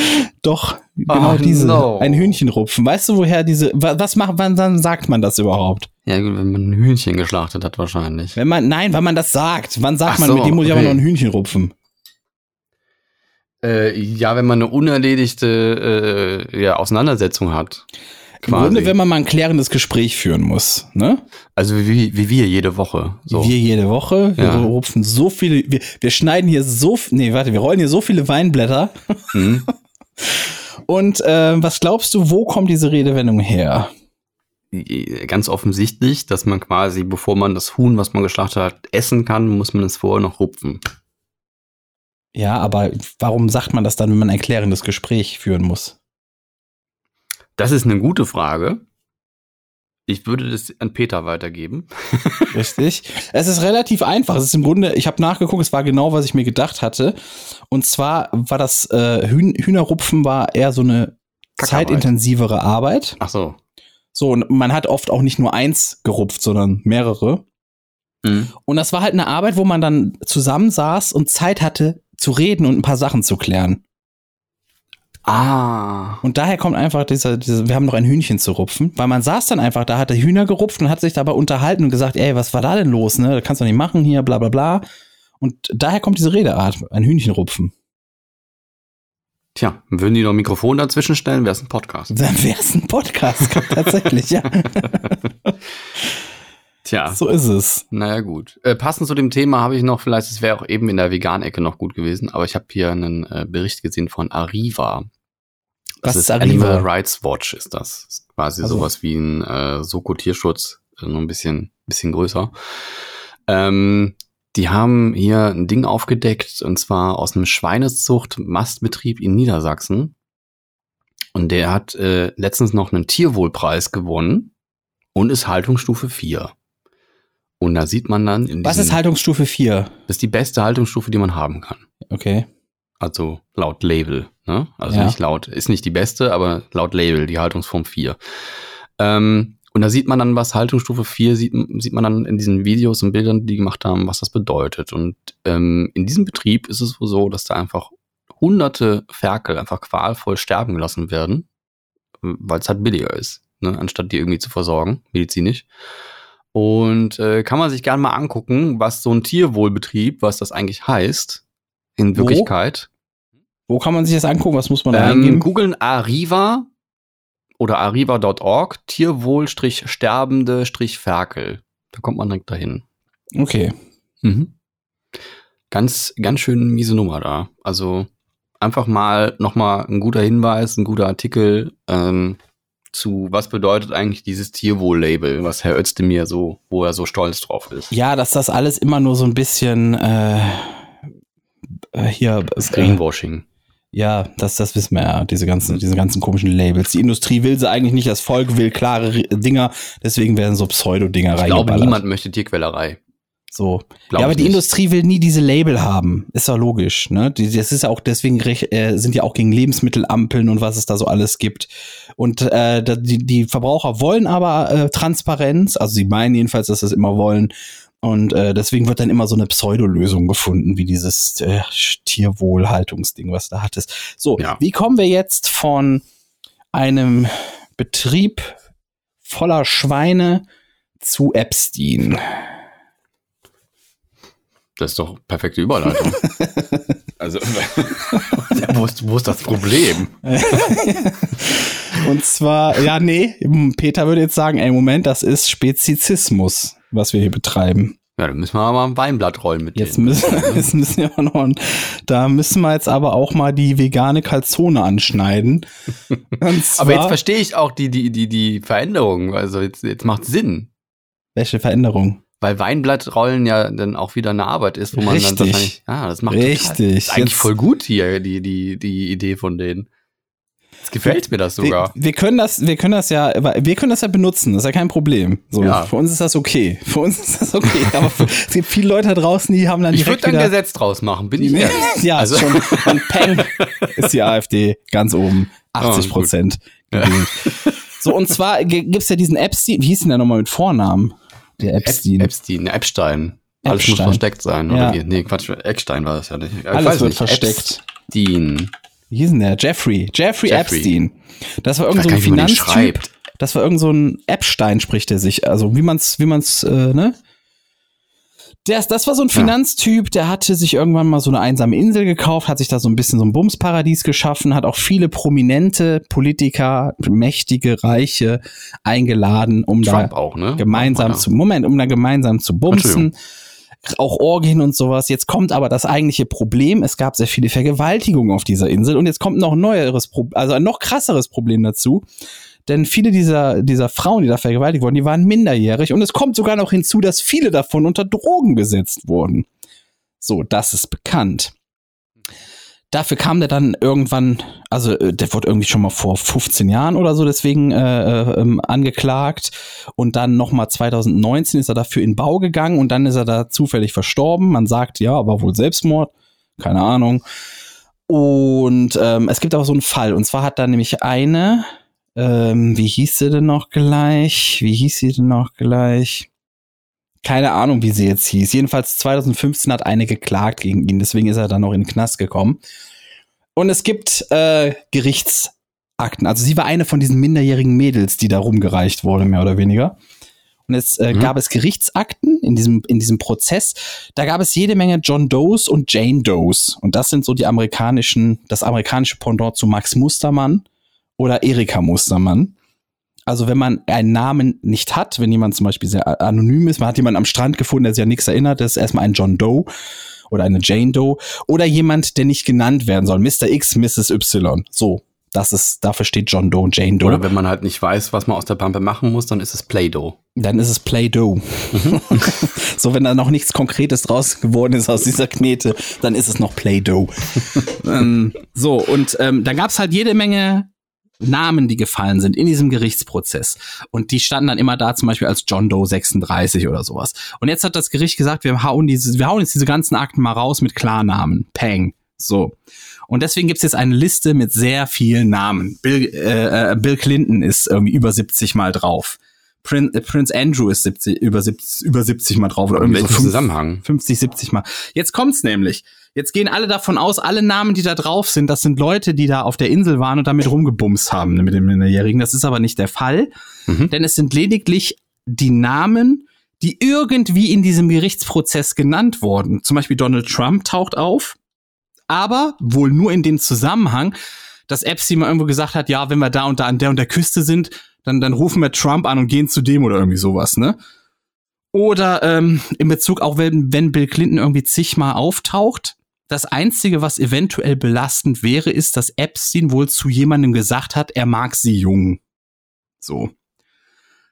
Doch, genau Oh, diese. no. Ein Hühnchen rupfen. Weißt du, woher diese, wa- was macht, wann dann sagt man das überhaupt? Ja, gut, wenn man ein Hühnchen geschlachtet hat, wahrscheinlich. Wenn man, nein, wenn man das sagt. Wann sagt Ach man, so, mit dem muss ich aber noch ein Hühnchen rupfen? Äh, ja, wenn man eine unerledigte äh, ja, Auseinandersetzung hat. Im Grunde, wenn man mal ein klärendes Gespräch führen muss, ne? also wie, wie wir jede Woche. So. Wir jede Woche, wir Ja. rupfen so viele, wir, wir schneiden hier so, nee, warte, wir rollen hier so viele Weinblätter. Hm? Und äh, was glaubst du, wo kommt diese Redewendung her? Ganz offensichtlich, dass man quasi, bevor man das Huhn, was man geschlachtet hat, essen kann, muss man es vorher noch rupfen. Ja, aber warum sagt man das dann, wenn man ein klärendes Gespräch führen muss? Das ist eine gute Frage. Ich würde das an Peter weitergeben. Richtig. Es ist relativ einfach. Es ist im Grunde, ich habe nachgeguckt, es war genau, was ich mir gedacht hatte. Und zwar war das äh, Hühn Hühnerrupfen war eher so eine Kackarbeit. zeitintensivere Arbeit. Ach so. So, und man hat oft auch nicht nur eins gerupft, sondern mehrere. Hm. Und das war halt eine Arbeit, wo man dann zusammensaß und Zeit hatte zu reden und ein paar Sachen zu klären. Ah. Und daher kommt einfach dieser, dieser, wir haben noch ein Hühnchen zu rupfen, weil man saß dann einfach, da hat der Hühner gerupft und hat sich dabei unterhalten und gesagt, ey, was war da denn los, ne? Das kannst du nicht machen hier, bla bla bla. Und daher kommt diese Redeart, ein Hühnchen rupfen. Tja, würden die noch ein Mikrofon dazwischen stellen, wäre es ein Podcast. Dann wär's ein Podcast, tatsächlich, ja. Tja. So ist es. Naja, gut. Äh, passend zu dem Thema habe ich noch, vielleicht, es wäre auch eben in der Vegan-Ecke noch gut gewesen, aber ich habe hier einen äh, Bericht gesehen von Arriva. Das Was ist ist Arriva? Animal Rights Watch, ist das. Ist quasi Also. sowas wie ein äh, Soko-Tierschutz, äh, nur ein bisschen, bisschen größer. Ähm, die haben hier ein Ding aufgedeckt, und zwar aus einem Schweinezucht-Mastbetrieb in Niedersachsen. Und der hat äh, letztens noch einen Tierwohlpreis gewonnen und ist Haltungsstufe 4. Und da sieht man dann in Was ist Haltungsstufe 4? Das ist die beste Haltungsstufe, die man haben kann. Okay. Also laut Label. Ne? Also Ja. nicht laut, ist nicht die beste, aber laut Label, die Haltungsform 4. Ähm, und da sieht man dann, was Haltungsstufe 4 sieht, sieht man dann in diesen Videos und Bildern, die gemacht haben, was das bedeutet. Und ähm, in diesem Betrieb ist es so, dass da einfach hunderte Ferkel einfach qualvoll sterben gelassen werden, weil es halt billiger ist, ne? anstatt die irgendwie zu versorgen, medizinisch. Und äh, kann man sich gerne mal angucken, was so ein Tierwohlbetrieb, was das eigentlich heißt, in Wo? Wirklichkeit. Wo kann man sich das angucken? Was muss man da Ähm, eingeben? googeln Arriva oder arriva.org, Tierwohl-sterbende-ferkel. Da kommt man direkt dahin. Okay. Mhm. Ganz, ganz schön miese Nummer da. Also einfach mal nochmal ein guter Hinweis, ein guter Artikel ähm, zu, was bedeutet eigentlich dieses Tierwohl-Label, was Herr Özdemir so, wo er so stolz drauf ist. Ja, dass das alles immer nur so ein bisschen äh, äh, hier Das äh, Greenwashing. Ja, das, das wissen wir ja, diese ganzen, diese ganzen komischen Labels. Die Industrie will sie eigentlich nicht, das Volk will klare Dinger, deswegen werden so Pseudo-Dinger Ich glaube, niemand möchte Tierquälerei. So. Glaub ja, aber die nicht. Industrie will nie diese Label haben. Ist doch logisch, ne? Das ist ja auch deswegen äh, sind ja auch gegen Lebensmittelampeln und was es da so alles gibt. Und äh, die, die Verbraucher wollen aber äh, Transparenz, also sie meinen jedenfalls, dass sie es immer wollen. Und äh, deswegen wird dann immer so eine Pseudolösung gefunden, wie dieses äh, Tierwohlhaltungsding, was da hattest. So, Ja. wie kommen wir jetzt von einem Betrieb voller Schweine zu Epstein? Das ist doch perfekte Überleitung. also, wo, ist, wo ist das Problem? Und zwar, ja, nee, Peter würde jetzt sagen, ey, Moment, das ist Spezizismus, was wir hier betreiben. Ja, dann müssen wir aber mal ein Weinblatt rollen mit Jetzt denen. müssen, jetzt müssen wir aber noch, da müssen wir jetzt aber auch mal die vegane Kalzone anschneiden. Zwar, Aber jetzt verstehe ich auch die, die, die, die Veränderung. Also jetzt, jetzt macht Sinn. welche Veränderung? Weil Weinblattrollen ja dann auch wieder eine Arbeit ist, wo man Richtig. dann wahrscheinlich, ja, das macht Richtig. Total, ist eigentlich Jetzt- voll gut hier, die, die, die Idee von denen. Jetzt gefällt mir das sogar. Wir, wir können das, wir können das ja, wir können das ja benutzen, das ist ja kein Problem. So, Ja. für uns ist das okay. Für uns ist das okay. Aber für, es gibt viele Leute da draußen, die haben dann Ich würde da ein wieder, Gesetz draus machen, bin ich ehrlich. ja, Also- schon. Und Peng ist die AfD ganz oben. 80 Prozent gewählt. So, und zwar g- gibt's ja diesen Epstein, wie hieß denn der nochmal mit Vornamen? Der Epstein. Epstein, ne, Epstein. Alles muss Epstein. versteckt sein. Ja. Oder wie? Nee, Quatsch, Eckstein war das ja nicht. Ich Alles wird nicht. versteckt. Epstein. Wie hieß denn der? Jeffrey. Jeffrey, Jeffrey. Epstein. Das war Ich irgend weiß so ein Finanztyp. Das war irgend so ein Epstein, spricht er sich. Also wie man's, wie man's, äh, ne? Der, das war so ein Finanztyp, der hatte sich irgendwann mal so eine einsame Insel gekauft, hat sich da so ein bisschen so ein Bumsparadies geschaffen, hat auch viele prominente Politiker, mächtige, reiche eingeladen, um Trump da auch, ne? gemeinsam zu, Moment, um da gemeinsam zu bumsen. Auch Orgien und sowas. Jetzt kommt aber das eigentliche Problem. Es gab sehr viele Vergewaltigungen auf dieser Insel und jetzt kommt noch ein neueres, Pro also ein noch krasseres Problem dazu. Denn viele dieser, dieser Frauen, die da vergewaltigt wurden, die waren minderjährig und es kommt sogar noch hinzu, dass viele davon unter Drogen gesetzt wurden. So, das ist bekannt. Dafür kam der dann irgendwann, also äh, der wurde irgendwie schon mal vor 15 Jahren oder so deswegen äh, äh, ähm, angeklagt und dann nochmal 2019 ist er dafür in Bau gegangen und dann ist er da zufällig verstorben. Man sagt, ja, war wohl Selbstmord, keine Ahnung. Und ähm, es gibt aber so einen Fall und zwar hat da nämlich eine, ähm, wie hieß sie denn noch gleich? Wie hieß sie denn noch gleich? Keine Ahnung, wie sie jetzt hieß. Jedenfalls 2015 hat eine geklagt gegen ihn, deswegen ist er dann noch in den Knast gekommen. Und es gibt äh, Gerichtsakten. Also sie war eine von diesen minderjährigen Mädels, die da rumgereicht wurde, mehr oder weniger. Und jetzt äh, Mhm. gab es Gerichtsakten in diesem, in diesem Prozess. Da gab es jede Menge John Does und Jane Does. Und das sind so die amerikanischen, das amerikanische Pendant zu Max Mustermann oder Erika Mustermann. Also wenn man einen Namen nicht hat, wenn jemand zum Beispiel sehr anonym ist, man hat jemanden am Strand gefunden, der sich an nichts erinnert, das ist erstmal ein John Doe oder eine Jane Doe oder jemand, der nicht genannt werden soll, Mr. X, Mrs. Y. So, das ist, dafür steht John Doe und Jane Doe. Oder wenn man halt nicht weiß, was man aus der Pampe machen muss, dann ist es Play-Doh. Dann ist es Play-Doh. so, wenn da noch nichts Konkretes draus geworden ist aus dieser Knete, dann ist es noch Play-Doh. ähm, so, und ähm, dann gab's halt jede Menge Namen, die gefallen sind in diesem Gerichtsprozess. Und die standen dann immer da, zum Beispiel als John Doe 36 oder sowas. Und jetzt hat das Gericht gesagt, wir hauen, diese, wir hauen jetzt diese ganzen Akten mal raus mit Klarnamen. Peng. So. Und deswegen gibt's jetzt eine Liste mit sehr vielen Namen. Bill, äh, äh, Bill Clinton ist irgendwie über 70 Mal drauf. Prin äh, Prince Andrew ist 70, über, 70, über 70 Mal drauf. Oder In irgendwie so welchem fünf- Zusammenhang? 50, 70 Mal. Jetzt kommt's nämlich. Jetzt gehen alle davon aus, alle Namen, die da drauf sind, das sind Leute, die da auf der Insel waren und damit rumgebumst haben mit dem Minderjährigen. Das ist aber nicht der Fall, Mhm. denn es sind lediglich die Namen, die irgendwie in diesem Gerichtsprozess genannt wurden. Zum Beispiel Donald Trump taucht auf, aber wohl nur in dem Zusammenhang, dass Epstein mal irgendwo gesagt hat, ja, wenn wir da und da an der und der Küste sind, dann, dann rufen wir Trump an und gehen zu dem oder irgendwie sowas, ne? Oder ähm, in Bezug auch, wenn, wenn Bill Clinton irgendwie zigmal auftaucht. Das Einzige, was eventuell belastend wäre, ist, dass Epstein wohl zu jemandem gesagt hat, er mag sie jung. So.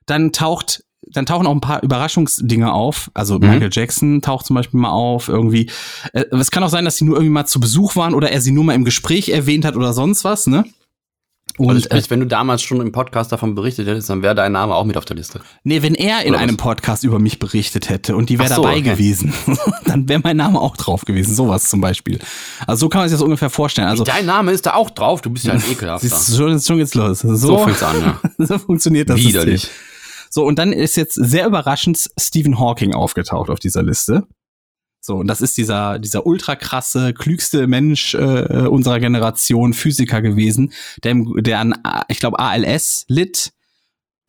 Dann taucht, dann tauchen auch ein paar Überraschungsdinge auf. Also Mhm. Michael Jackson taucht zum Beispiel mal auf, irgendwie. Äh, es kann auch sein, dass sie nur irgendwie mal zu Besuch waren oder er sie nur mal im Gespräch erwähnt hat oder sonst was, ne? Und Also äh, sprich, wenn du damals schon im Podcast davon berichtet hättest, dann wäre dein Name auch mit auf der Liste. nee, wenn er in Oder einem was? Podcast über mich berichtet hätte und die wäre so, dabei okay. gewesen, dann wäre mein Name auch drauf gewesen. Sowas zum Beispiel. Also so kann man sich das ungefähr vorstellen. Also Dein Name ist da auch drauf, du bist ja ein ekelhafter. schon, schon geht's los. So, So fängt's an, ja. so funktioniert das Widerlich. System. So, und dann ist jetzt sehr überraschend Stephen Hawking aufgetaucht auf dieser Liste. So, und das ist dieser, dieser ultra krasse, klügste Mensch äh, unserer Generation, Physiker gewesen, der, der an, ich glaube, ALS litt.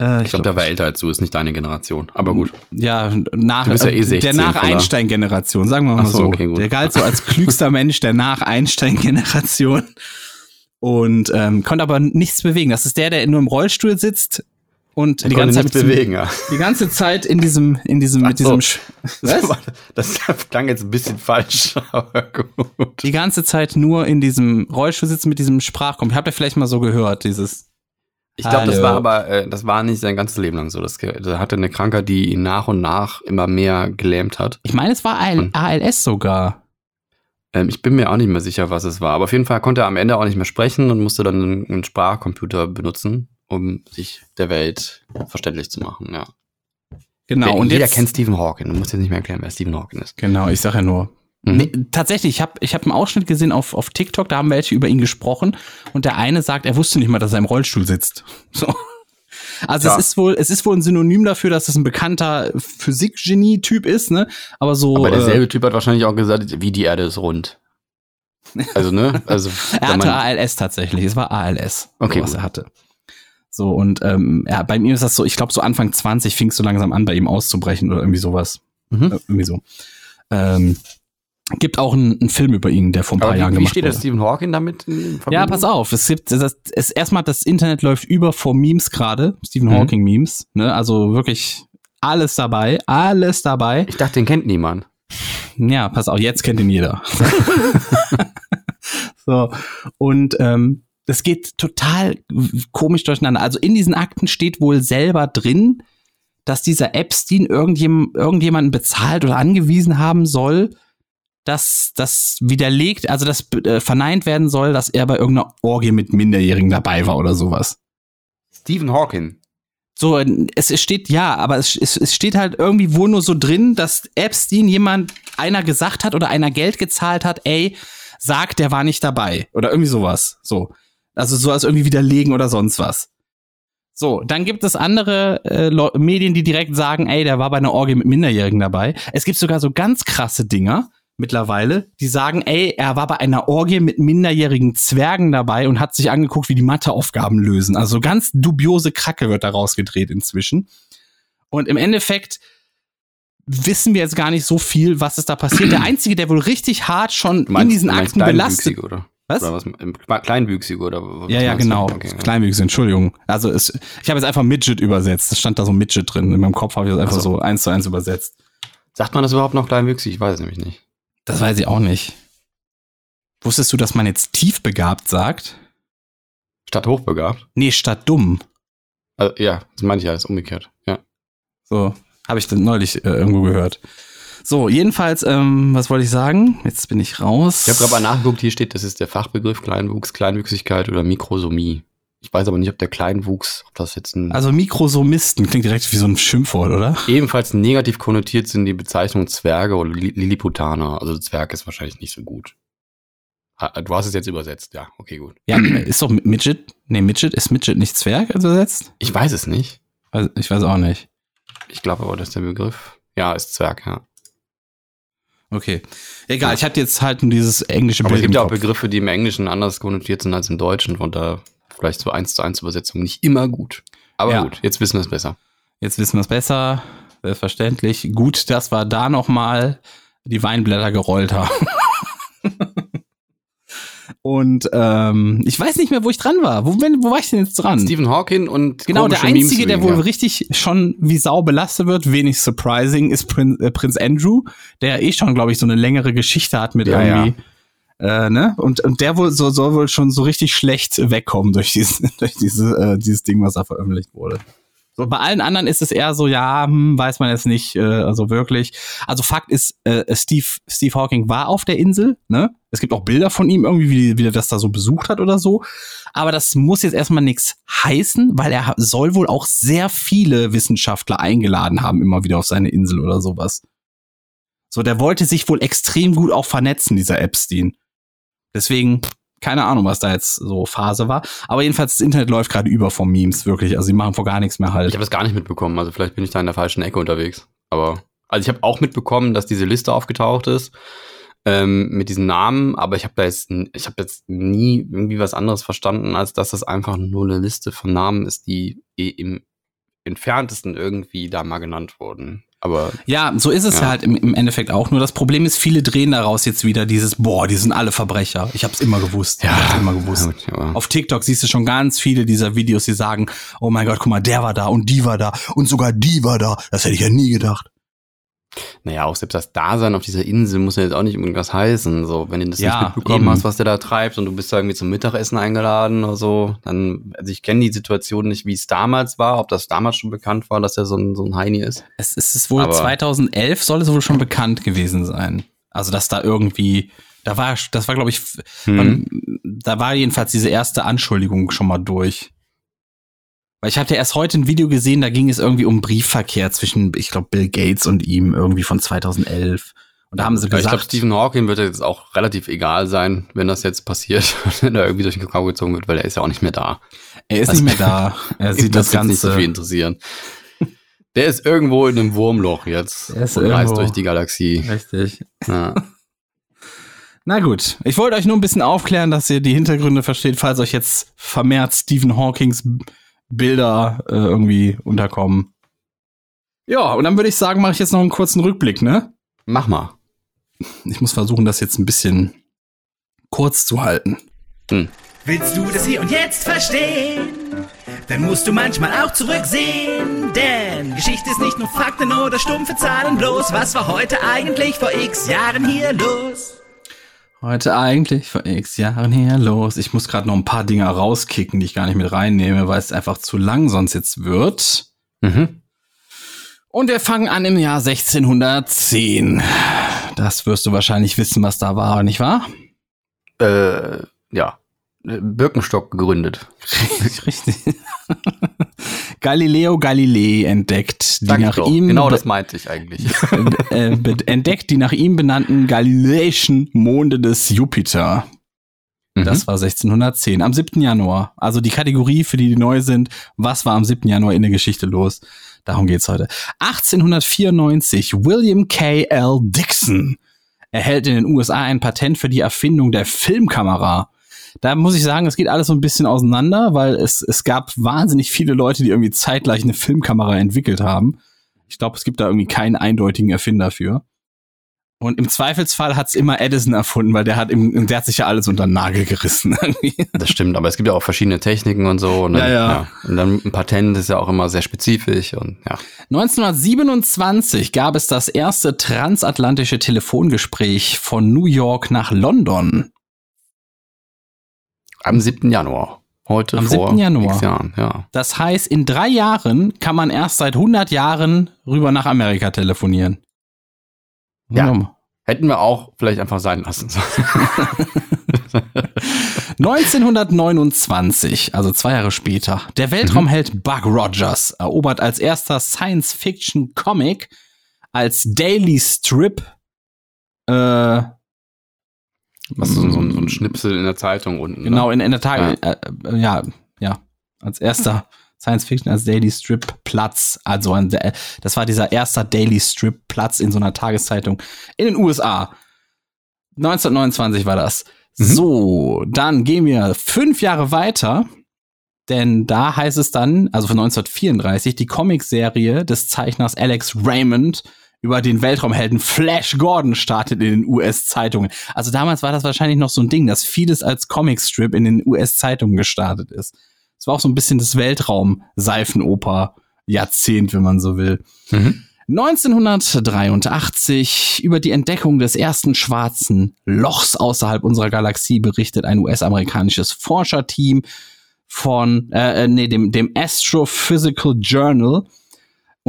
Äh, Ich glaube, der war älter als du, ist nicht deine Generation. Aber gut. ja, nach, ja eh 16, der oder? Nach-Einstein-Generation, sagen wir mal so, so. okay, der galt so als klügster Mensch der Nach-Einstein-Generation und ähm, konnte aber nichts bewegen. Das ist der, der nur im Rollstuhl sitzt und die ganze Zeit bewegen, ja. die ganze Zeit in diesem, in diesem, mit so. diesem, Sch- was? Das klang jetzt ein bisschen falsch, aber gut. Die ganze Zeit nur in diesem Rollstuhl sitzen mit diesem Sprachkomp. Habt ihr vielleicht mal so gehört, dieses, Ich glaube, das war aber, äh, das war nicht sein ganzes Leben lang so. Das, er hatte eine Krankheit, die ihn nach und nach immer mehr gelähmt hat. ich meine, es war AL, ALS sogar. Ähm, ich bin mir auch nicht mehr sicher, was es war. Aber auf jeden Fall konnte er am Ende auch nicht mehr sprechen und musste dann einen, einen Sprachcomputer benutzen, um sich der Welt verständlich zu machen. Ja. Genau, und jeder jetzt, kennt Stephen Hawking. Du musst jetzt nicht mehr erklären, wer Stephen Hawking ist. Genau, ich sag ja nur. Mhm. Nee, tatsächlich, ich habe ich hab einen Ausschnitt gesehen auf, auf TikTok, da haben welche über ihn gesprochen und der eine sagt, er wusste nicht mal, dass er im Rollstuhl sitzt. So. Also Ja. es ist wohl, es ist wohl ein Synonym dafür, dass es ein bekannter Physikgenie-Typ ist, ne? Aber so. Aber äh, derselbe Typ hat wahrscheinlich auch gesagt, wie die Erde ist rund. Also, ne? Also, Er hatte ALS tatsächlich. Es war ALS, Okay, so, was er hatte. So, und ähm, ja, bei mir ist das so, ich glaube, so Anfang 20 fing es so langsam an, bei ihm auszubrechen oder irgendwie sowas. Mhm. Äh, irgendwie so. Ähm, gibt auch einen, einen Film über ihn, der vor ein paar Aber Jahren wie, wie gemacht steht der wurde. Stephen Hawking damit in Ja, pass auf. Es gibt, das, es, erstmal, das Internet läuft über vor Memes gerade. Stephen Mhm. Hawking Memes. Ne? Also wirklich alles dabei. Alles dabei. Ich dachte, den kennt niemand. Ja, pass auf, jetzt kennt ihn jeder. so, und ähm, das geht total komisch durcheinander. Also in diesen Akten steht wohl selber drin, dass dieser Epstein irgendjem, irgendjemanden bezahlt oder angewiesen haben soll, dass das widerlegt, also das äh, verneint werden soll, dass er bei irgendeiner Orgie mit Minderjährigen dabei war oder sowas. Stephen Hawking. So, es es steht ja, aber es, es, es steht halt irgendwie wohl nur so drin, dass Epstein jemand, einer gesagt hat oder einer Geld gezahlt hat, ey, sagt, der war nicht dabei. Oder irgendwie sowas. So. Also so als irgendwie widerlegen oder sonst was. So, dann gibt es andere äh, Medien, die direkt sagen, ey, der war bei einer Orgie mit Minderjährigen dabei. Es gibt sogar so ganz krasse Dinger mittlerweile, die sagen, ey, er war bei einer Orgie mit minderjährigen Zwergen dabei und hat sich angeguckt, wie die Matheaufgaben lösen. Also ganz dubiose Kracke wird da rausgedreht inzwischen. Und im Endeffekt wissen wir jetzt gar nicht so viel, was ist da passiert. Der Einzige, der wohl richtig hart schon meinst- in diesen Akten belastet. Kleinwüchsige, Oder? Was? Oder was? Kleinwüchsige oder was Ja, ja, genau. Okay, ja. Kleinwüchsig, Entschuldigung. Also es, ich habe jetzt einfach Midget übersetzt. Es stand da so Midget drin. In meinem Kopf habe ich das einfach Ach so. so eins zu eins übersetzt. Sagt man das überhaupt noch kleinwüchsig? Ich weiß es nämlich nicht. Das weiß ich auch nicht. Wusstest du, dass man jetzt tiefbegabt sagt? Statt hochbegabt? Nee, statt dumm. Also, ja, das meine ich ja, das ist umgekehrt. Ja. So, habe ich dann neulich äh, irgendwo gehört. So, jedenfalls, ähm, was wollte ich sagen? Jetzt bin ich raus. Ich habe gerade mal nachgeguckt, hier steht, das ist der Fachbegriff Kleinwuchs, Kleinwüchsigkeit oder Mikrosomie. Ich weiß aber nicht, ob der Kleinwuchs, ob das jetzt ein. Also Mikrosomisten klingt direkt wie so ein Schimpfwort, oder? ebenfalls negativ konnotiert sind die Bezeichnungen Zwerge oder Li- Lilliputaner. Also Zwerg ist wahrscheinlich nicht so gut. Ah, Du hast es jetzt übersetzt, ja, okay, gut. Ja, ist doch Midget. Nee, Midget ist Midget nicht Zwerg übersetzt? Ich weiß es nicht. Weiß- Ich weiß auch nicht. Ich glaube aber, das ist der Begriff. Ja, ist Zwerg, ja. Okay. Egal, ich hatte jetzt halt nur dieses englische Aber es gibt ja auch Kopf. Begriffe, die im Englischen anders konnotiert sind als im Deutschen und da vielleicht so eins zu eins Übersetzung nicht immer gut. Aber Ja. gut, jetzt wissen wir es besser. Jetzt wissen wir es besser. Selbstverständlich. Gut, dass wir da noch mal die Weinblätter gerollt haben. Und ähm, ich weiß nicht mehr, wo ich dran war. Wo, bin, wo war ich denn jetzt dran? Stephen Hawking und Genau, der Einzige, der wohl ja. richtig schon wie Sau belastet wird, wenig surprising, ist Prin äh, Prinz Andrew, der eh schon, glaube ich, so eine längere Geschichte hat mit Ja, irgendwie. Äh, ne? Und, und der wohl so, soll wohl schon so richtig schlecht wegkommen durch dieses, durch diese, äh, dieses Ding, was da veröffentlicht wurde. So, bei allen anderen ist es eher so, ja, hm, weiß man jetzt nicht, äh, also wirklich. Also Fakt ist, äh, Steve, Steve Hawking war auf der Insel, ne? Es gibt auch Bilder von ihm irgendwie, wie, wie er das da so besucht hat oder so. Aber das muss jetzt erstmal nichts heißen, weil er soll wohl auch sehr viele Wissenschaftler eingeladen haben, immer wieder auf seine Insel oder sowas. So, der wollte sich wohl extrem gut auch vernetzen, dieser Epstein. Deswegen, keine Ahnung, was da jetzt so Phase war. Aber jedenfalls, das Internet läuft gerade über vom Memes, wirklich. Also, sie machen vor gar nichts mehr halt. Ich habe das gar nicht mitbekommen, also vielleicht bin ich da in der falschen Ecke unterwegs. Aber, also ich habe auch mitbekommen, dass diese Liste aufgetaucht ist ähm, mit diesen Namen, aber ich habe da jetzt, ich habe jetzt nie irgendwie was anderes verstanden, als dass das einfach nur eine Liste von Namen ist, die im entferntesten irgendwie da mal genannt wurden. Aber ja, so ist es ja, ja halt im, im, Endeffekt auch. Nur das Problem ist, viele drehen daraus jetzt wieder dieses, boah, die sind alle Verbrecher. Ich habe es immer gewusst. Ja, ich immer gewusst. Ja, Auf TikTok siehst du schon ganz viele dieser Videos, die sagen, oh mein Gott, guck mal, der war da und die war da und sogar die war da. Das hätte ich ja nie gedacht. Naja, auch selbst das Dasein auf dieser Insel muss ja jetzt auch nicht irgendwas heißen. So, wenn du das ja, nicht mitbekommen eben. hast, was der da treibt und du bist da irgendwie zum Mittagessen eingeladen oder so, dann, also ich kenne die Situation nicht, wie es damals war, ob das damals schon bekannt war, dass er so ein, so ein Heini ist. Es ist wohl Aber 2011 soll es wohl schon bekannt gewesen sein. Also, dass da irgendwie, da war, das war glaube ich, mhm. man, da war jedenfalls diese erste Anschuldigung schon mal durch. Weil ich hatte erst heute ein Video gesehen, da ging es irgendwie um Briefverkehr zwischen, ich glaube, Bill Gates und ihm irgendwie von 2011. Und da haben sie gesagt. ich glaube, Stephen Hawking wird jetzt auch relativ egal sein, wenn das jetzt passiert, wenn er irgendwie durch den Kakao gezogen wird, weil er ist ja auch nicht mehr da. Er ist also, nicht mehr da. Er sieht das, das Ganze nicht so viel interessieren. Der ist irgendwo in einem Wurmloch jetzt er ist und reist durch die Galaxie. Richtig. Ja. Na gut, ich wollte euch nur ein bisschen aufklären, dass ihr die Hintergründe versteht, falls euch jetzt vermehrt Stephen Hawkings Bilder äh, irgendwie unterkommen. Ja, und dann würde ich sagen, mache ich jetzt noch einen kurzen Rückblick, ne? Mach mal. Ich muss versuchen, das jetzt ein bisschen kurz zu halten. Hm. Willst du das hier und jetzt verstehen? Dann musst du manchmal auch zurücksehen. Denn Geschichte ist nicht nur Fakten oder stumpfe Zahlen bloß. Was war heute eigentlich vor x Jahren hier los? Heute eigentlich vor x Jahren her los. Ich muss gerade noch ein paar Dinge rauskicken, die ich gar nicht mit reinnehme, weil es einfach zu lang sonst jetzt wird. Mhm. Und wir fangen an im Jahr 1610. Das wirst du wahrscheinlich wissen, was da war, nicht wahr? Äh, ja. Birkenstock gegründet. Richtig. Galileo Galilei entdeckt, die Dank nach doch. ihm genau das meinte ich eigentlich. Äh, entdeckt die nach ihm benannten galileischen Monde des Jupiter. Mhm. Das war 1610, am 7. Januar. Also die Kategorie, für die die neu sind, was war am 7. Januar in der Geschichte los? Darum geht's heute. 1894, William K. L. Dixon erhält in den USA ein Patent für die Erfindung der Filmkamera. Da muss ich sagen, es geht alles so ein bisschen auseinander, weil es, es gab wahnsinnig viele Leute, die irgendwie zeitgleich eine Filmkamera entwickelt haben. Ich glaube, es gibt da irgendwie keinen eindeutigen Erfinder für. Und im Zweifelsfall hat's immer Edison erfunden, weil der hat im, der hat sich ja alles unter den Nagel gerissen. das stimmt, aber es gibt ja auch verschiedene Techniken und so. Und dann, ja, ja. ja. Und dann ein Patent ist ja auch immer sehr spezifisch und ja. 1927 gab es das erste transatlantische Telefongespräch von New York nach London. Am 7. Januar. Heute Am vor 7. Januar. Jahren, ja. Das heißt, in drei Jahren kann man erst seit 100 Jahren rüber nach Amerika telefonieren. Ja. Hätten wir auch vielleicht einfach sein lassen. 1929, also zwei Jahre später, der Weltraumheld mhm. Buck Rogers erobert als erster Science-Fiction-Comic als Daily Strip äh, was so, so, so ein Schnipsel in der Zeitung unten. Genau, ne? in, in der Tage. Ja. Äh, äh, ja, ja. Als erster Science Fiction als Daily Strip Platz. Also ein, das war dieser erste Daily Strip Platz in so einer Tageszeitung in den USA. 1929 war das. Mhm. So, dann gehen wir fünf Jahre weiter. Denn da heißt es dann, also von 1934, die Comicserie des Zeichners Alex Raymond über den Weltraumhelden Flash Gordon startet in den US-Zeitungen. Also damals war das wahrscheinlich noch so ein Ding, dass vieles als Comicstrip in den US-Zeitungen gestartet ist. Es war auch so ein bisschen das Weltraum-Seifenoper-Jahrzehnt, wenn man so will. Mhm. 1983 über die Entdeckung des ersten schwarzen Lochs außerhalb unserer Galaxie berichtet ein US-amerikanisches Forscherteam von, äh, äh, nee, dem, dem Astrophysical Journal.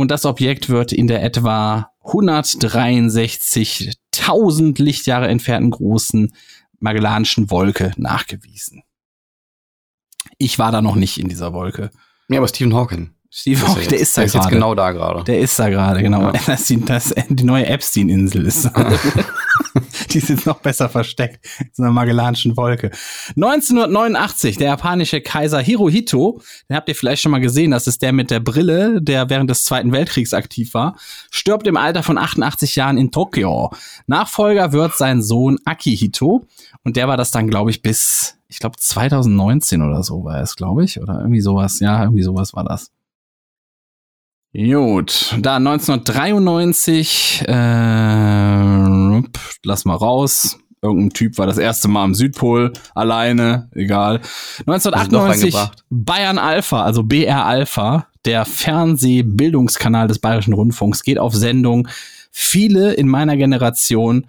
Und das Objekt wird in der etwa 163.000 Lichtjahre entfernten großen Magellanischen Wolke nachgewiesen. Ich war da noch nicht in dieser Wolke. Ja, aber Stephen Hawking. Steve Hawking, der ist da der ist jetzt gerade. genau da gerade. Der ist da gerade, genau. Ja. Das, die, das, die neue Epstein-Insel ist. die jetzt noch besser versteckt. In einer Magellanischen Wolke. 1989, der japanische Kaiser Hirohito, den habt ihr vielleicht schon mal gesehen, das ist der mit der Brille, der während des Zweiten Weltkriegs aktiv war, stirbt im Alter von 88 Jahren in Tokio. Nachfolger wird sein Sohn Akihito und der war das dann, glaube ich, bis, ich glaube, 2019 oder so war es, glaube ich, oder irgendwie sowas. Ja, irgendwie sowas war das. Gut, da 1993, äh, lass mal raus. Irgendein Typ war das erste Mal am Südpol, alleine, egal. noch 1998, reingebracht? Bayern Alpha, also BR Alpha, der Fernsehbildungskanal des Bayerischen Rundfunks, geht auf Sendung. Viele in meiner Generation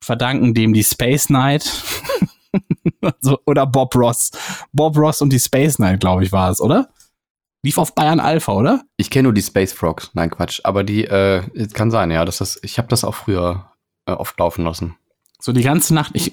verdanken dem die Space Night. also, oder Bob Ross. Bob Ross und die Space Night, glaube ich, war es, oder? Lief auf Bayern Alpha, oder? Ich kenne nur die Space Frogs. Nein, Quatsch. Aber die, äh, kann sein, ja. Dass das, ich habe das auch früher äh, oft laufen lassen. So die ganze Nacht. Ich,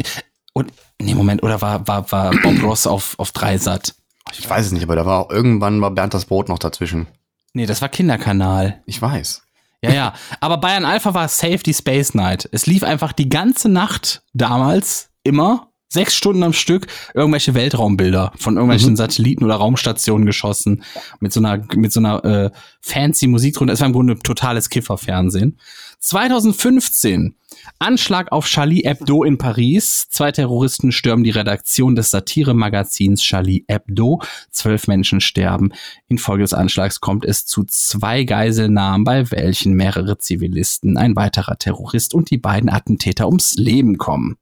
und, nee, Moment, oder war, war, war Bob Ross auf, auf Dreisat? Ich weiß es nicht, aber da war auch irgendwann mal Bernd das Brot noch dazwischen. Nee, das war Kinderkanal. Ich weiß. Ja, ja. Aber Bayern Alpha war safe die Space Night. Es lief einfach die ganze Nacht damals immer sechs Stunden am Stück irgendwelche Weltraumbilder von irgendwelchen Satelliten oder Raumstationen geschossen mit so einer mit so einer äh, fancy Musik drunter. Es war im Grunde totales Kifferfernsehen. 2015 Anschlag auf Charlie Hebdo in Paris. Zwei Terroristen stürmen die Redaktion des Satire-Magazins Charlie Hebdo. Zwölf Menschen sterben. Infolge des Anschlags kommt es zu zwei Geiselnahmen, bei welchen mehrere Zivilisten, ein weiterer Terrorist und die beiden Attentäter ums Leben kommen.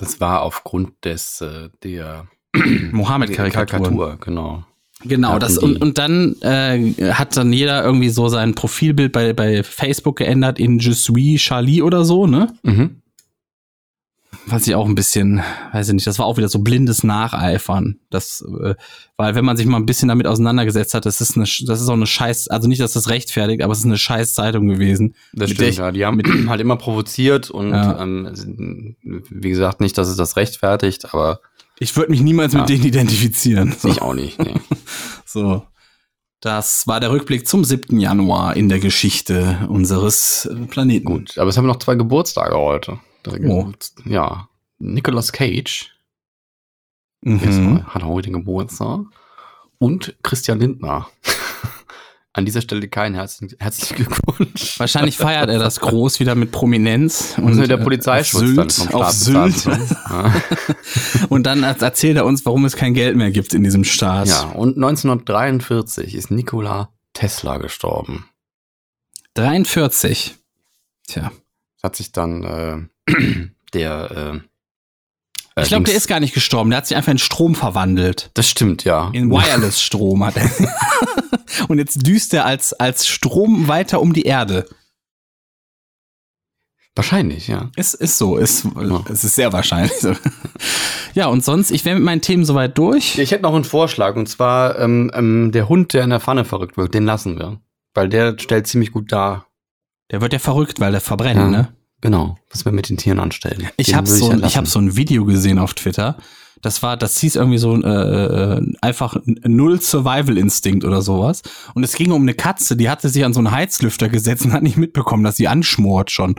Das war aufgrund des der, der Mohammed-Karikatur. Karikatur, genau. Genau, das und, und dann äh, hat dann jeder irgendwie so sein Profilbild bei, bei Facebook geändert in Je suis Charlie oder so, ne? Mhm. Was ich auch ein bisschen, weiß ich nicht, das war auch wieder so blindes Nacheifern. Das, äh, weil wenn man sich mal ein bisschen damit auseinandergesetzt hat, das ist eine, das ist auch eine Scheiß, also nicht, dass das rechtfertigt, aber es ist eine Scheiß Zeitung gewesen. Das Mit stimmt, ja. Die haben halt immer provoziert und Ja. ähm, wie gesagt, nicht, dass es das rechtfertigt, aber Ich würde mich niemals mit Ja. denen identifizieren. So. ich auch nicht. Nee. so. Das war der Rückblick zum 7. Januar in der Geschichte unseres äh, Planeten. Gut, aber es haben noch zwei Geburtstage heute. Oh. Ja. Nicolas Cage Mhm. hat heute Geburtstag. Und Christian Lindner. An dieser Stelle keinen herzlichen, herzlichen Glückwunsch. Wahrscheinlich feiert er das groß wieder mit Prominenz. Und mit der äh, Polizeischutz auf dann Sylt, vom auf Sylt. wird. Ja. Und dann erzählt er uns, warum es kein Geld mehr gibt in diesem Staat. ja, und 1943 ist Nikola Tesla gestorben. 43. Tja. Hat sich dann äh, der äh, Ich glaube, der ist gar nicht gestorben. Der hat sich einfach in Strom verwandelt. Das stimmt, ja. In Wireless-Strom hat er. Und jetzt düst er als, als Strom weiter um die Erde. Wahrscheinlich, ja. Ist, ist so. Ist, Ja. Es ist sehr wahrscheinlich. Ja, und sonst, ich wäre mit meinen Themen soweit durch. Ich hätte noch einen Vorschlag und zwar ähm, ähm, der Hund, der in der Pfanne verrückt wird, den lassen wir. Weil der stellt ziemlich gut dar. Der wird ja verrückt, weil der verbrennt, Ja. ne? Genau, was wir mit den Tieren anstellen. Ich habe so, ich lassen. hab so ein Video gesehen auf Twitter. Das war, das hieß irgendwie so äh, äh, einfach null Survival Instinct oder sowas. Und es ging um eine Katze, die hatte sich an so einen Heizlüfter gesetzt und hat nicht mitbekommen, dass sie anschmort schon.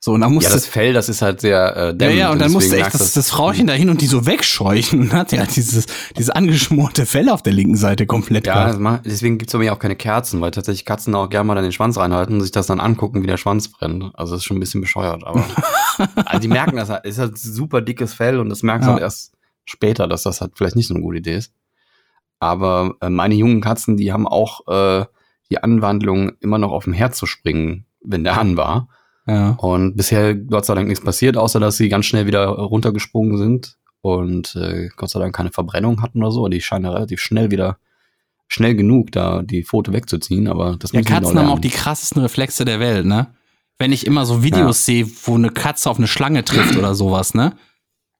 So, und dann Ja, musste das Fell, das ist halt sehr äh, ja, dämmend ja, und dann musste echt das, das Frauchen dahin und die so wegscheuchen und hat ja dieses, dieses angeschmorte Fell auf der linken Seite komplett Ja, gehabt. deswegen gibt's bei mir auch keine Kerzen, weil tatsächlich Katzen auch gerne mal dann den Schwanz reinhalten und sich das dann angucken, wie der Schwanz brennt. Also das ist schon ein bisschen bescheuert, aber also die merken das halt. Es ist halt super dickes Fell und das merkst du Ja. halt erst später, dass das halt vielleicht nicht so eine gute Idee ist. Aber äh, meine jungen Katzen, die haben auch äh, die Anwandlung, immer noch auf dem Herd zu springen, wenn der an war. Ja. Und bisher Gott sei Dank nichts passiert, außer dass sie ganz schnell wieder runtergesprungen sind und äh, Gott sei Dank keine Verbrennung hatten oder so. Die scheinen ja relativ schnell wieder schnell genug, da die Pfote wegzuziehen, aber das Ja, noch Katzen haben auch die krassesten Reflexe der Welt, ne? Wenn ich immer so Videos sehe, wo eine Katze auf eine Schlange trifft oder sowas, ne?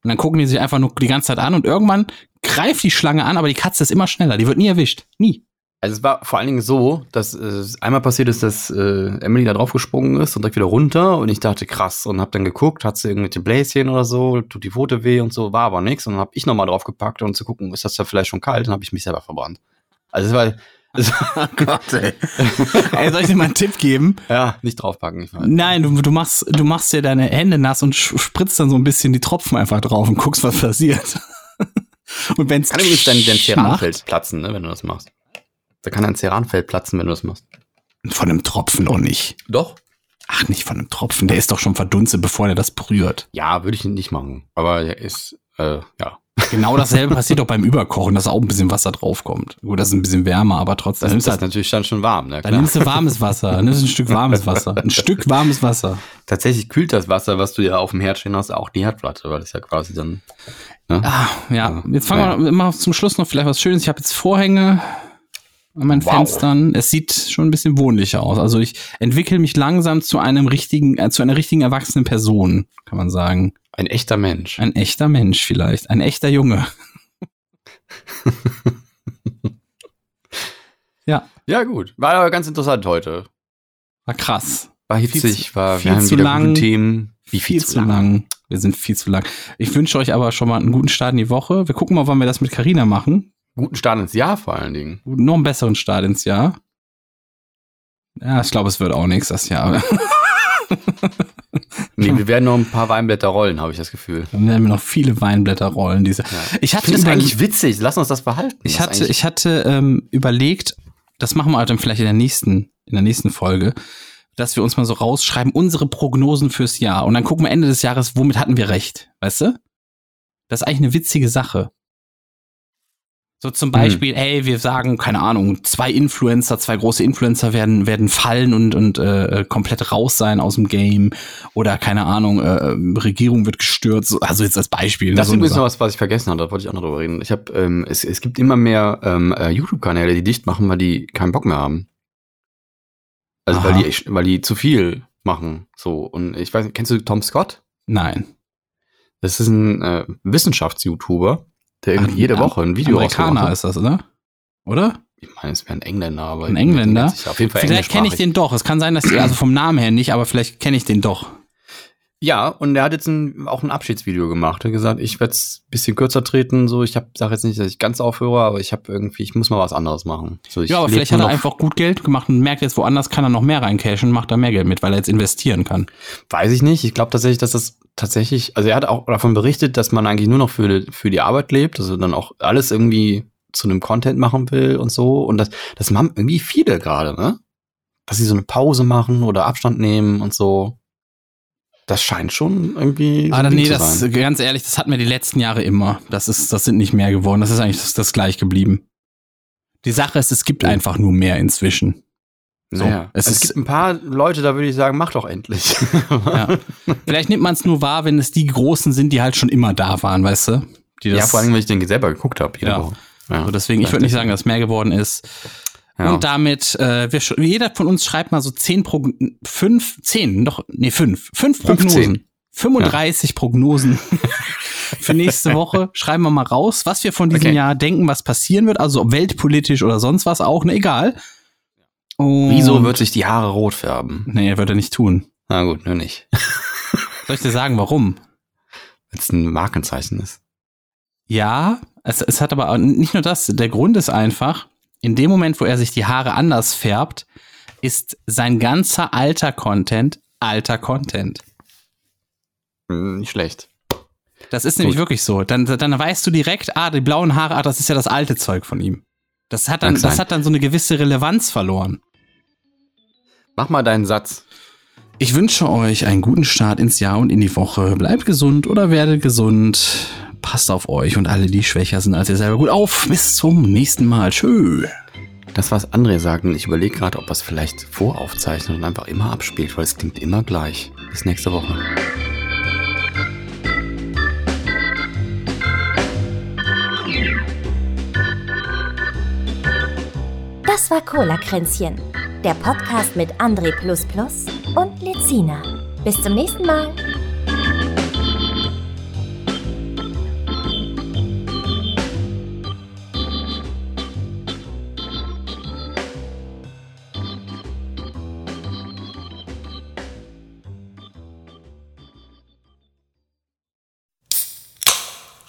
Und dann gucken die sich einfach nur die ganze Zeit an und irgendwann greift die Schlange an, aber die Katze ist immer schneller. Die wird nie erwischt. Nie. Also es war vor allen Dingen so, dass äh, einmal passiert ist, dass äh, Emily da drauf gesprungen ist und direkt wieder runter und ich dachte krass und hab dann geguckt, hat sie irgendwelche Bläschen oder so, tut die Pfote weh und so, war aber nichts und dann hab ich nochmal drauf gepackt um zu gucken, ist das da vielleicht schon kalt, dann habe ich mich selber verbrannt. Also es war, war Gott, ey. Ey, soll ich dir mal einen Tipp geben? ja, nicht draufpacken. Ich. Nein, du, du machst, du machst dir deine Hände nass und spritzt dann so ein bisschen die Tropfen einfach drauf und guckst, was passiert. und wenn's Kann übrigens dein, dein Ceranfeld platzen, ne, wenn du das machst. Da kann dein Ceranfeld platzen, wenn du das machst. Von einem Tropfen noch nicht. Doch. Ach, nicht von einem Tropfen. Der ist doch schon verdunstet, bevor er das berührt. Ja, würde ich nicht machen. Aber er ist, äh, ja. Genau dasselbe passiert auch beim Überkochen, dass auch ein bisschen Wasser draufkommt. Gut, das ist ein bisschen wärmer, aber trotzdem. Das, ist halt, natürlich dann schon warm, ne? dann Klar. nimmst du warmes Wasser. Dann nimmst du ein Stück warmes Wasser. Ein Stück warmes Wasser. Tatsächlich kühlt das Wasser, was du ja auf dem Herd stehen hast, auch die Herdplatte, weil das ja quasi dann. Ne? Ah, ja. Ja. Jetzt fangen wir mal zum Schluss noch vielleicht was Schönes. Ich habe jetzt Vorhänge an meinen Wow. Fenstern. Es sieht schon ein bisschen wohnlicher aus. Also ich entwickle mich langsam zu einem richtigen, äh, zu einer richtigen erwachsenen Person, kann man sagen. Ein echter Mensch. Ein echter Mensch vielleicht. Ein echter Junge. ja, Ja, gut. War aber ganz interessant heute. war krass. War Viel hitzig, war, viel wir haben zu wieder lang. gute Themen. Wie viel zu lang. Wir sind viel zu lang. Ich wünsche euch aber schon mal einen guten Start in die Woche. Wir gucken mal, wann wir das mit Carina machen. Guten Start ins Jahr vor allen Dingen. Noch einen besseren Start ins Jahr. Ja, ich glaube, es wird auch nichts das Jahr. Nee, wir werden noch ein paar Weinblätter rollen, habe ich das Gefühl. Dann werden wir noch viele Weinblätter rollen. Diese. Ja. Ich hatte das eigentlich witzig. Lass uns das behalten. Ich Das hatte, ich hatte ähm, überlegt, das machen wir halt dann vielleicht in der nächsten, in der nächsten Folge, dass wir uns mal so rausschreiben, unsere Prognosen fürs Jahr. Und dann gucken wir Ende des Jahres, womit hatten wir recht. Weißt du? Das ist eigentlich eine witzige Sache. So zum Beispiel, ey, wir sagen, keine Ahnung, zwei Influencer, zwei große Influencer werden, werden fallen und, und äh, komplett raus sein aus dem Game. Oder keine Ahnung, äh, Regierung wird gestürzt. So- Also jetzt als Beispiel. ne, Das ist übrigens noch was, was ich vergessen hatte, da wollte ich auch noch drüber reden. Ich habe, ähm, es, es gibt immer mehr ähm, äh, YouTube-Kanäle, die dicht machen, weil die keinen Bock mehr haben. Also weil die, weil die zu viel machen. So. Und ich weiß nicht, kennst du Tom Scott? Nein. Das ist ein äh, Wissenschafts-YouTuber, der irgendwie Ach, jede Woche ein Video Amerikaner ist das, oder? Oder? Ich meine, es wäre ein Engländer, aber Ein Engländer? Auf jeden Fall Vielleicht kenne ich den doch. Es kann sein, dass die, also vom Namen her nicht, aber vielleicht kenne ich den doch. Ja, und er hat jetzt ein, auch ein Abschiedsvideo gemacht. Er hat gesagt, ich werde es ein bisschen kürzer treten. So, ich hab, sag jetzt nicht, dass ich ganz aufhöre, aber ich habe irgendwie, ich muss mal was anderes machen. So, ich ja, aber vielleicht hat er einfach gut Geld gemacht und merkt jetzt, woanders kann er noch mehr reincashen, macht da mehr Geld mit, weil er jetzt investieren kann. Weiß ich nicht. Ich glaube tatsächlich, dass das tatsächlich, also er hat auch davon berichtet, dass man eigentlich nur noch für, für die Arbeit lebt, also dann auch alles irgendwie zu einem Content machen will und so. Und das, das machen irgendwie viele gerade, ne? Dass sie so eine Pause machen oder Abstand nehmen und so. Das scheint schon irgendwie. so Ah, nee, das, sein. ganz ehrlich, das hatten wir die letzten Jahre immer. Das ist, das sind nicht mehr geworden. Das ist eigentlich das, das gleich geblieben. Die Sache ist, es gibt Ja. einfach nur mehr inzwischen. So, naja, es es, gibt ein paar Leute, da würde ich sagen, mach doch endlich. Ja. Vielleicht nimmt man es nur wahr, wenn es die Großen sind, die halt schon immer da waren, weißt du? Die ja, vor allem, weil ich den selber geguckt habe. Ja. Ja. So, deswegen, ich würde nicht sagen, dass mehr geworden ist. Ja. Und damit, äh, wir, jeder von uns schreibt mal so zehn Prog fünf, zehn, doch, nee, fünf, fünf 15. Prognosen. 35 Prognosen für nächste Woche. Schreiben wir mal raus, was wir von diesem Okay. Jahr denken, was passieren wird. Also ob weltpolitisch oder sonst was auch, ne, egal. Und Wieso wird sich die Haare rot färben? Nee, wird er nicht tun. Na gut, nur nicht. Soll ich dir sagen, warum? Weil es ein Markenzeichen ist. Ja, es, es hat aber nicht nur das. Der Grund ist einfach, in dem Moment, wo er sich die Haare anders färbt, ist sein ganzer alter Content alter Content. Hm, Nicht schlecht. Das ist nämlich Gut. wirklich so. Dann, dann weißt du direkt, ah, die blauen Haare, ah, das ist ja das alte Zeug von ihm. Das hat dann, das sein. hat dann so eine gewisse Relevanz verloren. Mach mal deinen Satz. Ich wünsche euch einen guten Start ins Jahr und in die Woche. Bleibt gesund oder werdet gesund. Passt auf euch und alle, die schwächer sind als ihr selber. Gut auf. Bis zum nächsten Mal. Tschö. Das, was André sagt, und ich überlege gerade, ob er es vielleicht voraufzeichnet und einfach immer abspielt, weil es klingt immer gleich. Bis nächste Woche. Das war Cola-Kränzchen, der Podcast mit André und Lezina. Bis zum nächsten Mal.